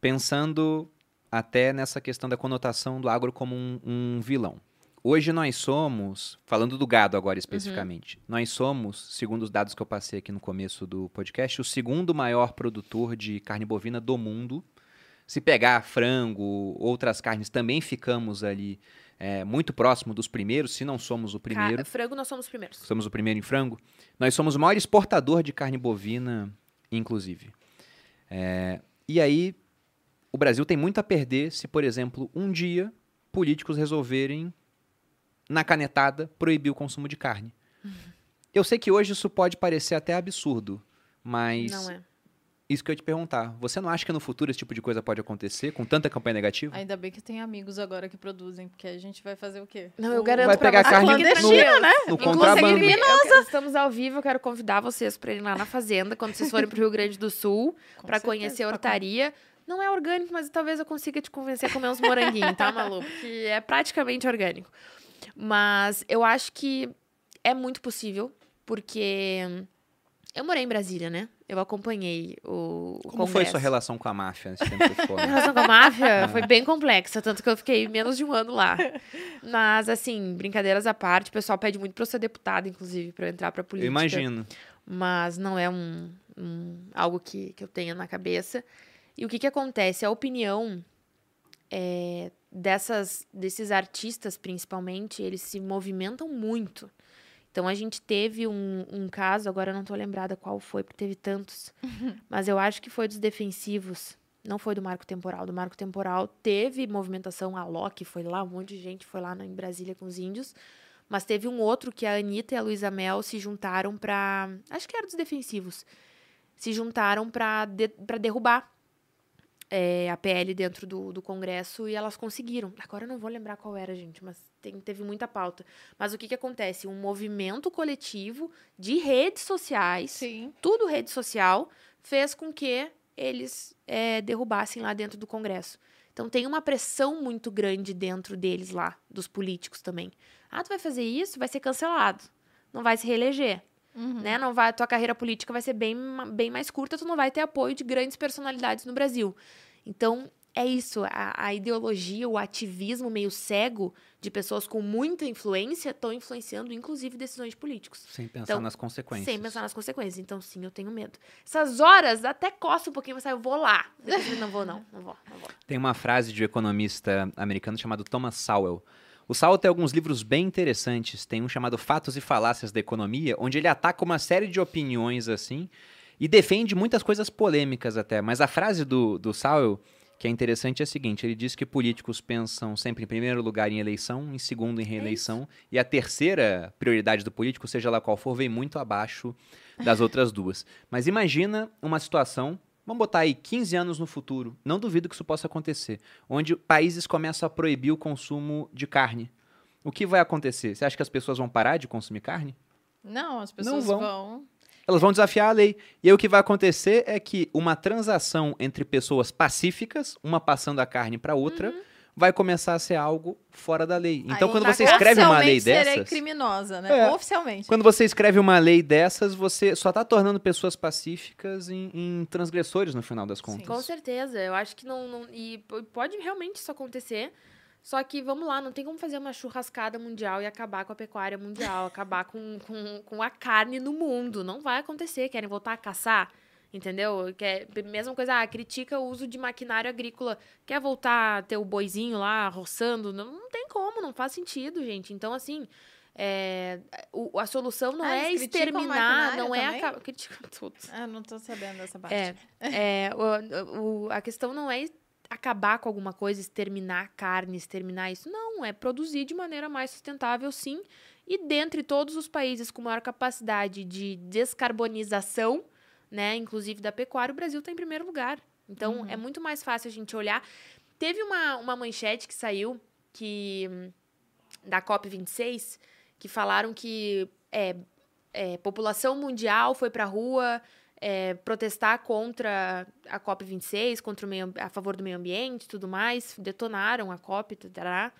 Pensando até nessa questão da conotação do agro como um, um vilão. Hoje nós somos, falando do gado agora especificamente, nós somos, segundo os dados que eu passei aqui no começo do podcast, o segundo maior produtor de carne bovina do mundo. Se pegar frango, outras carnes, também ficamos ali é, muito próximo dos primeiros, se não somos o primeiro. Ca- Frango, nós somos os primeiros. Somos o primeiro em frango. Nós somos o maior exportador de carne bovina, inclusive. É, e aí, o Brasil tem muito a perder se, por exemplo, um dia políticos resolverem, na canetada, proibir o consumo de carne. Eu sei que hoje isso pode parecer até absurdo, mas Não é. Isso que eu ia te perguntar. Você não acha que no futuro esse tipo de coisa pode acontecer com tanta campanha negativa? Ainda bem que tem amigos agora que produzem, porque a gente vai fazer o quê? Não, eu garanto Vai pra pegar vocês carne que no- tranquilo, né? No Inclusive, contrabando. eu estamos ao vivo, eu quero convidar vocês para ir lá na fazenda, quando vocês forem pro Rio Grande do Sul, *laughs* para conhecer a pra hortaria. Não é orgânico, mas talvez eu consiga te convencer a comer uns moranguinhos, tá, Malu? Que é praticamente orgânico. Mas eu acho que é muito possível, porque eu morei em Brasília, né? Eu acompanhei o, o Como foi congresso. sua relação com a máfia nesse tempo que? A relação com a máfia foi bem complexa, tanto que eu fiquei menos de um ano lá. Mas, assim, brincadeiras à parte, o pessoal pede muito pra eu ser deputada, inclusive, pra eu entrar pra Eu política. imagino. Mas não é um, um- algo que, que eu tenha na cabeça. E o que que acontece? A opinião é, dessas, desses artistas, principalmente, eles se movimentam muito. Então, a gente teve um, um caso, agora eu não tô lembrada qual foi, porque teve tantos. *laughs* mas eu acho que foi dos defensivos. Não foi do Marco Temporal. Do Marco Temporal teve movimentação, a Loki foi lá, um monte de gente foi lá na- em Brasília com os índios. Mas teve um outro que a Anitta e a Luísa Mel se juntaram pra. Acho que era dos defensivos. Se juntaram pra, de, pra derrubar é, a PL dentro do, do Congresso e elas conseguiram. Agora eu não vou lembrar qual era, gente, mas tem- teve muita pauta. Mas o que, que acontece? Um movimento coletivo de redes sociais Sim. tudo rede social, fez com que eles é, derrubassem lá dentro do Congresso. Então tem uma pressão muito grande dentro deles lá, dos políticos também. Ah, tu vai fazer isso, vai ser cancelado. Não vai se reeleger. Né? Não vai, tua carreira política vai ser bem, bem mais curta, tu não vai ter apoio de grandes personalidades no Brasil. Então, é isso, a, a ideologia, o ativismo meio cego de pessoas com muita influência estão influenciando, inclusive, decisões de políticos. Sem pensar Então, nas consequências. Sem pensar nas consequências. Então, sim, eu tenho medo. Essas horas até coça um pouquinho, mas eu vou lá. Depois eu não vou, não. Não vou, não vou. Tem uma frase de um economista americano chamado Thomas Sowell. O Sowell tem alguns livros bem interessantes. Tem um chamado Fatos e Falácias da Economia, onde ele ataca uma série de opiniões assim e defende muitas coisas polêmicas até. Mas a frase do, do Sowell, que é interessante, é a seguinte: ele diz que políticos pensam sempre em primeiro lugar em eleição, em segundo em reeleição, e a terceira prioridade do político, seja lá qual for, vem muito abaixo das outras duas. Mas imagina uma situação Vamos botar aí 15 anos no futuro. Não duvido que isso possa acontecer. Onde países começam a proibir o consumo de carne. O que vai acontecer? Você acha que as pessoas vão parar de consumir carne? Não, as pessoas vão. vão. Elas vão desafiar a lei. E aí o que vai acontecer é que uma transação entre pessoas pacíficas, uma passando a carne para outra, vai começar a ser algo fora da lei. Então, Aí, quando você escreve uma lei oficialmente serei dessas, criminosa, né? É. Oficialmente. quando você escreve uma lei dessas, você só está tornando pessoas pacíficas em, em transgressores no final das contas. Com certeza. Eu acho que não. não e pode realmente isso acontecer. Só que, vamos lá, não tem como fazer uma churrascada mundial e acabar com a pecuária mundial, acabar com, com, com a carne no mundo. Não vai acontecer. Querem voltar a caçar? Entendeu? Quer, mesma coisa, ah, critica o uso de maquinário agrícola. Quer voltar a ter o boizinho lá roçando? Não, não tem como, não faz sentido, gente. Então, assim, é, o- a solução não Ah, é exterminar, não é acabar. Criticam tudo. Ah, não tô sabendo dessa parte. É, é o, o- a questão não é acabar com alguma coisa, exterminar carne, exterminar isso. Não, é produzir de maneira mais sustentável, sim. E dentre todos os países com maior capacidade de descarbonização, né, inclusive da pecuária, o Brasil está em primeiro lugar. Então, é muito mais fácil a gente olhar. Teve uma, uma manchete que saiu que da COP26 que falaram que é, é, população mundial foi para a rua é, protestar contra a COP26, contra o meio, a favor do meio ambiente e tudo mais, detonaram a COP, tarará.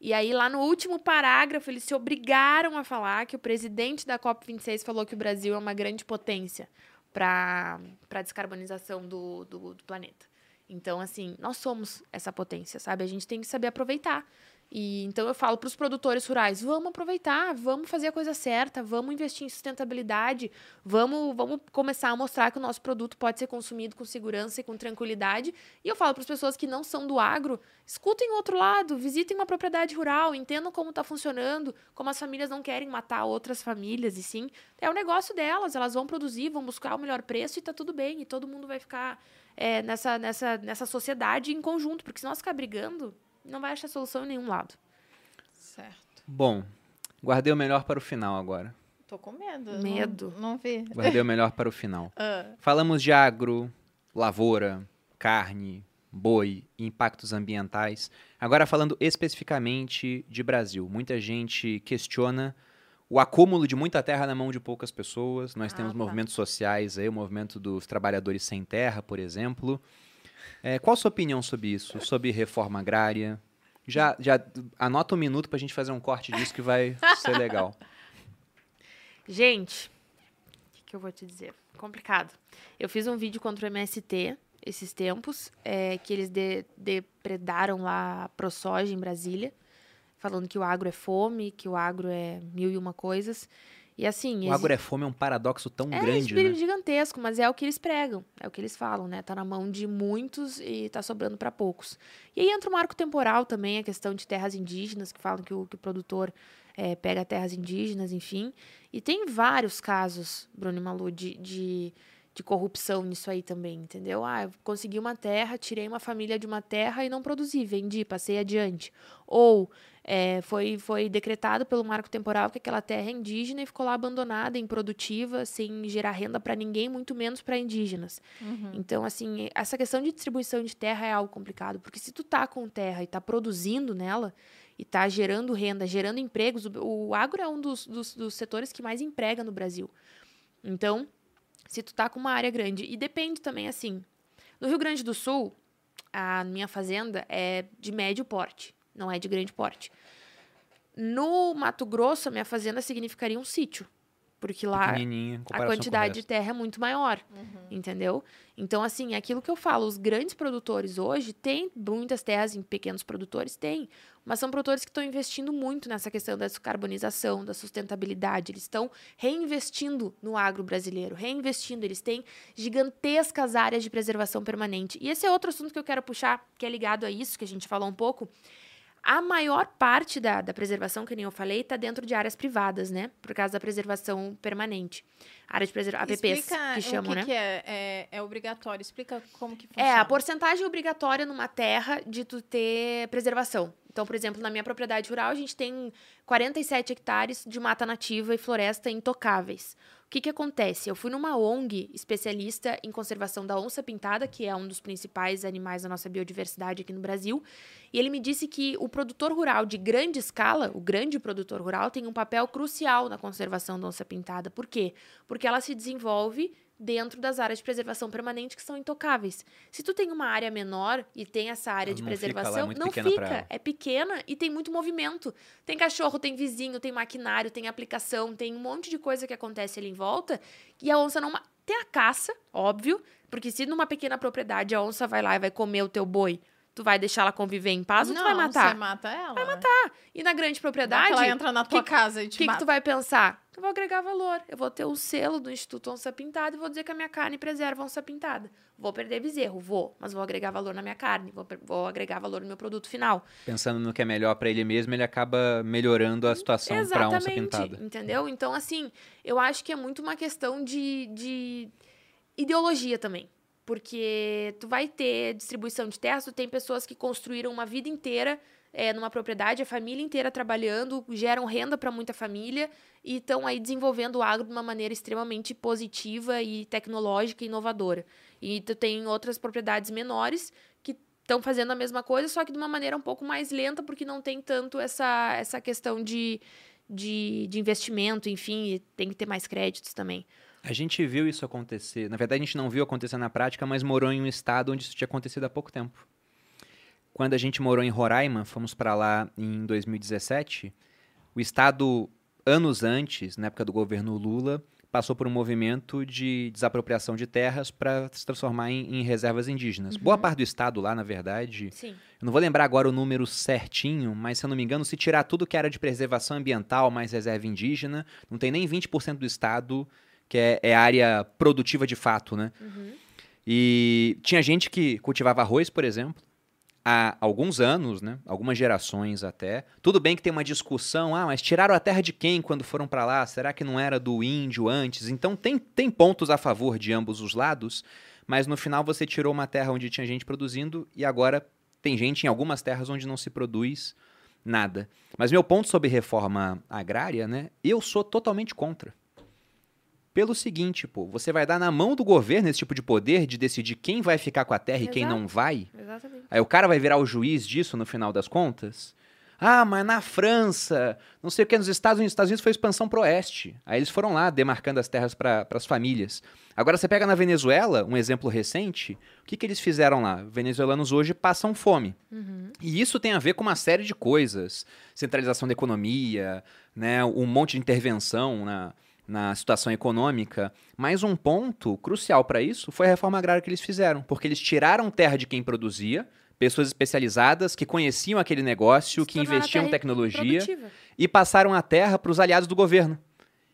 E aí, lá no último parágrafo, eles se obrigaram a falar que o presidente da COP26 falou que o Brasil é uma grande potência para a descarbonização do, do, do planeta. Então, assim, nós somos essa potência, sabe? A gente tem que saber aproveitar. E então eu falo para os produtores rurais, vamos aproveitar, vamos fazer a coisa certa, vamos investir em sustentabilidade, vamos, vamos começar a mostrar que o nosso produto pode ser consumido com segurança e com tranquilidade. E eu falo para as pessoas que não são do agro, escutem o outro lado, visitem uma propriedade rural, entendam como está funcionando, como as famílias não querem matar outras famílias, e sim, é o negócio delas, elas vão produzir, vão buscar o melhor preço e tá tudo bem, e todo mundo vai ficar é, nessa, nessa, nessa sociedade em conjunto, porque se nós ficar brigando, não vai achar solução em nenhum lado. Certo. Bom, guardei o melhor para o final agora. Tô com medo. não- Medo. Não, vi. Guardei o *laughs* melhor para o final. Ah, Falamos de agro, lavoura, carne, boi, impactos ambientais. Agora falando especificamente de Brasil. Muita gente questiona o acúmulo de muita terra na mão de poucas pessoas. Nós Ah, temos tá. movimentos sociais aí, o movimento dos trabalhadores sem terra, por exemplo. É, qual a sua opinião sobre isso? Sobre reforma agrária? Já, já anota um minuto para a gente fazer um corte disso que vai ser legal. *laughs* Gente, o que, que eu vou te dizer? Complicado. Eu fiz um vídeo contra o MST esses tempos, é, que eles de, depredaram lá a ProSoja em Brasília, falando que o agro é fome, que o agro é mil e uma coisas. E assim. O agro é é um paradoxo tão é grande, né? gigantesco, mas é o que eles pregam, é o que eles falam, né? Tá na mão de muitos e tá sobrando para poucos. E aí entra o marco temporal também, a questão de terras indígenas, que falam que o, que o produtor é, pega terras indígenas, enfim. E tem vários casos, Bruno e Malu, de, de, de corrupção nisso aí também, entendeu? Ah, eu consegui uma terra, tirei uma família de uma terra e não produzi, vendi, passei adiante. Ou é, foi, foi decretado pelo marco temporal que aquela terra é indígena e ficou lá abandonada, improdutiva, sem gerar renda para ninguém, muito menos para indígenas. Uhum. Então, assim, essa questão de distribuição de terra é algo complicado, porque se tu tá com terra e tá produzindo nela e tá gerando renda, gerando empregos, o, o agro é um dos, dos, dos setores que mais emprega no Brasil. Então, se tu tá com uma área grande, e depende também, assim, no Rio Grande do Sul, a minha fazenda é de médio porte não é de grande porte. No Mato Grosso, a minha fazenda significaria um sítio. Porque lá a quantidade de terra é muito maior, uhum. entendeu? Então, assim, é aquilo que eu falo, os grandes produtores hoje têm muitas terras em pequenos produtores, têm, mas são produtores que estão investindo muito nessa questão da descarbonização, da sustentabilidade. Eles estão reinvestindo no agro brasileiro, reinvestindo. Eles têm gigantescas áreas de preservação permanente. E esse é outro assunto que eu quero puxar, que é ligado a isso, que a gente falou um pouco, a maior parte da, da preservação, que nem eu falei, está dentro de áreas privadas, né? Por causa da preservação permanente. Área de preservação, APPs, Explica que chamam, o que né? Que é, é, é, obrigatório. Explica como que funciona. É, a porcentagem obrigatória numa terra de tu ter preservação. Então, por exemplo, na minha propriedade rural, a gente tem 47 hectares de mata nativa e floresta intocáveis. O que, que acontece? Eu fui numa ONG especialista em conservação da onça pintada, que é um dos principais animais da nossa biodiversidade aqui no Brasil, e ele me disse que o produtor rural de grande escala, o grande produtor rural, tem um papel crucial na conservação da onça pintada. Por quê? Porque ela se desenvolve dentro das áreas de preservação permanente que são intocáveis. Se tu tem uma área menor e tem essa área de preservação, fica não fica. É pequena e tem muito movimento. Tem cachorro, tem vizinho, tem maquinário, tem aplicação, tem um monte de coisa que acontece ali em volta. E a onça não. Tem a caça, óbvio, porque se numa pequena propriedade a onça vai lá e vai comer o teu boi, tu vai deixar ela conviver em paz não, ou tu vai matar? Você mata ela. Vai matar. E na grande propriedade. Ela entra na tua que, casa e te que mata. que tu vai pensar? Eu vou agregar valor. Eu vou ter o selo do Instituto Onça Pintada e vou dizer que a minha carne preserva onça pintada. Vou perder bezerro, vou, mas vou agregar valor na minha carne, vou, vou agregar valor no meu produto final. Pensando no que é melhor para ele mesmo, ele acaba melhorando a situação para onça pintada. Entendeu? Então, assim, eu acho que é muito uma questão de, de ideologia também porque tu vai ter distribuição de terras, tu tem pessoas que construíram uma vida inteira é, numa propriedade, a família inteira trabalhando, geram renda para muita família e estão aí desenvolvendo o agro de uma maneira extremamente positiva e tecnológica e inovadora. E tu tem outras propriedades menores que estão fazendo a mesma coisa, só que de uma maneira um pouco mais lenta, porque não tem tanto essa, essa questão de, de, de investimento, enfim, tem que ter mais créditos também. A gente viu isso acontecer. Na verdade, a gente não viu acontecer na prática, mas morou em um estado onde isso tinha acontecido há pouco tempo. Quando a gente morou em Roraima, fomos para lá em 2017, o estado, anos antes, na época do governo Lula, passou por um movimento de desapropriação de terras para se transformar em, em reservas indígenas. Uhum. Boa parte do estado lá, na verdade. Sim. Eu não vou lembrar agora o número certinho, mas se eu não me engano, se tirar tudo que era de preservação ambiental mais reserva indígena, não tem nem 20% do estado que é, é área produtiva de fato, né? Uhum. E tinha gente que cultivava arroz, por exemplo, há alguns anos, né? Algumas gerações até. Tudo bem que tem uma discussão, ah, mas tiraram a terra de quem quando foram para lá? Será que não era do índio antes? Então tem, tem pontos a favor de ambos os lados, mas no final você tirou uma terra onde tinha gente produzindo e agora tem gente em algumas terras onde não se produz nada. Mas meu ponto sobre reforma agrária, né? Eu sou totalmente contra pelo seguinte, pô, você vai dar na mão do governo esse tipo de poder de decidir quem vai ficar com a terra Exato. e quem não vai. Exatamente. Aí o cara vai virar o juiz disso no final das contas. Ah, mas na França, não sei o que, nos Estados Unidos, Estados Unidos foi expansão pro oeste. Aí eles foram lá demarcando as terras para as famílias. Agora você pega na Venezuela, um exemplo recente, o que, que eles fizeram lá? Venezuelanos hoje passam fome. Uhum. E isso tem a ver com uma série de coisas. Centralização da economia, né, um monte de intervenção na, na situação econômica. Mas um ponto crucial para isso foi a reforma agrária que eles fizeram, porque eles tiraram terra de quem produzia, pessoas especializadas que conheciam aquele negócio, que investiam em tecnologia Produtiva. e passaram a terra para os aliados do governo.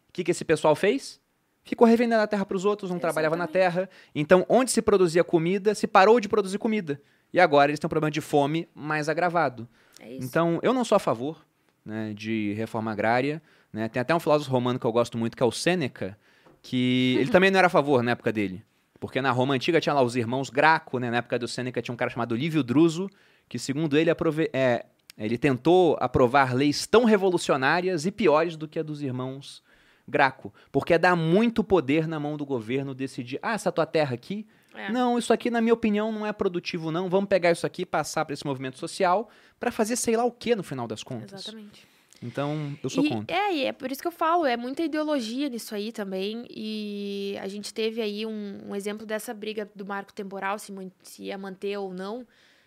O que, que esse pessoal fez? Ficou revendendo a terra para os outros, não trabalhava na Exatamente. terra. Então, onde se produzia comida, se parou de produzir comida. E agora eles têm um problema de fome mais agravado. É. Então, eu não sou a favor né, de reforma agrária. Né? Tem até um filósofo romano que eu gosto muito, que é o Sêneca, que ele também não era a favor na época dele. Porque na Roma Antiga tinha lá os irmãos Graco, né? na época do Sêneca tinha um cara chamado Lívio Druso, que segundo ele, aprove- é, ele tentou aprovar leis tão revolucionárias e piores do que a dos irmãos Graco. Porque dá muito poder na mão do governo decidir, ah, essa tua terra aqui, É. não, isso aqui, na minha opinião, não é produtivo, não. Vamos pegar isso aqui e passar para esse movimento social para fazer sei lá o que no final das contas. Exatamente. Então, eu sou e, contra. É, e é por isso que eu falo, é muita ideologia nisso aí também. E a gente teve aí um, um exemplo dessa briga do marco temporal, se, se ia manter ou não.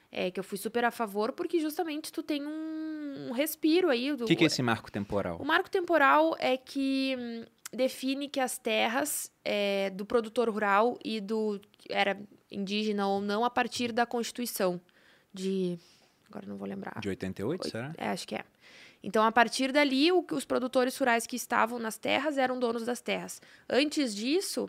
É, que eu fui super a favor, porque justamente tu tem um, um respiro aí. Do, O que, que é esse marco temporal? O marco temporal é que hum, define que as terras é, do produtor rural e do era indígena ou não a partir da Constituição de agora não vou lembrar. De 88, Oit- será? É, acho que é. Então, a partir dali, o- os produtores rurais que estavam nas terras eram donos das terras. Antes disso,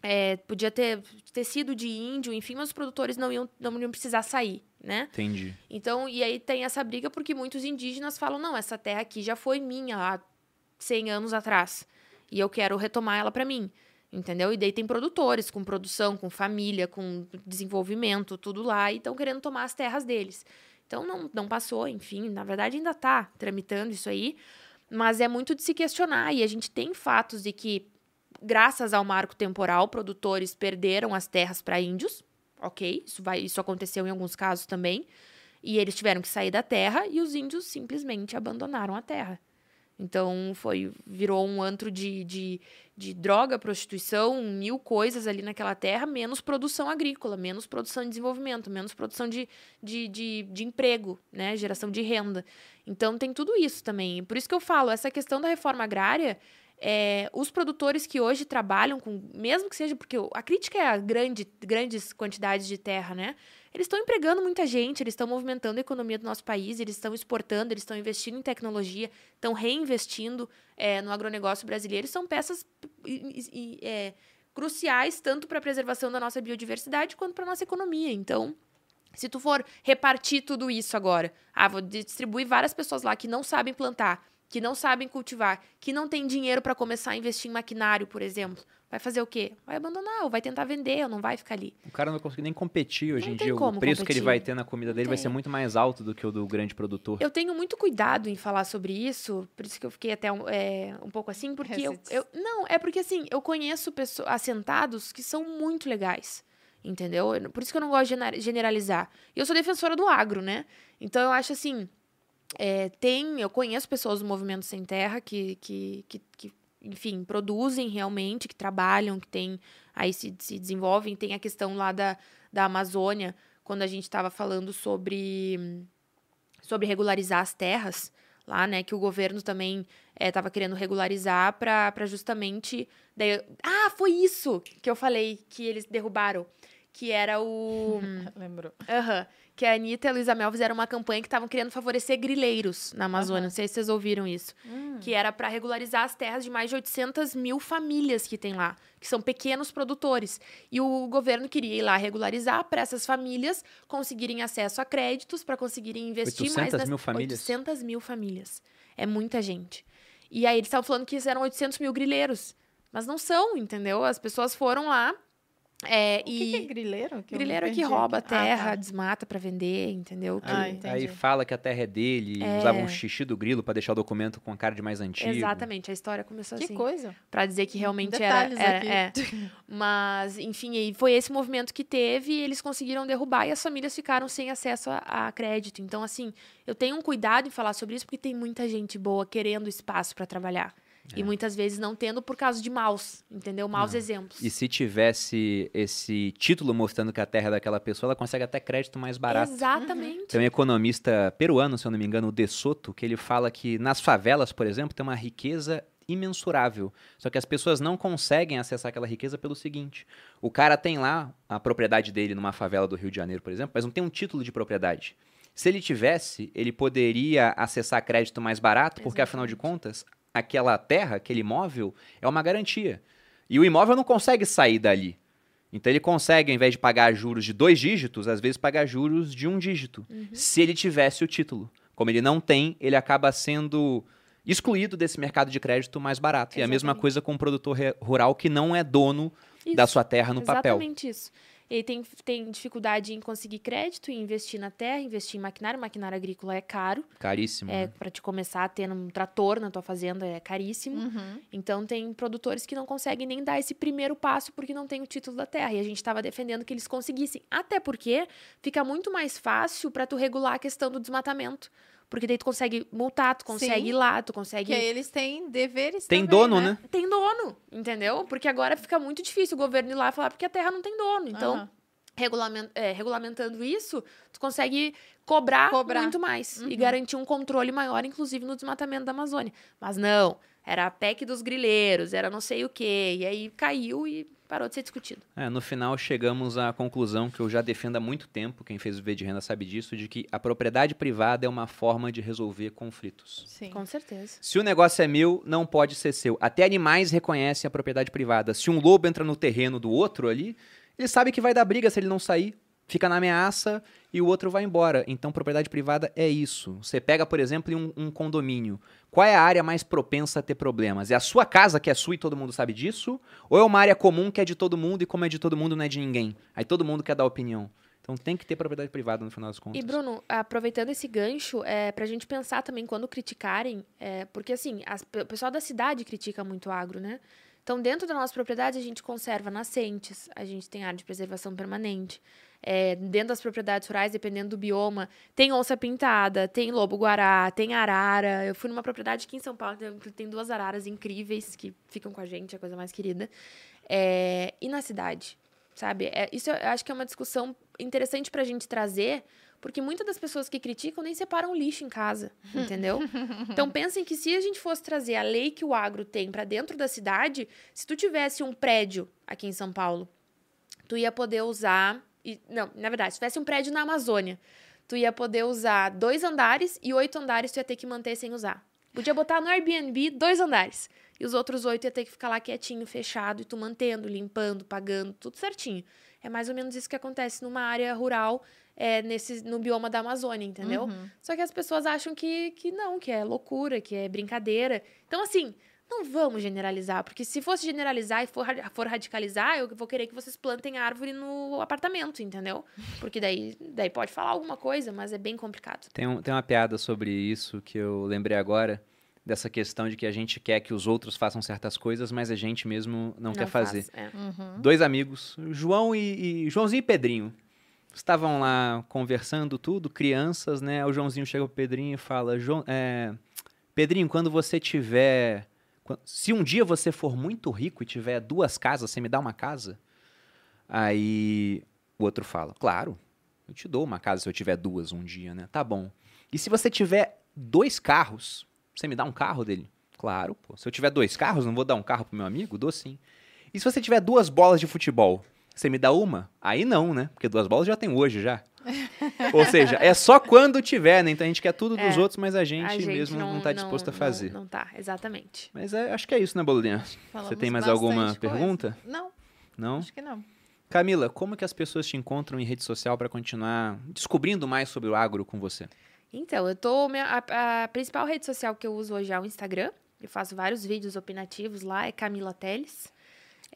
é, podia ter, sido de índio, enfim, mas os produtores não iam, não iam precisar sair, né? Entendi. Então, e aí tem essa briga porque muitos indígenas falam: não, essa terra aqui já foi minha há 100 anos atrás e eu quero retomar ela para mim. Entendeu? E daí tem produtores com produção, com família, com desenvolvimento, tudo lá, e estão querendo tomar as terras deles. Então não, não passou, enfim, na verdade ainda está tramitando isso aí, mas é muito de se questionar. E a gente tem fatos de que, graças ao marco temporal, produtores perderam as terras para índios, ok? Isso, vai, isso aconteceu em alguns casos também. E eles tiveram que sair da terra e os índios simplesmente abandonaram a terra. Então foi virou um antro de, de, de droga, prostituição, mil coisas ali naquela terra, menos produção agrícola, menos produção de desenvolvimento, menos produção de, de, de, de emprego, né? Geração de renda. Então tem tudo isso também. Por isso que eu falo, essa questão da reforma agrária, é, os produtores que hoje trabalham com, mesmo que seja, porque a crítica é a grande, grandes quantidades de terra, né? Eles estão empregando muita gente, eles estão movimentando a economia do nosso país, eles estão exportando, eles estão investindo em tecnologia, estão reinvestindo é, no agronegócio brasileiro. São peças é, cruciais tanto para a preservação da nossa biodiversidade quanto para a nossa economia. Então, se tu for repartir tudo isso agora, ah, vou distribuir várias pessoas lá que não sabem plantar, que não sabem cultivar, que não têm dinheiro para começar a investir em maquinário, por exemplo, vai fazer o quê? Vai abandonar, ou vai tentar vender, ou não vai ficar ali. O cara não consegue nem competir hoje Não em dia. O preço que ele competir. vai ter na comida dele vai ser muito mais alto do que o do grande produtor. Eu tenho muito cuidado em falar sobre isso, por isso que eu fiquei até um, é, um pouco assim, *laughs* porque eu, eu- Não, é porque assim, eu conheço pessoas assentados que são muito legais. Entendeu? Eu- Por isso que eu não gosto de gener- generalizar. E eu sou defensora do agro, né? Então eu acho assim. é, tem, eu conheço pessoas do movimento sem terra que, que, que, que, enfim, produzem realmente, que trabalham, que tem, aí se, se desenvolvem. Tem a questão lá da, da Amazônia, quando a gente estava falando sobre sobre regularizar as terras lá, né? Que o governo também estava querendo regularizar para justamente. Daí, ah, foi isso que eu falei que eles derrubaram. Que era o. *laughs* Lembrou. Aham. Que a Anitta e a Luísa Mel fizeram uma campanha que estavam querendo favorecer grileiros na Amazônia. Aham. Não sei se vocês ouviram isso. Hum. Que era para regularizar as terras de mais de 800 mil famílias que tem lá, que são pequenos produtores. E o governo queria ir lá regularizar para essas famílias conseguirem acesso a créditos, para conseguirem investir mais 800 nas mil famílias? 800 mil famílias. É muita gente. E aí eles estavam falando que eram 800 mil grileiros. Mas não são, entendeu? As pessoas foram lá. É, O e que, que é grileiro? Que grileiro é que rouba a aqui. Ah, terra, tá. desmata para vender, entendeu? Que- Ah, Aí- fala que a terra é dele, É. usava um xixi do grilo pra deixar o documento com cara de mais antigo. Exatamente, a história começou Que assim. coisa. Pra dizer que realmente Detalhes era. aqui. era é. *laughs* Mas, enfim, aí foi esse movimento que teve e eles conseguiram derrubar e as famílias ficaram sem acesso a, a crédito. Então, assim, eu tenho um cuidado em falar sobre isso porque tem muita gente boa querendo espaço para trabalhar. E muitas vezes não tendo por causa de maus, entendeu? Maus Não. exemplos. E se tivesse esse título mostrando que a terra é daquela pessoa, ela consegue até crédito mais barato. Exatamente. Tem um economista peruano, se eu não me engano, o De Soto, que ele fala que nas favelas, por exemplo, tem uma riqueza imensurável. Só que as pessoas não conseguem acessar aquela riqueza pelo seguinte: o cara tem lá a propriedade dele numa favela do Rio de Janeiro, por exemplo, mas não tem um título de propriedade. Se ele tivesse, ele poderia acessar crédito mais barato, porque afinal de contas, aquela terra, aquele imóvel, é uma garantia. E o imóvel não consegue sair dali. Então ele consegue, ao invés de pagar juros de dois dígitos, às vezes pagar juros de um dígito, se ele tivesse o título. Como ele não tem, ele acaba sendo excluído desse mercado de crédito mais barato. E a mesma Exatamente. coisa com o produtor rural que não é dono da Isso. sua terra no papel. Exatamente isso. Ele tem, tem dificuldade em conseguir crédito, em investir na terra, investir em maquinário. Maquinário agrícola é caro. Caríssimo. É, né? para te começar a ter um trator na tua fazenda é caríssimo. Uhum. Então tem produtores que não conseguem nem dar esse primeiro passo porque não tem o título da terra. E a gente estava defendendo que eles conseguissem. Até porque fica muito mais fácil para tu regular a questão do desmatamento. Porque daí tu consegue multar, tu consegue Sim. ir lá, tu consegue. Que aí eles têm deveres Tem também, dono, né? né? Tem dono, entendeu? Porque agora fica muito difícil o governo ir lá e falar porque a terra não tem dono. Então, Aham. regulamen- é, regulamentando isso, tu consegue cobrar, Cobrar. muito mais e Uhum. garantir um controle maior, inclusive no desmatamento da Amazônia. Mas não, era a PEC dos grileiros, era não sei o quê, e aí caiu e parou de ser discutido. É, no final chegamos à conclusão que eu já defendo há muito tempo, quem fez o V de renda sabe disso, de que a propriedade privada é uma forma de resolver conflitos. Sim. Com certeza. Se o negócio é meu, não pode ser seu. Até animais reconhecem a propriedade privada. Se um lobo entra no terreno do outro ali, ele sabe que vai dar briga se ele não sair. Fica na ameaça e o outro vai embora. Então, propriedade privada é isso. Você pega, por exemplo, em um, um condomínio. Qual é a área mais propensa a ter problemas? É a sua casa que é sua e todo mundo sabe disso? Ou é uma área comum que é de todo mundo e como é de todo mundo não é de ninguém? Aí todo mundo quer dar opinião. Então tem que ter propriedade privada no final das contas. E, Bruno, aproveitando esse gancho, é, pra gente pensar também quando criticarem, é, porque assim, as- o pessoal da cidade critica muito o agro, né? Então, dentro da nossa propriedade, a gente conserva nascentes, a gente tem área de preservação permanente. É, dentro das propriedades rurais, dependendo do bioma, tem onça pintada, tem lobo-guará, tem arara. Eu fui numa propriedade aqui em São Paulo, tem, tem duas araras incríveis que ficam com a gente, a coisa mais querida. É, e na cidade, sabe? É, isso eu acho que é uma discussão interessante pra gente trazer, porque muitas das pessoas que criticam nem separam lixo em casa, *laughs* entendeu? então pensem que se a gente fosse trazer a lei que o agro tem pra dentro da cidade, se tu tivesse um prédio aqui em São Paulo, tu ia poder usar. E- não, na verdade, se tivesse um prédio na Amazônia, tu ia poder usar dois andares e oito andares tu ia ter que manter sem usar. Podia botar no Airbnb dois andares. E os outros oito ia ter que ficar lá quietinho, fechado, e tu mantendo, limpando, pagando, tudo certinho. É mais ou menos isso que acontece numa área rural, é, nesse, no bioma da Amazônia, entendeu? Uhum. Só que as pessoas acham que, que não, que é loucura, que é brincadeira. Então, assim, não vamos generalizar, porque se fosse generalizar e for, for radicalizar, eu vou querer que vocês plantem árvore no apartamento, entendeu? Porque daí, daí pode falar alguma coisa, mas é bem complicado. Tem, um- tem uma piada sobre isso que eu lembrei agora, dessa questão de que a gente quer que os outros façam certas coisas, mas a gente mesmo não, quer faz, fazer. é. Uhum. Dois amigos, João e, e- Joãozinho e Pedrinho, estavam lá conversando tudo, crianças, né? O Joãozinho chega pro Pedrinho e fala: João, é, Pedrinho, quando você tiver. Se um dia você for muito rico e tiver duas casas, você me dá uma casa? Aí o outro fala: Claro, eu te dou uma casa se eu tiver duas um dia, né? Tá bom. E se você tiver dois carros, você me dá um carro dele? Claro, pô. Se eu tiver dois carros, não vou dar um carro pro meu amigo? Dou sim. E se você tiver duas bolas de futebol, você me dá uma? Aí não, né? Porque duas bolas já tem hoje já. Ou seja, é só quando tiver, né? Então a gente quer tudo dos É. outros, mas a gente, A gente mesmo não, tá disposto a não- fazer. Não, tá, exatamente. Mas é, acho que é isso, né, Bolulinha? Você tem mais alguma coisa. pergunta? Não, Não? acho que não. Camila, como que as pessoas te encontram em rede social para continuar descobrindo mais sobre o agro com você? Então, eu tô. minha- a, a principal rede social que eu uso hoje é o Instagram. Eu faço vários vídeos opinativos lá, é Camila Teles.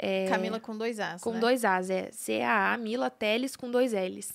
É, Camila com dois As, com né? dois As, é C-A-A, Mila Teles com dois L's.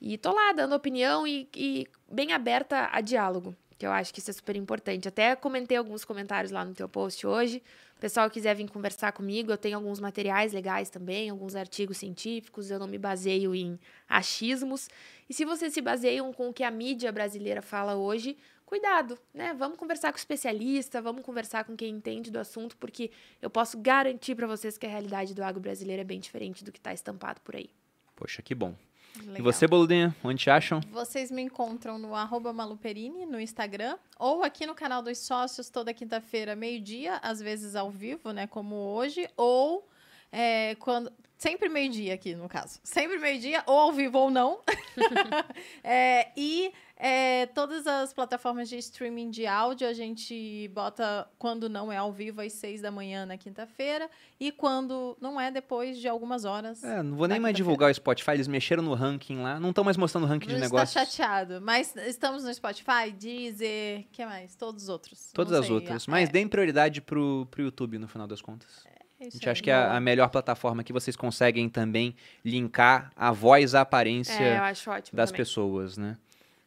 E tô lá dando opinião e, e bem aberta a diálogo, que eu acho que isso é super importante. Até comentei alguns comentários lá no teu post hoje. O pessoal quiser vir conversar comigo, eu tenho alguns materiais legais também, alguns artigos científicos, eu não me baseio em achismos. E se vocês se baseiam com o que a mídia brasileira fala hoje, cuidado, né? Vamos conversar com especialista, vamos conversar com quem entende do assunto, porque eu posso garantir para vocês que a realidade do agro brasileiro é bem diferente do que está estampado por aí. Poxa, que bom. E Legal. você, Boludinha, onde te acham? Vocês me encontram no arroba Maluperini, no Instagram, ou aqui no canal dos sócios, toda quinta-feira, meio-dia, às vezes ao vivo, né? Como hoje, ou é, quando. Sempre meio-dia aqui, no caso. Sempre meio-dia, ou ao vivo ou não. *laughs* É, e é, todas as plataformas de streaming de áudio a gente bota quando não é ao vivo às seis da manhã na quinta-feira e quando não é depois de algumas horas. É, não vou nem mais divulgar o Spotify, eles mexeram no ranking lá, não estão mais mostrando o ranking de Está negócios. chateado. Mas estamos no Spotify, Deezer, que mais? Todos os outros. Todas Não as outras. É, Mas deem prioridade pro, pro YouTube no final das contas. é A isso gente aí. acha que é a, a melhor plataforma que vocês conseguem também linkar a voz à aparência É, das também. pessoas, né?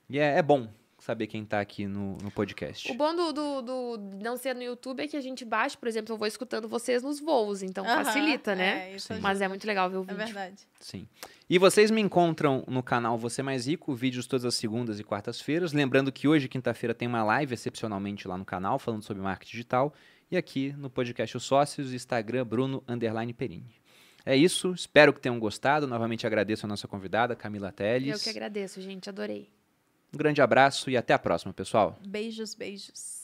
E é, é bom saber quem tá aqui no, no podcast. O bom do, do, do não ser no YouTube é que a gente baixa, por exemplo, eu vou escutando vocês nos voos, então Aham, facilita, né? É, isso Sim. Mas é muito legal ver o É vídeo. verdade. Sim. E vocês me encontram no canal Você Mais Rico, vídeos todas as segundas e quartas-feiras. Lembrando que hoje, quinta-feira, tem uma live excepcionalmente lá no canal, falando sobre marketing digital. E aqui no podcast Os Sócios, Instagram, Bruno Underline Perini. É isso, espero que tenham gostado. Novamente agradeço a nossa convidada, Camila Teles. Eu que agradeço, gente, adorei. Um grande abraço e até a próxima, pessoal. Beijos, beijos.